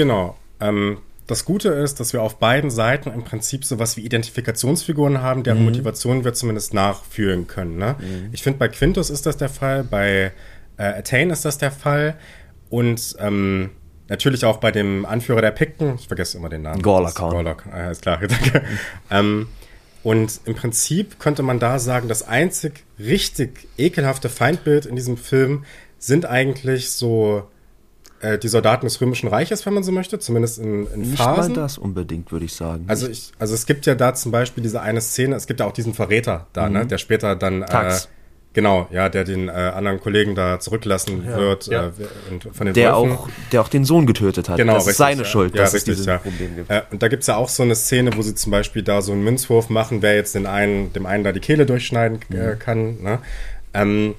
Genau. Ähm, das Gute ist, dass wir auf beiden Seiten im Prinzip sowas wie Identifikationsfiguren haben, deren mhm. Motivation wir zumindest nachfühlen können. Ne? Mhm. Ich finde, bei Quintus ist das der Fall, bei äh, Attain ist das der Fall und ähm, Natürlich auch bei dem Anführer der Pikten, ich vergesse immer den Namen. Gorlakon. Gorlak, ah, ist klar, danke. ähm, und im Prinzip könnte man da sagen, das einzig richtig ekelhafte Feindbild in diesem Film sind eigentlich so äh, die Soldaten des Römischen Reiches, wenn man so möchte, zumindest in, in Nicht Phasen. Nicht mal das unbedingt, würde ich sagen. Also, ich, also es gibt ja da zum Beispiel diese eine Szene, es gibt ja auch diesen Verräter da, ne, mhm. ne, der später dann äh, Genau, ja, der den äh, anderen Kollegen da zurücklassen ja. wird ja. Äh, und von den der auch, der auch den Sohn getötet hat. Genau, das richtig, ist seine ja. Schuld, dass richtig, es dieses Problem gibt. Äh, und da gibt's ja auch so eine Szene, wo sie zum Beispiel da so einen Münzwurf machen, wer jetzt den einen, dem einen da die Kehle durchschneiden äh, mhm. kann. Ne? Ähm,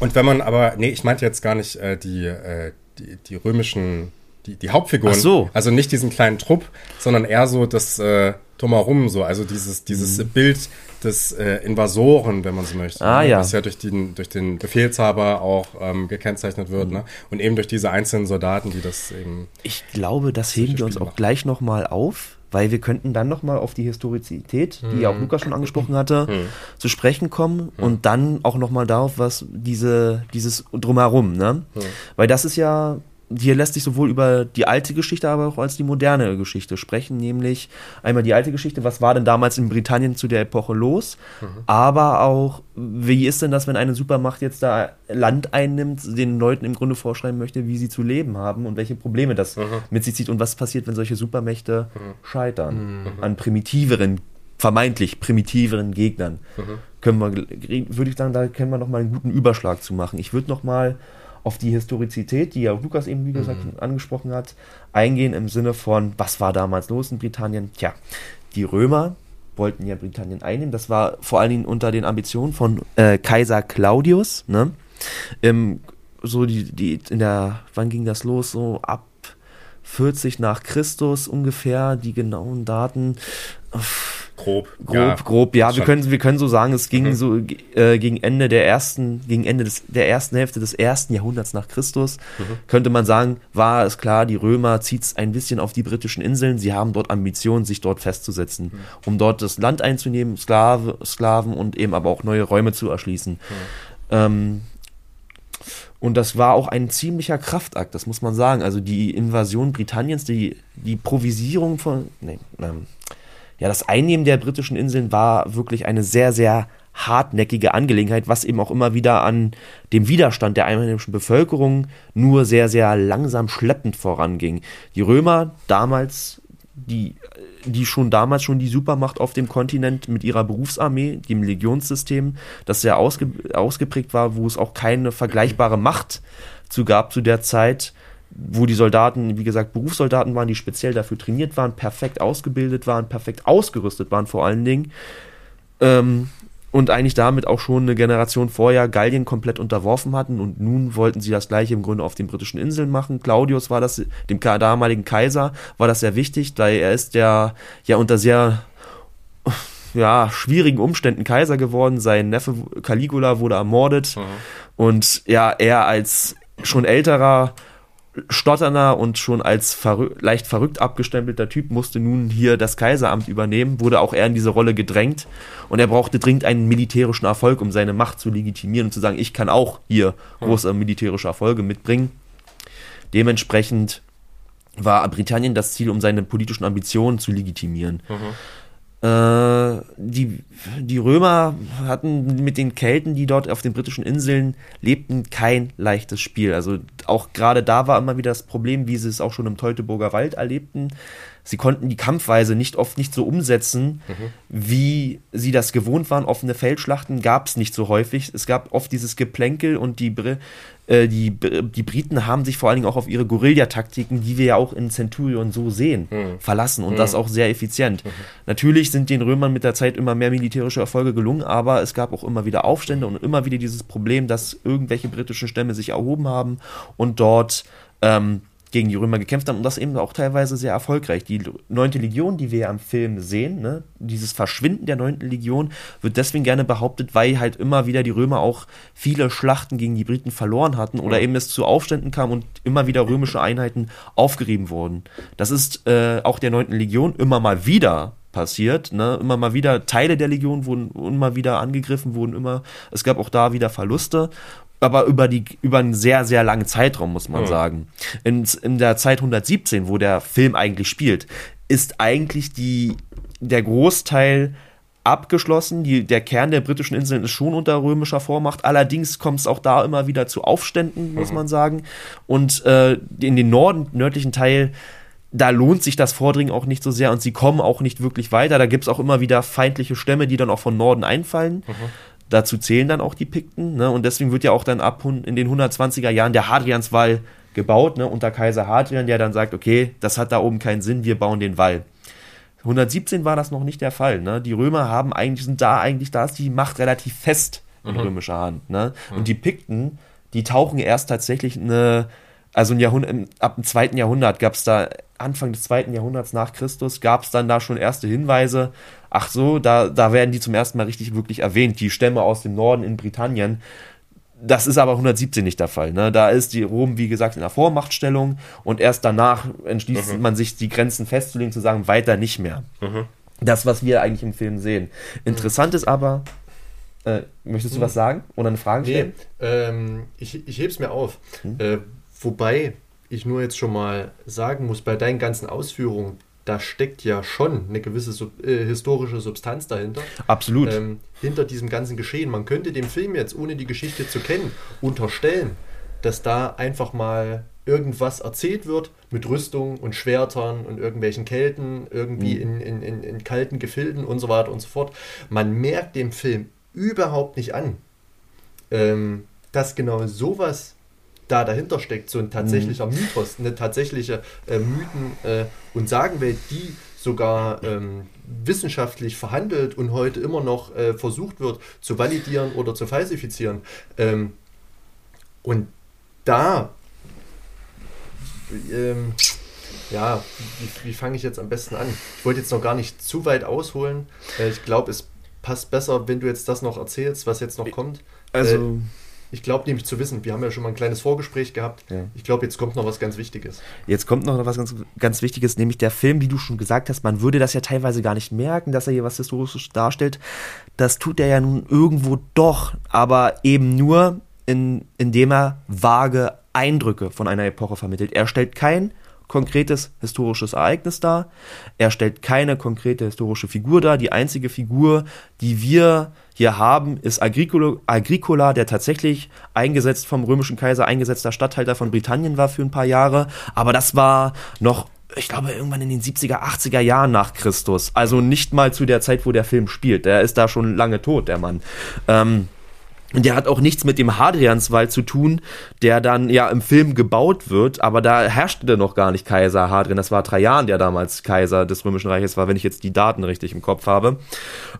und wenn man aber, nee, ich meinte jetzt gar nicht äh, die, äh, die, die römischen, die, die Hauptfiguren. Ach so. Also nicht diesen kleinen Trupp, sondern eher so das äh, drumherum so, also dieses, dieses mhm. Bild des äh, Invasoren, wenn man so möchte. Ah, ne? ja. Das ja durch den, durch den Befehlshaber auch ähm, gekennzeichnet wird. Mhm. Ne? Und eben durch diese einzelnen Soldaten, die das eben. Ich glaube, das heben wir uns auch gleich nochmal auf, weil wir könnten dann nochmal auf die Historizität, die ja auch mhm. Lukas schon angesprochen hatte, mhm. zu sprechen kommen mhm. und dann auch nochmal darauf, was diese, dieses Drumherum, ne? Weil das ist ja hier lässt sich sowohl über die alte Geschichte, aber auch als die moderne Geschichte sprechen, nämlich einmal die alte Geschichte, was war denn damals in Britannien zu der Epoche los, mhm. aber auch, wie ist denn das, wenn eine Supermacht jetzt da Land einnimmt, den Leuten im Grunde vorschreiben möchte, wie sie zu leben haben und welche Probleme das mhm. mit sich zieht und was passiert, wenn solche Supermächte mhm. scheitern mhm. an primitiveren vermeintlich primitiveren Gegnern. Mhm. Können wir, würde ich sagen, da können wir noch mal einen guten Überschlag zu machen. Ich würde noch mal auf die Historizität, die ja Lukas eben, wie gesagt, mhm. angesprochen hat, eingehen im Sinne von, was war damals los in Britannien? Tja, die Römer wollten ja Britannien einnehmen. Das war vor allen Dingen unter den Ambitionen von äh, Kaiser Claudius. Ne? Ähm, so die, die, in der, wann ging das los? So ab 40 nach Christus ungefähr, die genauen Daten. Grob. Grob, ja, grob, ja, wir können, wir können so sagen, es ging mhm. so äh, gegen Ende der ersten, gegen Ende des, der ersten Hälfte des ersten Jahrhunderts nach Christus, mhm. könnte man sagen, war es klar, die Römer zieht es ein bisschen auf die britischen Inseln, sie haben dort Ambitionen, sich dort festzusetzen, mhm. um dort das Land einzunehmen, Sklave, Sklaven und eben aber auch neue Räume zu erschließen. Ähm, und das war auch ein ziemlicher Kraftakt, das muss man sagen. Also die Invasion Britanniens, die, die Provisierung von, nee, ähm, ja, das Einnehmen der britischen Inseln war wirklich eine sehr, sehr hartnäckige Angelegenheit, was eben auch immer wieder an dem Widerstand der einheimischen Bevölkerung nur sehr, sehr langsam schleppend voranging. Die Römer damals, die, die schon damals schon die Supermacht auf dem Kontinent mit ihrer Berufsarmee, dem Legionssystem, das sehr ausge, ausgeprägt war, wo es auch keine vergleichbare Macht zu gab zu der Zeit, wo die Soldaten, wie gesagt, Berufssoldaten waren, die speziell dafür trainiert waren, perfekt ausgebildet waren, perfekt ausgerüstet waren vor allen Dingen. Ähm, und eigentlich damit auch schon eine Generation vorher Gallien komplett unterworfen hatten und nun wollten sie das gleiche im Grunde auf den britischen Inseln machen. Claudius war das, dem damaligen Kaiser war das sehr wichtig, da er ist der ja unter sehr ja, schwierigen Umständen Kaiser geworden. Sein Neffe Caligula wurde ermordet mhm. und ja, er als schon älterer stotternder und schon als verrü leicht verrückt abgestempelter Typ musste nun hier das Kaiseramt übernehmen, wurde auch er in diese Rolle gedrängt und er brauchte dringend einen militärischen Erfolg, um seine Macht zu legitimieren und zu sagen, ich kann auch hier große militärische Erfolge mitbringen. Dementsprechend war Britannien das Ziel, um seine politischen Ambitionen zu legitimieren. Mhm. Äh, die, die Römer hatten mit den Kelten, die dort auf den britischen Inseln lebten, kein leichtes Spiel. Also auch gerade da war immer wieder das Problem, wie sie es auch schon im Teutoburger Wald erlebten. Sie konnten die Kampfweise nicht oft nicht so umsetzen, mhm. wie sie das gewohnt waren. Offene Feldschlachten gab es nicht so häufig. Es gab oft dieses Geplänkel und die, äh, die, die Briten haben sich vor allen Dingen auch auf ihre Guerillataktiken, die wir ja auch in Centurion so sehen, mhm. verlassen und mhm. das auch sehr effizient. Mhm. Natürlich sind den Römern mit der Zeit immer mehr militärische Erfolge gelungen, aber es gab auch immer wieder Aufstände und immer wieder dieses Problem, dass irgendwelche britischen Stämme sich erhoben haben und dort ähm, gegen die Römer gekämpft haben und das eben auch teilweise sehr erfolgreich. Die neunte Legion, die wir ja am Film sehen, ne, dieses Verschwinden der neunten Legion wird deswegen gerne behauptet, weil halt immer wieder die Römer auch viele Schlachten gegen die Briten verloren hatten oder eben es zu Aufständen kam und immer wieder römische Einheiten aufgerieben wurden. Das ist äh, auch der neunten Legion immer mal wieder passiert. Ne? Immer mal wieder Teile der Legion wurden immer wieder angegriffen, wurden immer. Es gab auch da wieder Verluste aber über, die, über einen sehr, sehr langen Zeitraum, muss man mhm. sagen. In, in der Zeit 117, wo der Film eigentlich spielt, ist eigentlich die, der Großteil abgeschlossen. Die, der Kern der britischen Inseln ist schon unter römischer Vormacht. Allerdings kommt es auch da immer wieder zu Aufständen, muss mhm. man sagen. Und äh, in den Norden, nördlichen Teil, da lohnt sich das Vordringen auch nicht so sehr und sie kommen auch nicht wirklich weiter. Da gibt es auch immer wieder feindliche Stämme, die dann auch von Norden einfallen. Mhm. Dazu zählen dann auch die Pikten. Ne? Und deswegen wird ja auch dann ab in den 120er Jahren der Hadrianswall gebaut, ne? unter Kaiser Hadrian, der dann sagt, okay, das hat da oben keinen Sinn, wir bauen den Wall. 117 war das noch nicht der Fall. Ne? Die Römer haben eigentlich, sind da eigentlich, da ist die Macht relativ fest in mhm. römischer Hand. Ne? Mhm. Und die Pikten, die tauchen erst tatsächlich eine, also ein Jahrhundert, ab dem zweiten Jahrhundert gab es da, Anfang des zweiten Jahrhunderts nach Christus, gab es dann da schon erste Hinweise, ach so, da, da werden die zum ersten Mal richtig wirklich erwähnt, die Stämme aus dem Norden in Britannien. Das ist aber 117 nicht der Fall. Ne? Da ist die Rom, wie gesagt, in der Vormachtstellung und erst danach entschließt mhm. man sich, die Grenzen festzulegen, zu sagen, weiter nicht mehr. Mhm. Das, was wir eigentlich im Film sehen. Interessant ist aber, äh, möchtest du mhm. was sagen oder eine Frage stellen? Nee, ähm, ich, ich es mir auf. Mhm. Äh, wobei ich nur jetzt schon mal sagen muss, bei deinen ganzen Ausführungen, da steckt ja schon eine gewisse sub, äh, historische Substanz dahinter. Absolut. Ähm, hinter diesem ganzen Geschehen. Man könnte dem Film jetzt, ohne die Geschichte zu kennen, unterstellen, dass da einfach mal irgendwas erzählt wird mit Rüstung und Schwertern und irgendwelchen Kelten, irgendwie mhm. in, in, in, kalten Gefilden und so weiter und so fort. Man merkt dem Film überhaupt nicht an, ähm, dass genau sowas da dahinter steckt, so ein tatsächlicher mhm. Mythos, eine tatsächliche äh, Mythen- äh, und Sagenwelt, die sogar ähm, wissenschaftlich verhandelt und heute immer noch äh, versucht wird zu validieren oder zu falsifizieren. Ähm, Und da, ähm, ja, wie, wie fange ich jetzt am besten an? Ich wollte jetzt noch gar nicht zu weit ausholen. Äh, ich glaube, es passt besser, wenn du jetzt das noch erzählst, was jetzt noch kommt. Also. Äh, ich glaube nämlich zu wissen, wir haben ja schon mal ein kleines Vorgespräch gehabt. Ja. Ich glaube, jetzt kommt noch was ganz Wichtiges. Jetzt kommt noch was ganz, ganz Wichtiges, nämlich der Film, wie du schon gesagt hast, man würde das ja teilweise gar nicht merken, dass er hier was Historisches darstellt. Das tut er ja nun irgendwo doch, aber eben nur, in, indem er vage Eindrücke von einer Epoche vermittelt. Er stellt kein konkretes historisches Ereignis dar. Er stellt keine konkrete historische Figur dar. Die einzige Figur, die wir hier haben, ist Agricola, Agricola, der tatsächlich eingesetzt vom römischen Kaiser, eingesetzter Statthalter von Britannien war für ein paar Jahre. Aber das war noch ich glaube, irgendwann in den 70er, 80er Jahren nach Christus. Also nicht mal zu der Zeit, wo der Film spielt. Der ist da schon lange tot, der Mann. Ähm, der hat auch nichts mit dem Hadrianswald zu tun, der dann ja im Film gebaut wird, aber da herrschte noch gar nicht Kaiser Hadrian. Das war Trajan, der damals Kaiser des Römischen Reiches war, wenn ich jetzt die Daten richtig im Kopf habe.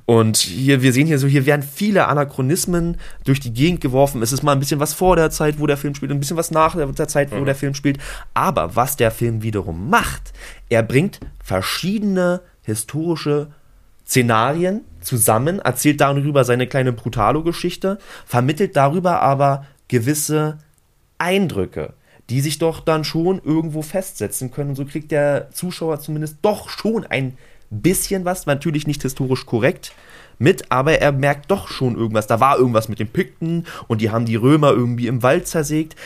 Und hier, wir sehen hier so, hier werden viele Anachronismen durch die Gegend geworfen. Es ist mal ein bisschen was vor der Zeit, wo der Film spielt, ein bisschen was nach der Zeit, wo mhm. der Film spielt. Aber was der Film wiederum macht, er bringt verschiedene historische Szenarien zusammen, erzählt darüber seine kleine Brutalo-Geschichte, vermittelt darüber aber gewisse Eindrücke, die sich doch dann schon irgendwo festsetzen können. Und so kriegt der Zuschauer zumindest doch schon ein bisschen was, natürlich nicht historisch korrekt mit, aber er merkt doch schon irgendwas. Da war irgendwas mit den Pikten und die haben die Römer irgendwie im Wald zersägt.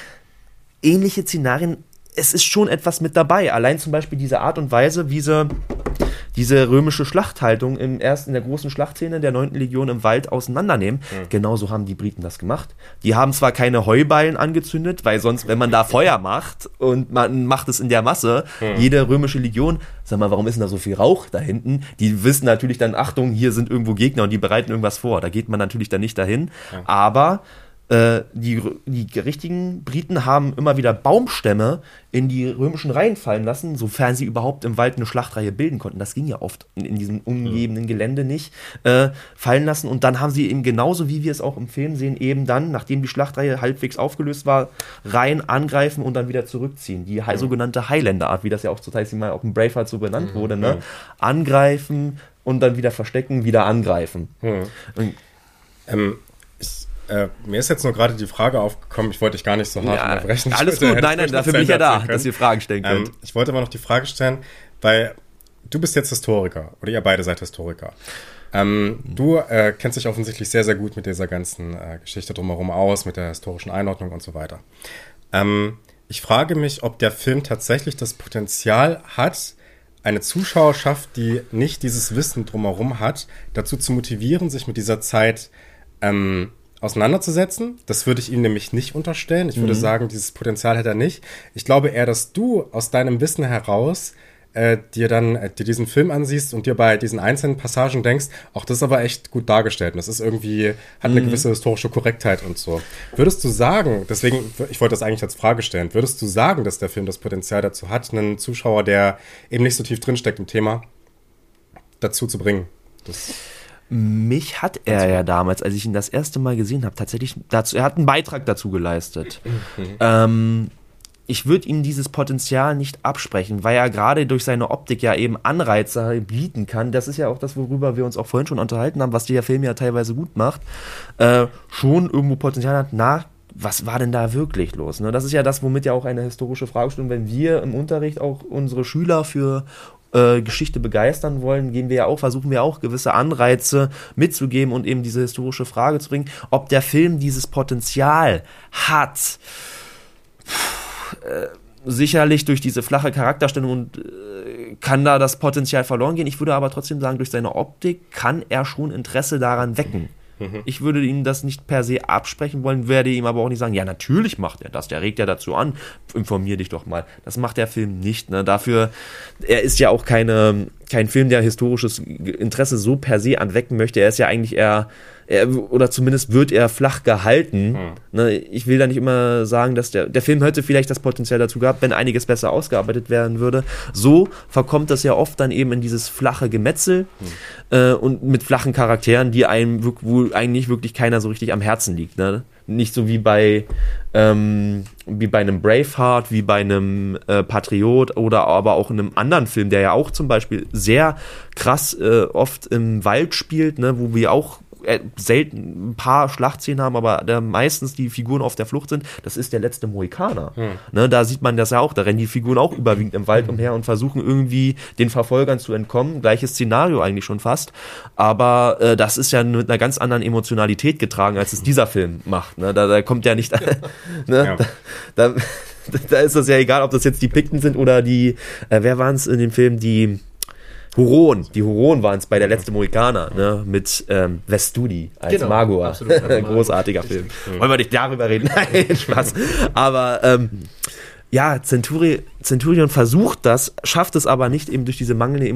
Ähnliche Szenarien, es ist schon etwas mit dabei. Allein zum Beispiel diese Art und Weise, wie sie diese römische Schlachthaltung im ersten, in der großen Schlachtszene der 9. Legion im Wald auseinandernehmen. Mhm. Genauso haben die Briten das gemacht. Die haben zwar keine Heuballen angezündet, weil sonst, wenn man da Feuer macht und man macht es in der Masse, mhm. jede römische Legion, sag mal, warum ist denn da so viel Rauch da hinten? Die wissen natürlich dann, Achtung, hier sind irgendwo Gegner und die bereiten irgendwas vor. Da geht man natürlich dann nicht dahin. Ja. Aber äh, die, die richtigen Briten haben immer wieder Baumstämme in die römischen Reihen fallen lassen, sofern sie überhaupt im Wald eine Schlachtreihe bilden konnten. Das ging ja oft in, in diesem umgebenden Gelände nicht, äh, fallen lassen. Und dann haben sie eben genauso, wie wir es auch im Film sehen, eben dann, nachdem die Schlachtreihe halbwegs aufgelöst war, Reihen angreifen und dann wieder zurückziehen. Die mhm. sogenannte Highlander-Art, wie das ja auch zur Zeit mal auch im Braveheart so benannt mhm. wurde, ne? Angreifen und dann wieder verstecken, wieder angreifen. Mhm. Ähm, äh, mir ist jetzt nur gerade die Frage aufgekommen, ich wollte dich gar nicht so hart ja, unterbrechen. Alles gut, nein, nein, dafür bin ich ja da, dass ihr Fragen stellen könnt. Ähm, ich wollte aber noch die Frage stellen, weil du bist jetzt Historiker oder ihr beide seid Historiker. Ähm, du äh, kennst dich offensichtlich sehr, sehr gut mit dieser ganzen äh, Geschichte drumherum aus, mit der historischen Einordnung und so weiter. Ähm, ich frage mich, ob der Film tatsächlich das Potenzial hat, eine Zuschauerschaft, die nicht dieses Wissen drumherum hat, dazu zu motivieren, sich mit dieser Zeit ähm, auseinanderzusetzen. Das würde ich ihm nämlich nicht unterstellen. Ich würde mhm. sagen, dieses Potenzial hat er nicht. Ich glaube eher, dass du aus deinem Wissen heraus äh, dir dann äh, dir diesen Film ansiehst und dir bei diesen einzelnen Passagen denkst, auch das ist aber echt gut dargestellt und das ist irgendwie, hat eine mhm. gewisse historische Korrektheit und so. Würdest du sagen, deswegen, ich wollte das eigentlich als Frage stellen, würdest du sagen, dass der Film das Potenzial dazu hat, einen Zuschauer, der eben nicht so tief drinsteckt im Thema, dazu zu bringen? Das mich hat er ja damals, als ich ihn das erste Mal gesehen habe, tatsächlich dazu, er hat einen Beitrag dazu geleistet. Mhm. Ähm, ich würde ihm dieses Potenzial nicht absprechen, weil er gerade durch seine Optik ja eben Anreize bieten kann. Das ist ja auch das, worüber wir uns auch vorhin schon unterhalten haben, was der Film ja teilweise gut macht. Äh, schon irgendwo Potenzial hat, na, was war denn da wirklich los? Ne? Das ist ja das, womit ja auch eine historische Fragestunde, wenn wir im Unterricht auch unsere Schüler für äh, Geschichte begeistern wollen, gehen wir ja auch, versuchen wir auch gewisse Anreize mitzugeben und eben diese historische Frage zu bringen, ob der Film dieses Potenzial hat. Äh, sicherlich durch diese flache Charakterstellung und äh, kann da das Potenzial verloren gehen. Ich würde aber trotzdem sagen, durch seine Optik kann er schon Interesse daran wecken. Mhm. Ich würde ihm das nicht per se absprechen wollen, werde ihm aber auch nicht sagen, ja, natürlich macht er das, der regt ja dazu an, informier dich doch mal. Das macht der Film nicht. Ne? Dafür, er ist ja auch keine, kein Film, der historisches Interesse so per se anwecken möchte. Er ist ja eigentlich eher er, oder zumindest wird er flach gehalten. Hm. Ne, ich will da nicht immer sagen, dass der, der Film hätte vielleicht das Potenzial dazu gehabt, wenn einiges besser ausgearbeitet werden würde. So verkommt das ja oft dann eben in dieses flache Gemetzel hm. äh, und mit flachen Charakteren, die einem, wo eigentlich wirklich keiner so richtig am Herzen liegt. Ne? nicht so wie bei, ähm, wie bei einem Braveheart, wie bei einem äh, Patriot oder aber auch in einem anderen Film, der ja auch zum Beispiel sehr krass äh, oft im Wald spielt, ne, wo wir auch äh, selten ein paar Schlachtszenen haben, aber da meistens die Figuren auf der Flucht sind, das ist der letzte Mohikaner. Hm. Ne, da sieht man das ja auch, da rennen die Figuren auch überwiegend im Wald umher und versuchen irgendwie den Verfolgern zu entkommen. Gleiches Szenario eigentlich schon fast. Aber äh, das ist ja mit einer ganz anderen Emotionalität getragen, als es dieser Film macht. Ne? Da, da kommt ja nicht. ne? Ja. Da, da, da, ist das ja egal, ob das jetzt die Pikten sind oder die, äh, wer waren es in dem Film, die Huron, die Huron waren es bei der letzte Mohikaner, ne, mit ähm, Vestudi als genau, Magua. Großartiger Film. Wollen wir nicht darüber reden? Nein, Spaß. Aber ähm, ja, Centuri Centurion versucht das, schafft es aber nicht eben durch diese mangelnde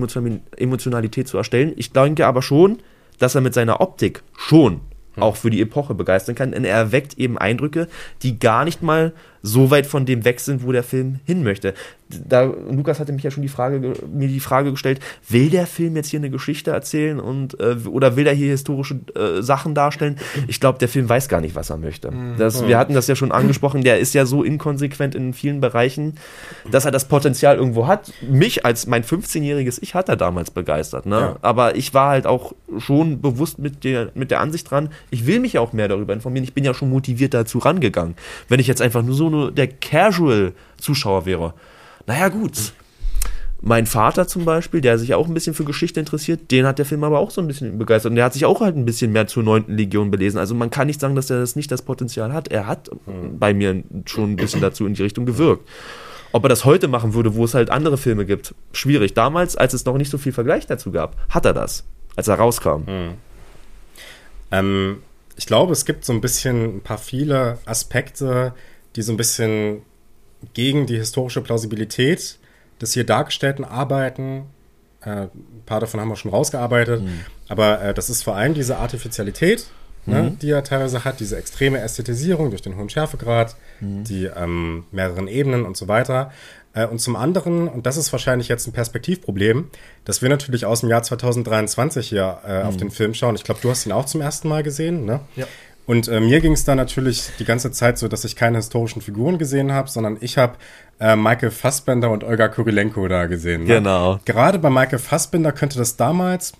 Emotionalität zu erstellen. Ich denke aber schon, dass er mit seiner Optik schon auch für die Epoche begeistern kann. Denn er erweckt eben Eindrücke, die gar nicht mal so weit von dem weg sind, wo der Film hin möchte. Da, Lukas hatte mich ja schon die Frage, mir die Frage gestellt, will der Film jetzt hier eine Geschichte erzählen und äh, oder will er hier historische äh, Sachen darstellen? Ich glaube, der Film weiß gar nicht, was er möchte. Mhm. Das, wir hatten das ja schon angesprochen, der ist ja so inkonsequent in vielen Bereichen, dass er das Potenzial irgendwo hat. Mich als mein 15-jähriges Ich hat er damals begeistert. Ne? Ja. Aber ich war halt auch schon bewusst mit der, mit der Ansicht dran, ich will mich ja auch mehr darüber informieren. Ich bin ja schon motiviert dazu rangegangen. Wenn ich jetzt einfach nur so nur der Casual-Zuschauer wäre, naja, gut. Mein Vater zum Beispiel, der sich auch ein bisschen für Geschichte interessiert, den hat der Film aber auch so ein bisschen begeistert. Und der hat sich auch halt ein bisschen mehr zur 9. Legion belesen. Also man kann nicht sagen, dass er das nicht das Potenzial hat. Er hat mhm. bei mir schon ein bisschen dazu in die Richtung gewirkt. Ob er das heute machen würde, wo es halt andere Filme gibt, schwierig. Damals, als es noch nicht so viel Vergleich dazu gab, hat er das, als er rauskam. Mhm. Ähm, ich glaube, es gibt so ein bisschen ein paar viele Aspekte, die so ein bisschen gegen die historische Plausibilität des hier dargestellten arbeiten. Äh, ein paar davon haben wir schon rausgearbeitet. Mhm. Aber äh, das ist vor allem diese Artificialität, ne, mhm. die er teilweise hat, diese extreme Ästhetisierung durch den hohen Schärfegrad, mhm. die ähm, mehreren Ebenen und so weiter. Äh, und zum anderen, und das ist wahrscheinlich jetzt ein Perspektivproblem, dass wir natürlich aus dem Jahr 2023 hier äh, auf mhm. den Film schauen. Ich glaube, du hast ihn auch zum ersten Mal gesehen, ne? Ja. Und äh, mir ging es da natürlich die ganze Zeit so, dass ich keine historischen Figuren gesehen habe, sondern ich habe äh, Michael Fassbender und Olga Kurilenko da gesehen. Ne? Genau. Gerade bei Michael Fassbender könnte das damals,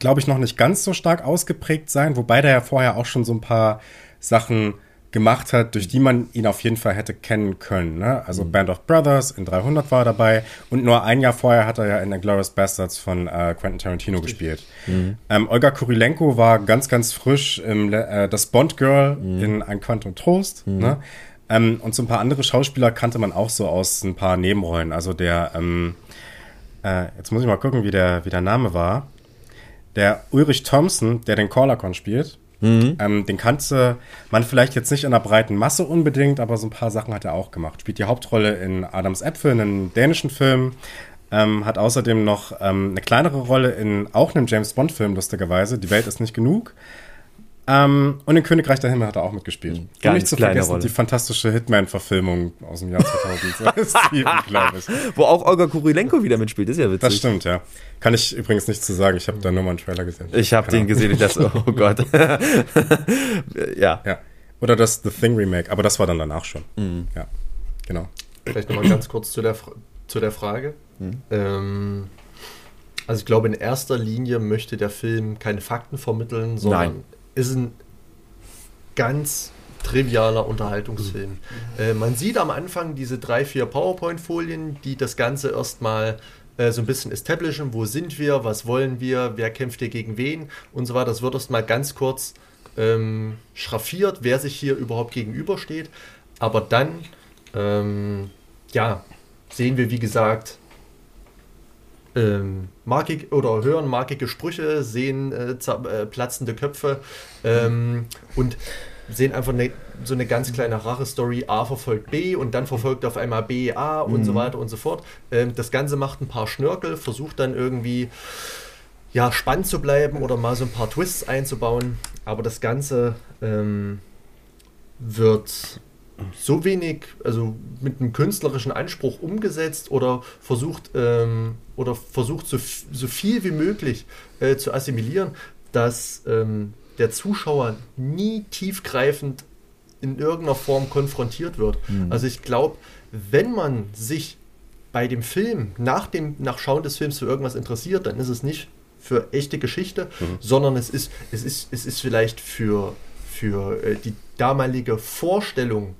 glaube ich, noch nicht ganz so stark ausgeprägt sein, wobei der ja vorher auch schon so ein paar Sachen gemacht hat, durch die man ihn auf jeden Fall hätte kennen können. Ne? Also mhm. Band of Brothers in 300 war er dabei und nur ein Jahr vorher hat er ja in The Glorious Bastards von äh, Quentin Tarantino Richtig. gespielt. Mhm. Ähm, Olga Kurilenko war ganz, ganz frisch im, äh, das Bond Girl mhm. in Ein Quantum Trost. Mhm. Ne? Ähm, und so ein paar andere Schauspieler kannte man auch so aus ein paar Nebenrollen. Also der, ähm, äh, jetzt muss ich mal gucken, wie der, wie der Name war. Der Ulrich Thompson, der den Corlacon spielt, Mhm. Ähm, den kannte man vielleicht jetzt nicht in der breiten Masse unbedingt, aber so ein paar Sachen hat er auch gemacht. Spielt die Hauptrolle in Adams Äpfel, einem dänischen Film. Ähm, hat außerdem noch ähm, eine kleinere Rolle in auch einem James Bond-Film, lustigerweise. Die Welt ist nicht genug. Ähm, und in Königreich der Himmel hat er auch mitgespielt. Mhm. Ganz nicht zu vergessen, Rolle. die fantastische Hitman-Verfilmung aus dem Jahr 2007, glaube ich. Wo auch Olga Kurilenko wieder mitspielt, ist ja witzig. Das stimmt, ja. Kann ich übrigens nicht zu sagen, ich habe da nur mal einen Trailer gesehen. Ich habe den gesehen, ich dachte, oh Gott. ja. ja. Oder das The Thing Remake, aber das war dann danach schon. Mhm. Ja, genau. Vielleicht nochmal ganz kurz zu der, zu der Frage. Mhm. Ähm, also ich glaube, in erster Linie möchte der Film keine Fakten vermitteln, sondern Nein ist ein ganz trivialer Unterhaltungsfilm. Mhm. Äh, man sieht am Anfang diese drei, vier PowerPoint-Folien, die das Ganze erstmal äh, so ein bisschen establishen. Wo sind wir? Was wollen wir? Wer kämpft hier gegen wen? Und so weiter. Das wird erstmal ganz kurz ähm, schraffiert, wer sich hier überhaupt gegenübersteht. Aber dann, ähm, ja, sehen wir, wie gesagt, ähm, markig oder hören markige Sprüche, sehen äh, äh, platzende Köpfe ähm, und sehen einfach eine, so eine ganz kleine Rache-Story. A verfolgt B und dann verfolgt auf einmal B A und mhm. so weiter und so fort. Ähm, das Ganze macht ein paar Schnörkel, versucht dann irgendwie ja, spannend zu bleiben oder mal so ein paar Twists einzubauen. Aber das Ganze ähm, wird so wenig, also mit einem künstlerischen Anspruch umgesetzt oder versucht ähm, oder versucht so, so viel wie möglich äh, zu assimilieren, dass ähm, der Zuschauer nie tiefgreifend in irgendeiner Form konfrontiert wird. Mhm. Also ich glaube, wenn man sich bei dem Film, nach dem nach Schauen des Films für irgendwas interessiert, dann ist es nicht für echte Geschichte, mhm. sondern es ist, es ist, es ist vielleicht für, für äh, die damalige Vorstellung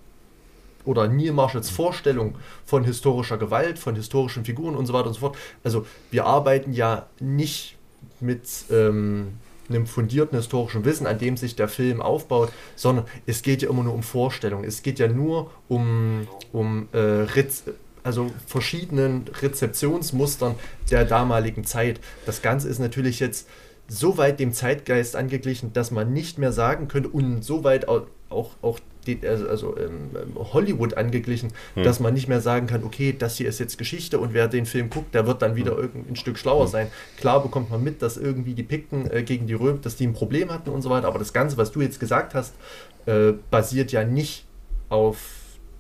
oder Neil Marshalls Vorstellung von historischer Gewalt, von historischen Figuren und so weiter und so fort. Also wir arbeiten ja nicht mit ähm, einem fundierten historischen Wissen, an dem sich der Film aufbaut, sondern es geht ja immer nur um Vorstellungen. Es geht ja nur um, um äh, Ritz, also verschiedenen Rezeptionsmustern der damaligen Zeit. Das Ganze ist natürlich jetzt so weit dem Zeitgeist angeglichen, dass man nicht mehr sagen könnte und so weit auch, auch, auch die, also, also ähm, Hollywood angeglichen, hm. dass man nicht mehr sagen kann, okay, das hier ist jetzt Geschichte und wer den Film guckt, der wird dann wieder hm. irgendein Stück schlauer hm. sein. Klar bekommt man mit, dass irgendwie die Pikten äh, gegen die Römer, dass die ein Problem hatten und so weiter, aber das Ganze, was du jetzt gesagt hast, äh, basiert ja nicht auf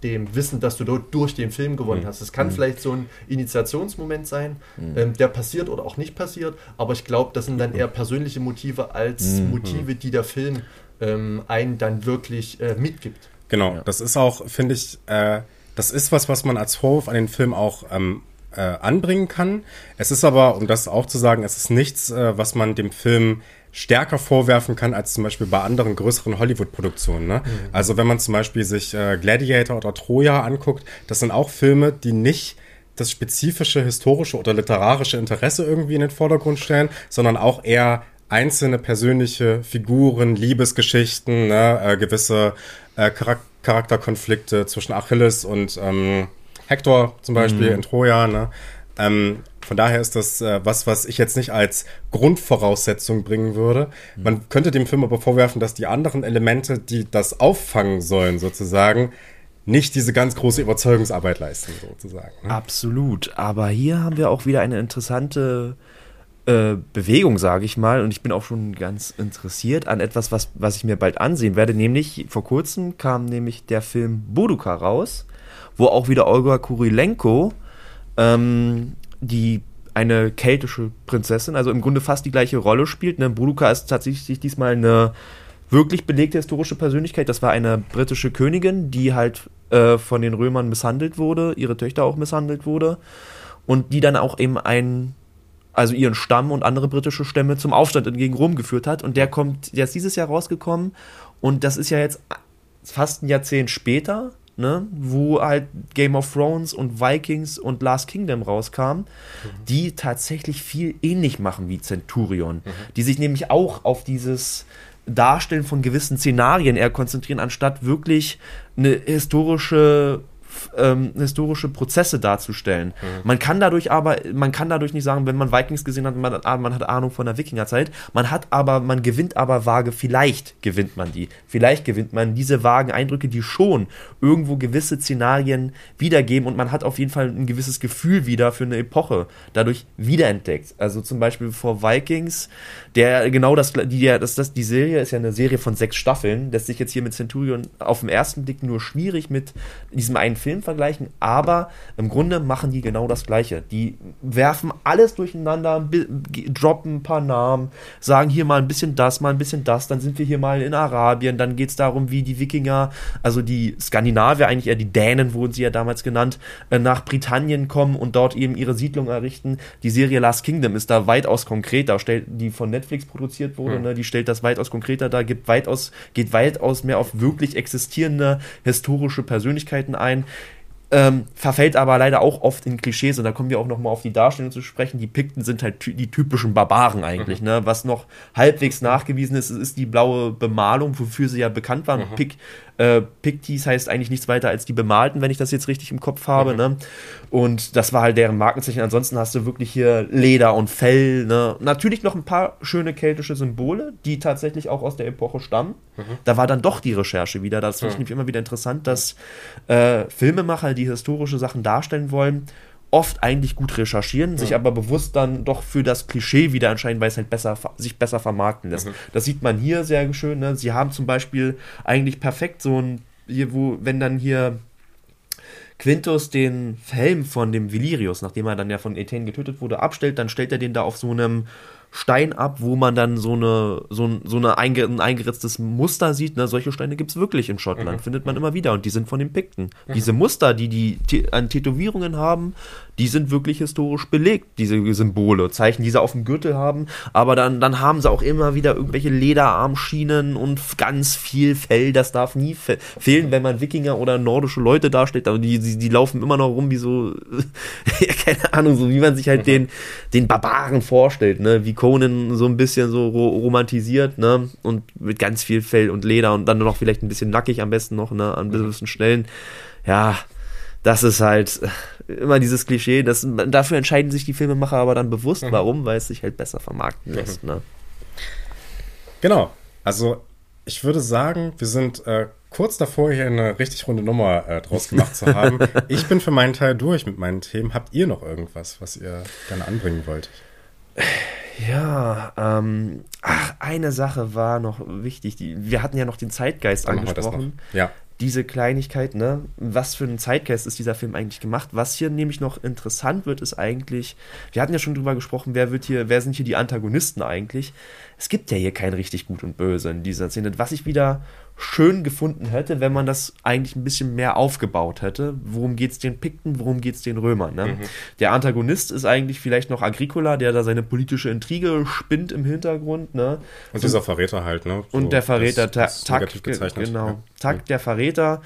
dem Wissen, dass du dort durch den Film gewonnen mhm. hast. Es kann mhm. vielleicht so ein Initiationsmoment sein, mhm. ähm, der passiert oder auch nicht passiert, aber ich glaube, das sind dann eher persönliche Motive als. Motive, die der Film ähm, einen dann wirklich äh, mitgibt. Genau, ja. das ist auch, finde ich, äh, das ist was, was man als Hof an den Film auch ähm, äh, anbringen kann. Es ist aber, um das auch zu sagen, es ist nichts, äh, was man dem Film stärker vorwerfen kann als zum Beispiel bei anderen größeren Hollywood-Produktionen. Ne? Mhm. Also wenn man zum Beispiel sich äh, Gladiator oder Troja anguckt, das sind auch Filme, die nicht das spezifische historische oder literarische Interesse irgendwie in den Vordergrund stellen, sondern auch eher einzelne persönliche Figuren, Liebesgeschichten, ne, äh, gewisse äh, Charak Charakterkonflikte zwischen Achilles und ähm, Hector zum Beispiel mhm. in Troja. Ne? Ähm, von daher ist das äh, was, was ich jetzt nicht als Grundvoraussetzung bringen würde. Mhm. Man könnte dem Film aber vorwerfen, dass die anderen Elemente, die das auffangen sollen, sozusagen, nicht diese ganz große Überzeugungsarbeit leisten, sozusagen. Ne? Absolut. Aber hier haben wir auch wieder eine interessante äh, Bewegung, sage ich mal. Und ich bin auch schon ganz interessiert an etwas, was, was ich mir bald ansehen werde. Nämlich vor kurzem kam nämlich der Film Buduka raus, wo auch wieder Olga Kurilenko ähm, die eine keltische Prinzessin, also im Grunde fast die gleiche Rolle spielt. Ne? Boudica ist tatsächlich diesmal eine wirklich belegte historische Persönlichkeit. Das war eine britische Königin, die halt äh, von den Römern misshandelt wurde, ihre Töchter auch misshandelt wurde und die dann auch eben einen, also ihren Stamm und andere britische Stämme zum Aufstand gegen Rom geführt hat. Und der kommt, der ist dieses Jahr rausgekommen und das ist ja jetzt fast ein Jahrzehnt später ne, wo halt Game of Thrones und Vikings und Last Kingdom rauskamen, mhm. die tatsächlich viel ähnlich machen wie Centurion, mhm. die sich nämlich auch auf dieses Darstellen von gewissen Szenarien eher konzentrieren, anstatt wirklich eine historische ähm, historische Prozesse darzustellen. Mhm. Man kann dadurch aber, man kann dadurch nicht sagen, wenn man Vikings gesehen hat, man, ah, man hat Ahnung von der Wikingerzeit, man hat aber, man gewinnt aber vage, vielleicht gewinnt man die. Vielleicht gewinnt man diese vagen Eindrücke, die schon irgendwo gewisse Szenarien wiedergeben und man hat auf jeden Fall ein gewisses Gefühl wieder für eine Epoche dadurch wiederentdeckt. Also zum Beispiel vor Vikings, der genau das, die, das, das, die Serie ist ja eine Serie von sechs Staffeln, lässt sich jetzt hier mit Centurion auf den ersten Blick nur schwierig mit diesem einen Film vergleichen, aber im Grunde machen die genau das Gleiche. Die werfen alles durcheinander, droppen ein paar Namen, sagen hier mal ein bisschen das, mal ein bisschen das, dann sind wir hier mal in Arabien, dann geht es darum, wie die Wikinger, also die Skandinavier, eigentlich eher die Dänen wurden sie ja damals genannt, äh, nach Britannien kommen und dort eben ihre Siedlung errichten. Die Serie Last Kingdom ist da weitaus konkreter, stellt, die von Netflix produziert wurde, mhm. ne, die stellt das weitaus konkreter dar, gibt weitaus, geht weitaus mehr auf wirklich existierende historische Persönlichkeiten ein. Ähm, verfällt aber leider auch oft in Klischees und da kommen wir auch nochmal auf die Darstellung zu sprechen. Die Pikten sind halt ty die typischen Barbaren eigentlich. Mhm. Ne? Was noch halbwegs nachgewiesen ist, ist die blaue Bemalung, wofür sie ja bekannt waren. Mhm. Pik äh, Picties heißt eigentlich nichts weiter als die Bemalten, wenn ich das jetzt richtig im Kopf habe. Mhm. Ne? Und das war halt deren Markenzeichen. Ansonsten hast du wirklich hier Leder und Fell. Ne? Natürlich noch ein paar schöne keltische Symbole, die tatsächlich auch aus der Epoche stammen. Mhm. Da war dann doch die Recherche wieder. Das finde ich mhm. nämlich immer wieder interessant, dass äh, Filmemacher, die historische Sachen darstellen wollen, oft eigentlich gut recherchieren, ja. sich aber bewusst dann doch für das Klischee wieder entscheiden, weil es halt besser, sich besser vermarkten lässt. Mhm. Das sieht man hier sehr schön. Ne? Sie haben zum Beispiel eigentlich perfekt so ein, hier, wo, wenn dann hier Quintus den Helm von dem Valerius, nachdem er dann ja von Ethen getötet wurde, abstellt, dann stellt er den da auf so einem Stein ab, wo man dann so eine so, ein- so eine einge, ein eingeritztes Muster sieht. Ne? Solche Steine gibt's wirklich in Schottland, findet man immer wieder und die sind von den Pikten. Diese Muster, die die an Tätowierungen haben, die sind wirklich historisch belegt, diese Symbole, Zeichen, die sie auf dem Gürtel haben, aber dann, dann haben sie auch immer wieder irgendwelche Lederarmschienen und ganz viel Fell, das darf nie fe fehlen, wenn man Wikinger oder nordische Leute darstellt, aber die, die, die laufen immer noch rum wie so, keine Ahnung, so wie man sich halt den, den Barbaren vorstellt, ne, wie Conan so ein bisschen so ro romantisiert, ne, und mit ganz viel Fell und Leder und dann noch vielleicht ein bisschen nackig am besten noch, ne, an gewissen Stellen, ja, das ist halt immer dieses Klischee, das, dafür entscheiden sich die Filmemacher aber dann bewusst, warum, weil es sich halt besser vermarkten lässt, ne. Genau. Also ich würde sagen, wir sind äh, kurz davor, hier eine richtig runde Nummer äh, draus gemacht zu haben. ich bin für meinen Teil durch mit meinen Themen. Habt ihr noch irgendwas, was ihr gerne anbringen wollt? Ja, ähm, ach, eine Sache war noch wichtig. Die, wir hatten ja noch den Zeitgeist Dann angesprochen. Ja. Diese Kleinigkeit, ne? Was für ein Zeitgeist ist dieser Film eigentlich gemacht? Was hier nämlich noch interessant wird, ist eigentlich, wir hatten ja schon drüber gesprochen, wer wird hier, wer sind hier die Antagonisten eigentlich? Es gibt ja hier kein richtig gut und böse in dieser Szene. Was ich wieder schön gefunden hätte, wenn man das eigentlich ein bisschen mehr aufgebaut hätte. Worum geht's den Pikten, worum geht's den Römern? Ne? Der Antagonist ist eigentlich vielleicht noch Agricola, der da seine politische Intrige spinnt im Hintergrund. Ne? Und dieser Verräter halt, ne? So, Und der Verräter, das, das Ta- negativ Takt, gezeichnet. genau. Ja. Takt, der Verräter,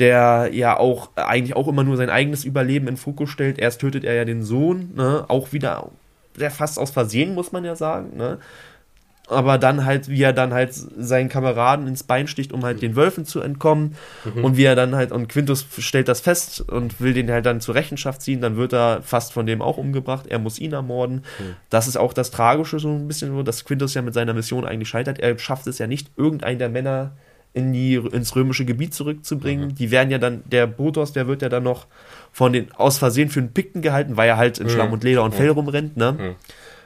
der ja auch eigentlich auch immer nur sein eigenes Überleben in Fokus stellt. Erst tötet er ja den Sohn, ne? auch wieder, der fast aus Versehen, muss man ja sagen, ne? Aber dann halt, wie er dann halt seinen Kameraden ins Bein sticht, um halt den Wölfen zu entkommen. Und wie er dann halt, und Quintus stellt das fest und will den halt dann zur Rechenschaft ziehen, dann wird er fast von dem auch umgebracht. Er muss ihn ermorden. Das ist auch das Tragische so ein bisschen, dass Quintus ja mit seiner Mission eigentlich scheitert. Er schafft es ja nicht, irgendeinen der Männer in die, ins römische Gebiet zurückzubringen. Die werden ja dann, der Botos, der wird ja dann noch von den, aus Versehen für einen Pikten gehalten, weil er halt in Schlamm und Leder und Fell rumrennt, ne?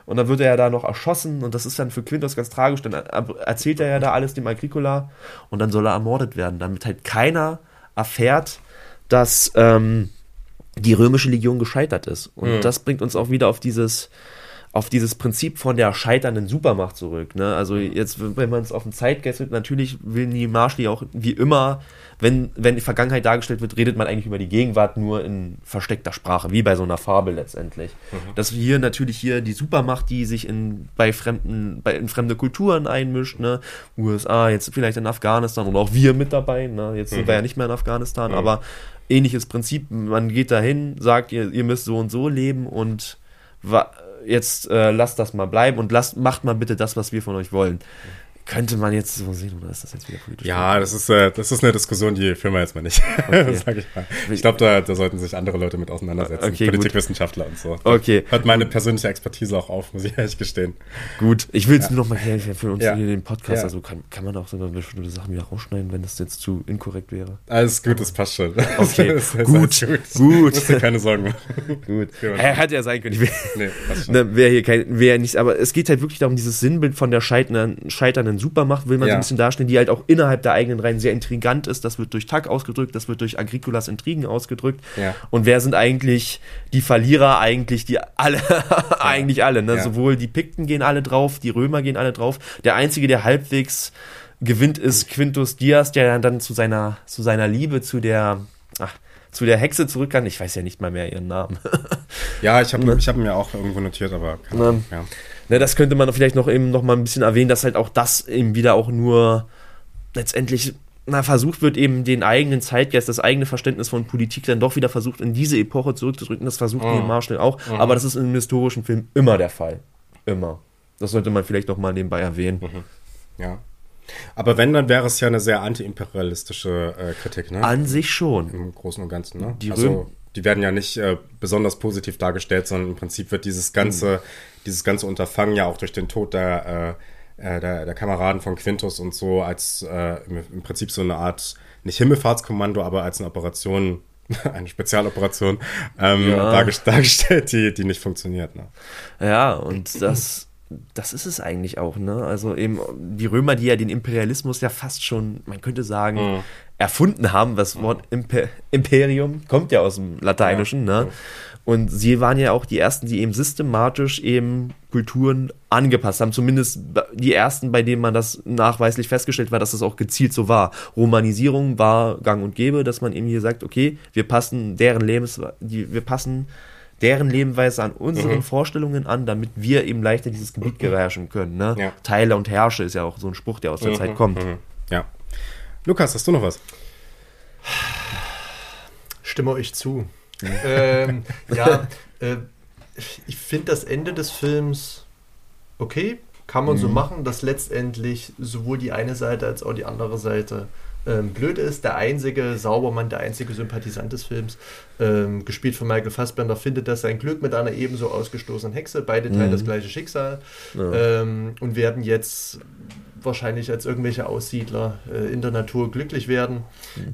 Und dann wird er ja da noch erschossen und das ist dann für Quintus ganz tragisch. Dann er- erzählt er ja da alles dem Agricola und dann soll er ermordet werden, damit halt keiner erfährt, dass ähm, die römische Legion gescheitert ist. Und das bringt uns auch wieder auf dieses auf dieses Prinzip von der scheiternden Supermacht zurück. Ne? Also jetzt, wenn man es auf den Zeitgeist nimmt, natürlich will die Marshall auch wie immer, wenn, wenn die Vergangenheit dargestellt wird, redet man eigentlich über die Gegenwart nur in versteckter Sprache, wie bei so einer Fabel letztendlich. Dass wir hier natürlich hier die Supermacht, die sich in, bei fremden, bei, in fremde Kulturen einmischt, ne? USA, jetzt vielleicht in Afghanistan und auch wir mit dabei, ne? Jetzt sind wir ja nicht mehr in Afghanistan, aber ähnliches Prinzip, man geht dahin, sagt, ihr, ihr müsst so und so leben und jetzt äh, lasst das mal bleiben und lasst, macht mal bitte das, was wir von euch wollen. Könnte man jetzt so sehen, oder ist das jetzt wieder politisch? Ja, das ist, äh, das ist eine Diskussion, die führen wir jetzt mal nicht. Sag ich mal. Ich glaube, da, da sollten sich andere Leute mit auseinandersetzen. Okay, gut. Politikwissenschaftler und so. Okay. Hört meine persönliche Expertise auch auf, muss ich ehrlich gestehen. Gut, ich will es nur noch mal her für uns Ja. hier den Podcast. Ja. Also kann, kann man auch sogar bestimmte Sachen wieder rausschneiden, wenn das jetzt zu inkorrekt wäre. Alles gut, das passt schon. Okay, Das ist gut, alles gut. Musst dir keine Sorgen machen. Gut. Ja. Hä, Hat ja sein können. Ich will, Nee, passt schon. ne, wäre hier kein, wäre nicht, aber es geht halt wirklich darum, dieses Sinnbild von der scheiternden, scheiternden Supermacht will man so Ja. ein bisschen darstellen, die halt auch innerhalb der eigenen Reihen sehr intrigant ist. Das wird durch Tack ausgedrückt, das wird durch Agricolas Intrigen ausgedrückt. Ja. Und wer sind eigentlich die Verlierer? Eigentlich die alle, eigentlich alle. Ne? Sowohl die Pikten gehen alle drauf, die Römer gehen alle drauf. Der einzige, der halbwegs gewinnt, ist Quintus Dias, der dann zu seiner, zu seiner Liebe zu der, ach, zu der Hexe zurück kann. Ich weiß ja nicht mal mehr ihren Namen. Ja, ich habe ich hab mir auch irgendwo notiert, aber keine Ne. Ahnung. Ja. Ne, das könnte man vielleicht noch eben noch mal ein bisschen erwähnen, dass halt auch das eben wieder auch nur letztendlich na, versucht wird, eben den eigenen Zeitgeist, das eigene Verständnis von Politik dann doch wieder versucht, in diese Epoche zurückzudrücken. Das versucht mhm. Marshall auch. Aber das ist in einem historischen Film immer der Fall. Immer. Das sollte man vielleicht noch mal nebenbei erwähnen. ja. Aber wenn, dann wäre es ja eine sehr antiimperialistische äh, Kritik, ne? An sich schon. Im Großen und Ganzen, ne? Die also, die werden ja nicht äh, besonders positiv dargestellt, sondern im Prinzip wird dieses ganze, dieses ganze Unterfangen ja auch durch den Tod der, äh, äh, der, der Kameraden von Quintus und so als äh, im, Prinzip so eine Art, nicht Himmelfahrtskommando, aber als eine Operation, eine Spezialoperation ähm, Ja. dargest dargestellt, die, die nicht funktioniert. Ne? Ja, und das, das ist es eigentlich auch, ne? Also eben die Römer, die ja den Imperialismus ja fast schon, man könnte sagen, erfunden haben. Das Wort Imper Imperium kommt ja aus dem Lateinischen, ne? Und sie waren ja auch die ersten, die eben systematisch eben Kulturen angepasst haben. Zumindest die ersten, bei denen man das nachweislich festgestellt war, dass das auch gezielt so war. Romanisierung war gang und gäbe, dass man eben hier sagt, okay, wir passen deren Lebens, die, wir passen deren Lebensweise an unseren mhm. Vorstellungen an, damit wir eben leichter dieses Gebiet beherrschen können. Ne? Ja. Teile und Herrsche ist ja auch so ein Spruch, der aus der mhm. Zeit kommt. Mhm. Ja. Lukas, hast du noch was? Stimme euch zu. Ähm, ja, äh, ich finde das Ende des Films okay, kann man mhm. so machen, dass letztendlich sowohl die eine Seite als auch die andere Seite ähm, blöd ist. Der einzige Saubermann, der einzige Sympathisant des Films, ähm, gespielt von Michael Fassbender, findet das sein Glück mit einer ebenso ausgestoßenen Hexe. Beide teilen mhm. das gleiche Schicksal ja. ähm, und werden jetzt wahrscheinlich als irgendwelche Aussiedler äh, in der Natur glücklich werden.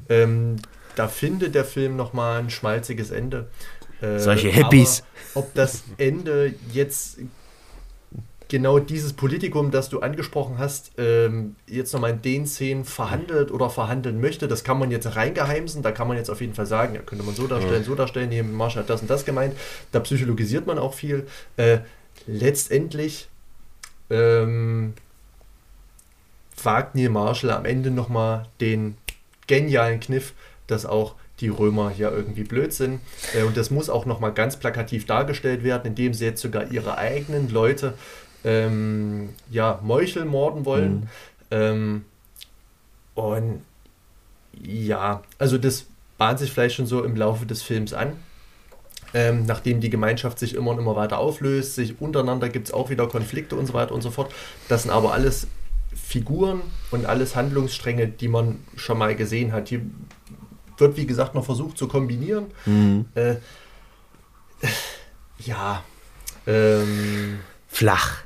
Mhm. Da findet der Film nochmal ein schmalziges Ende. Äh, Solche Hippies. ob das Ende jetzt genau dieses Politikum, das du angesprochen hast, ähm, jetzt nochmal in den Szenen verhandelt oder verhandeln möchte, das kann man jetzt reingeheimsen, da kann man jetzt auf jeden Fall sagen, ja, könnte man so darstellen, so darstellen, hier Marsch hat das und das gemeint, da psychologisiert man auch viel. Äh, letztendlich ähm, wagt Neil Marshall am Ende nochmal den genialen Kniff, dass auch die Römer ja irgendwie blöd sind. Äh, und das muss auch nochmal ganz plakativ dargestellt werden, indem sie jetzt sogar ihre eigenen Leute ähm, ja, Meuchel morden wollen. Mhm. Ähm, und ja, also das bahnt sich vielleicht schon so im Laufe des Films an. Ähm, nachdem die Gemeinschaft sich immer und immer weiter auflöst, sich untereinander gibt es auch wieder Konflikte und so weiter und so fort. Das sind aber alles Figuren und alles Handlungsstränge, die man schon mal gesehen hat. Hier wird, wie gesagt, noch versucht zu kombinieren. Mhm. Äh, ja. Ähm, Flach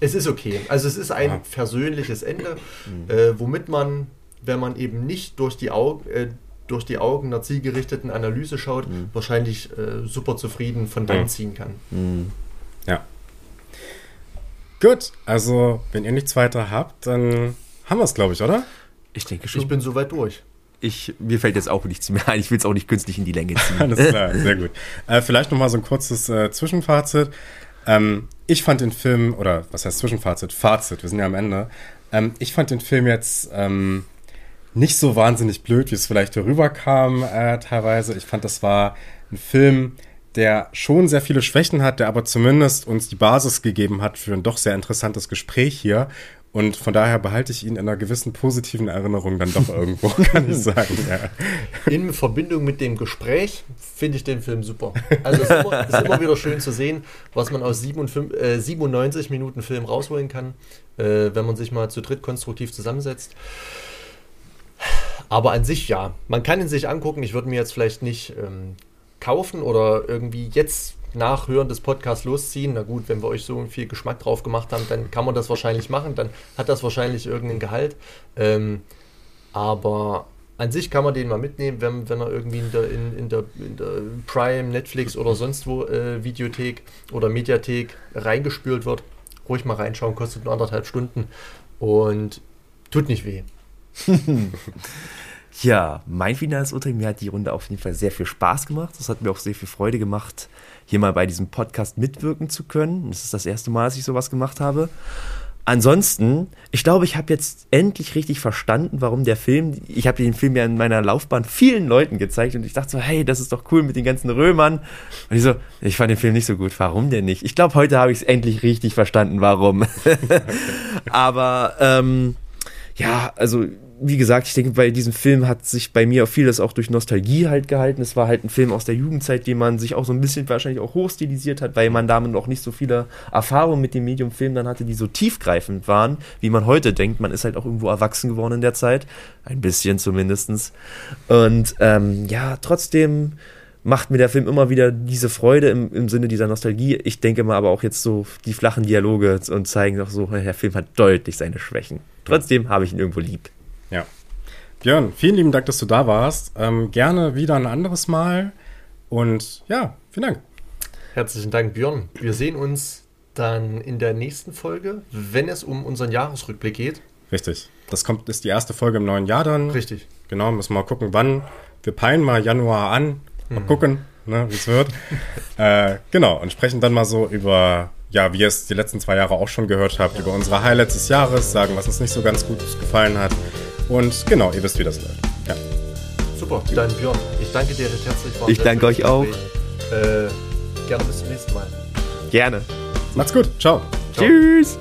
es ist okay. Also es ist ein ja. versöhnliches Ende, mhm. äh, womit man, wenn man eben nicht durch die Augen, äh, durch die Augen einer zielgerichteten Analyse schaut, mhm. wahrscheinlich äh, super zufrieden von dann ziehen kann. Mhm. Ja. Gut, also wenn ihr nichts weiter habt, dann haben wir es, glaube ich, oder? Ich denke schon. Ich bin soweit durch. Ich, mir fällt jetzt auch nichts mehr ein. Ich will es auch nicht künstlich in die Länge ziehen. Alles klar, sehr gut. Äh, vielleicht nochmal so ein kurzes äh, Zwischenfazit. Ähm, ich fand den Film, oder was heißt Zwischenfazit? Fazit, wir sind ja am Ende. Ähm, ich fand den Film jetzt ähm, nicht so wahnsinnig blöd, wie es vielleicht rüberkam äh, teilweise. Ich fand, das war ein Film, der schon sehr viele Schwächen hat, der aber zumindest uns die Basis gegeben hat für ein doch sehr interessantes Gespräch hier. Und von daher behalte ich ihn in einer gewissen positiven Erinnerung dann doch irgendwo, kann ich sagen. Ja. In Verbindung mit dem Gespräch finde ich den Film super. Also es ist immer, ist immer wieder schön zu sehen, was man aus 97, äh, 97 Minuten Film rausholen kann, äh, wenn man sich mal zu dritt konstruktiv zusammensetzt. Aber an sich ja, man kann ihn sich angucken. Ich würde mir jetzt vielleicht nicht ähm, kaufen oder irgendwie jetzt nach Hören des Podcasts losziehen. Na gut, wenn wir euch so viel Geschmack drauf gemacht haben, dann kann man das wahrscheinlich machen. Dann hat das wahrscheinlich irgendeinen Gehalt. Ähm, aber an sich kann man den mal mitnehmen, wenn, wenn er irgendwie in der, in, in der, in der Prime, Netflix oder sonst wo äh, Videothek oder Mediathek reingespült wird. Ruhig mal reinschauen, kostet nur anderthalb Stunden und tut nicht weh. Ja, mein finales Urteil, mir hat die Runde auf jeden Fall sehr viel Spaß gemacht. Das hat mir auch sehr viel Freude gemacht, hier mal bei diesem Podcast mitwirken zu können. Das ist das erste Mal, dass ich sowas gemacht habe. Ansonsten, ich glaube, ich habe jetzt endlich richtig verstanden, warum der Film, ich habe den Film ja in meiner Laufbahn vielen Leuten gezeigt und ich dachte so, hey, das ist doch cool mit den ganzen Römern. Und ich so, ich fand den Film nicht so gut, warum denn nicht? Ich glaube, heute habe ich es endlich richtig verstanden, warum. Aber ähm, ja, also wie gesagt, ich denke, bei diesem Film hat sich bei mir auch vieles auch durch Nostalgie halt gehalten. Es war halt ein Film aus der Jugendzeit, den man sich auch so ein bisschen wahrscheinlich auch hochstilisiert hat, weil man damit noch nicht so viele Erfahrungen mit dem Medium Film dann hatte, die so tiefgreifend waren, wie man heute denkt. Man ist halt auch irgendwo erwachsen geworden in der Zeit. Ein bisschen zumindestens. Und ähm, ja, trotzdem macht mir der Film immer wieder diese Freude im, im Sinne dieser Nostalgie. Ich denke mal aber auch jetzt so die flachen Dialoge und zeigen doch so, der Film hat deutlich seine Schwächen. Trotzdem habe ich ihn irgendwo lieb. Björn, vielen lieben Dank, dass du da warst. Ähm, gerne wieder ein anderes Mal. Und ja, vielen Dank. Herzlichen Dank, Björn. Wir sehen uns dann in der nächsten Folge, wenn es um unseren Jahresrückblick geht. Richtig. Das kommt, ist die erste Folge im neuen Jahr dann. Richtig. Genau, müssen wir mal gucken, wann. Wir peilen mal Januar an. Mal gucken, ne, wie es wird. äh, genau, und sprechen dann mal so über, ja, wie ihr es die letzten zwei Jahre auch schon gehört habt, über unsere Highlights des Jahres, sagen, was uns nicht so ganz gut gefallen hat. Und genau, ihr wisst, wie das läuft. Ja. Super, dann Björn, ich danke dir recht herzlich. Ich danke euch auch. Äh, gerne bis zum nächsten Mal. Gerne. Macht's gut, ciao. Ciao. Tschüss.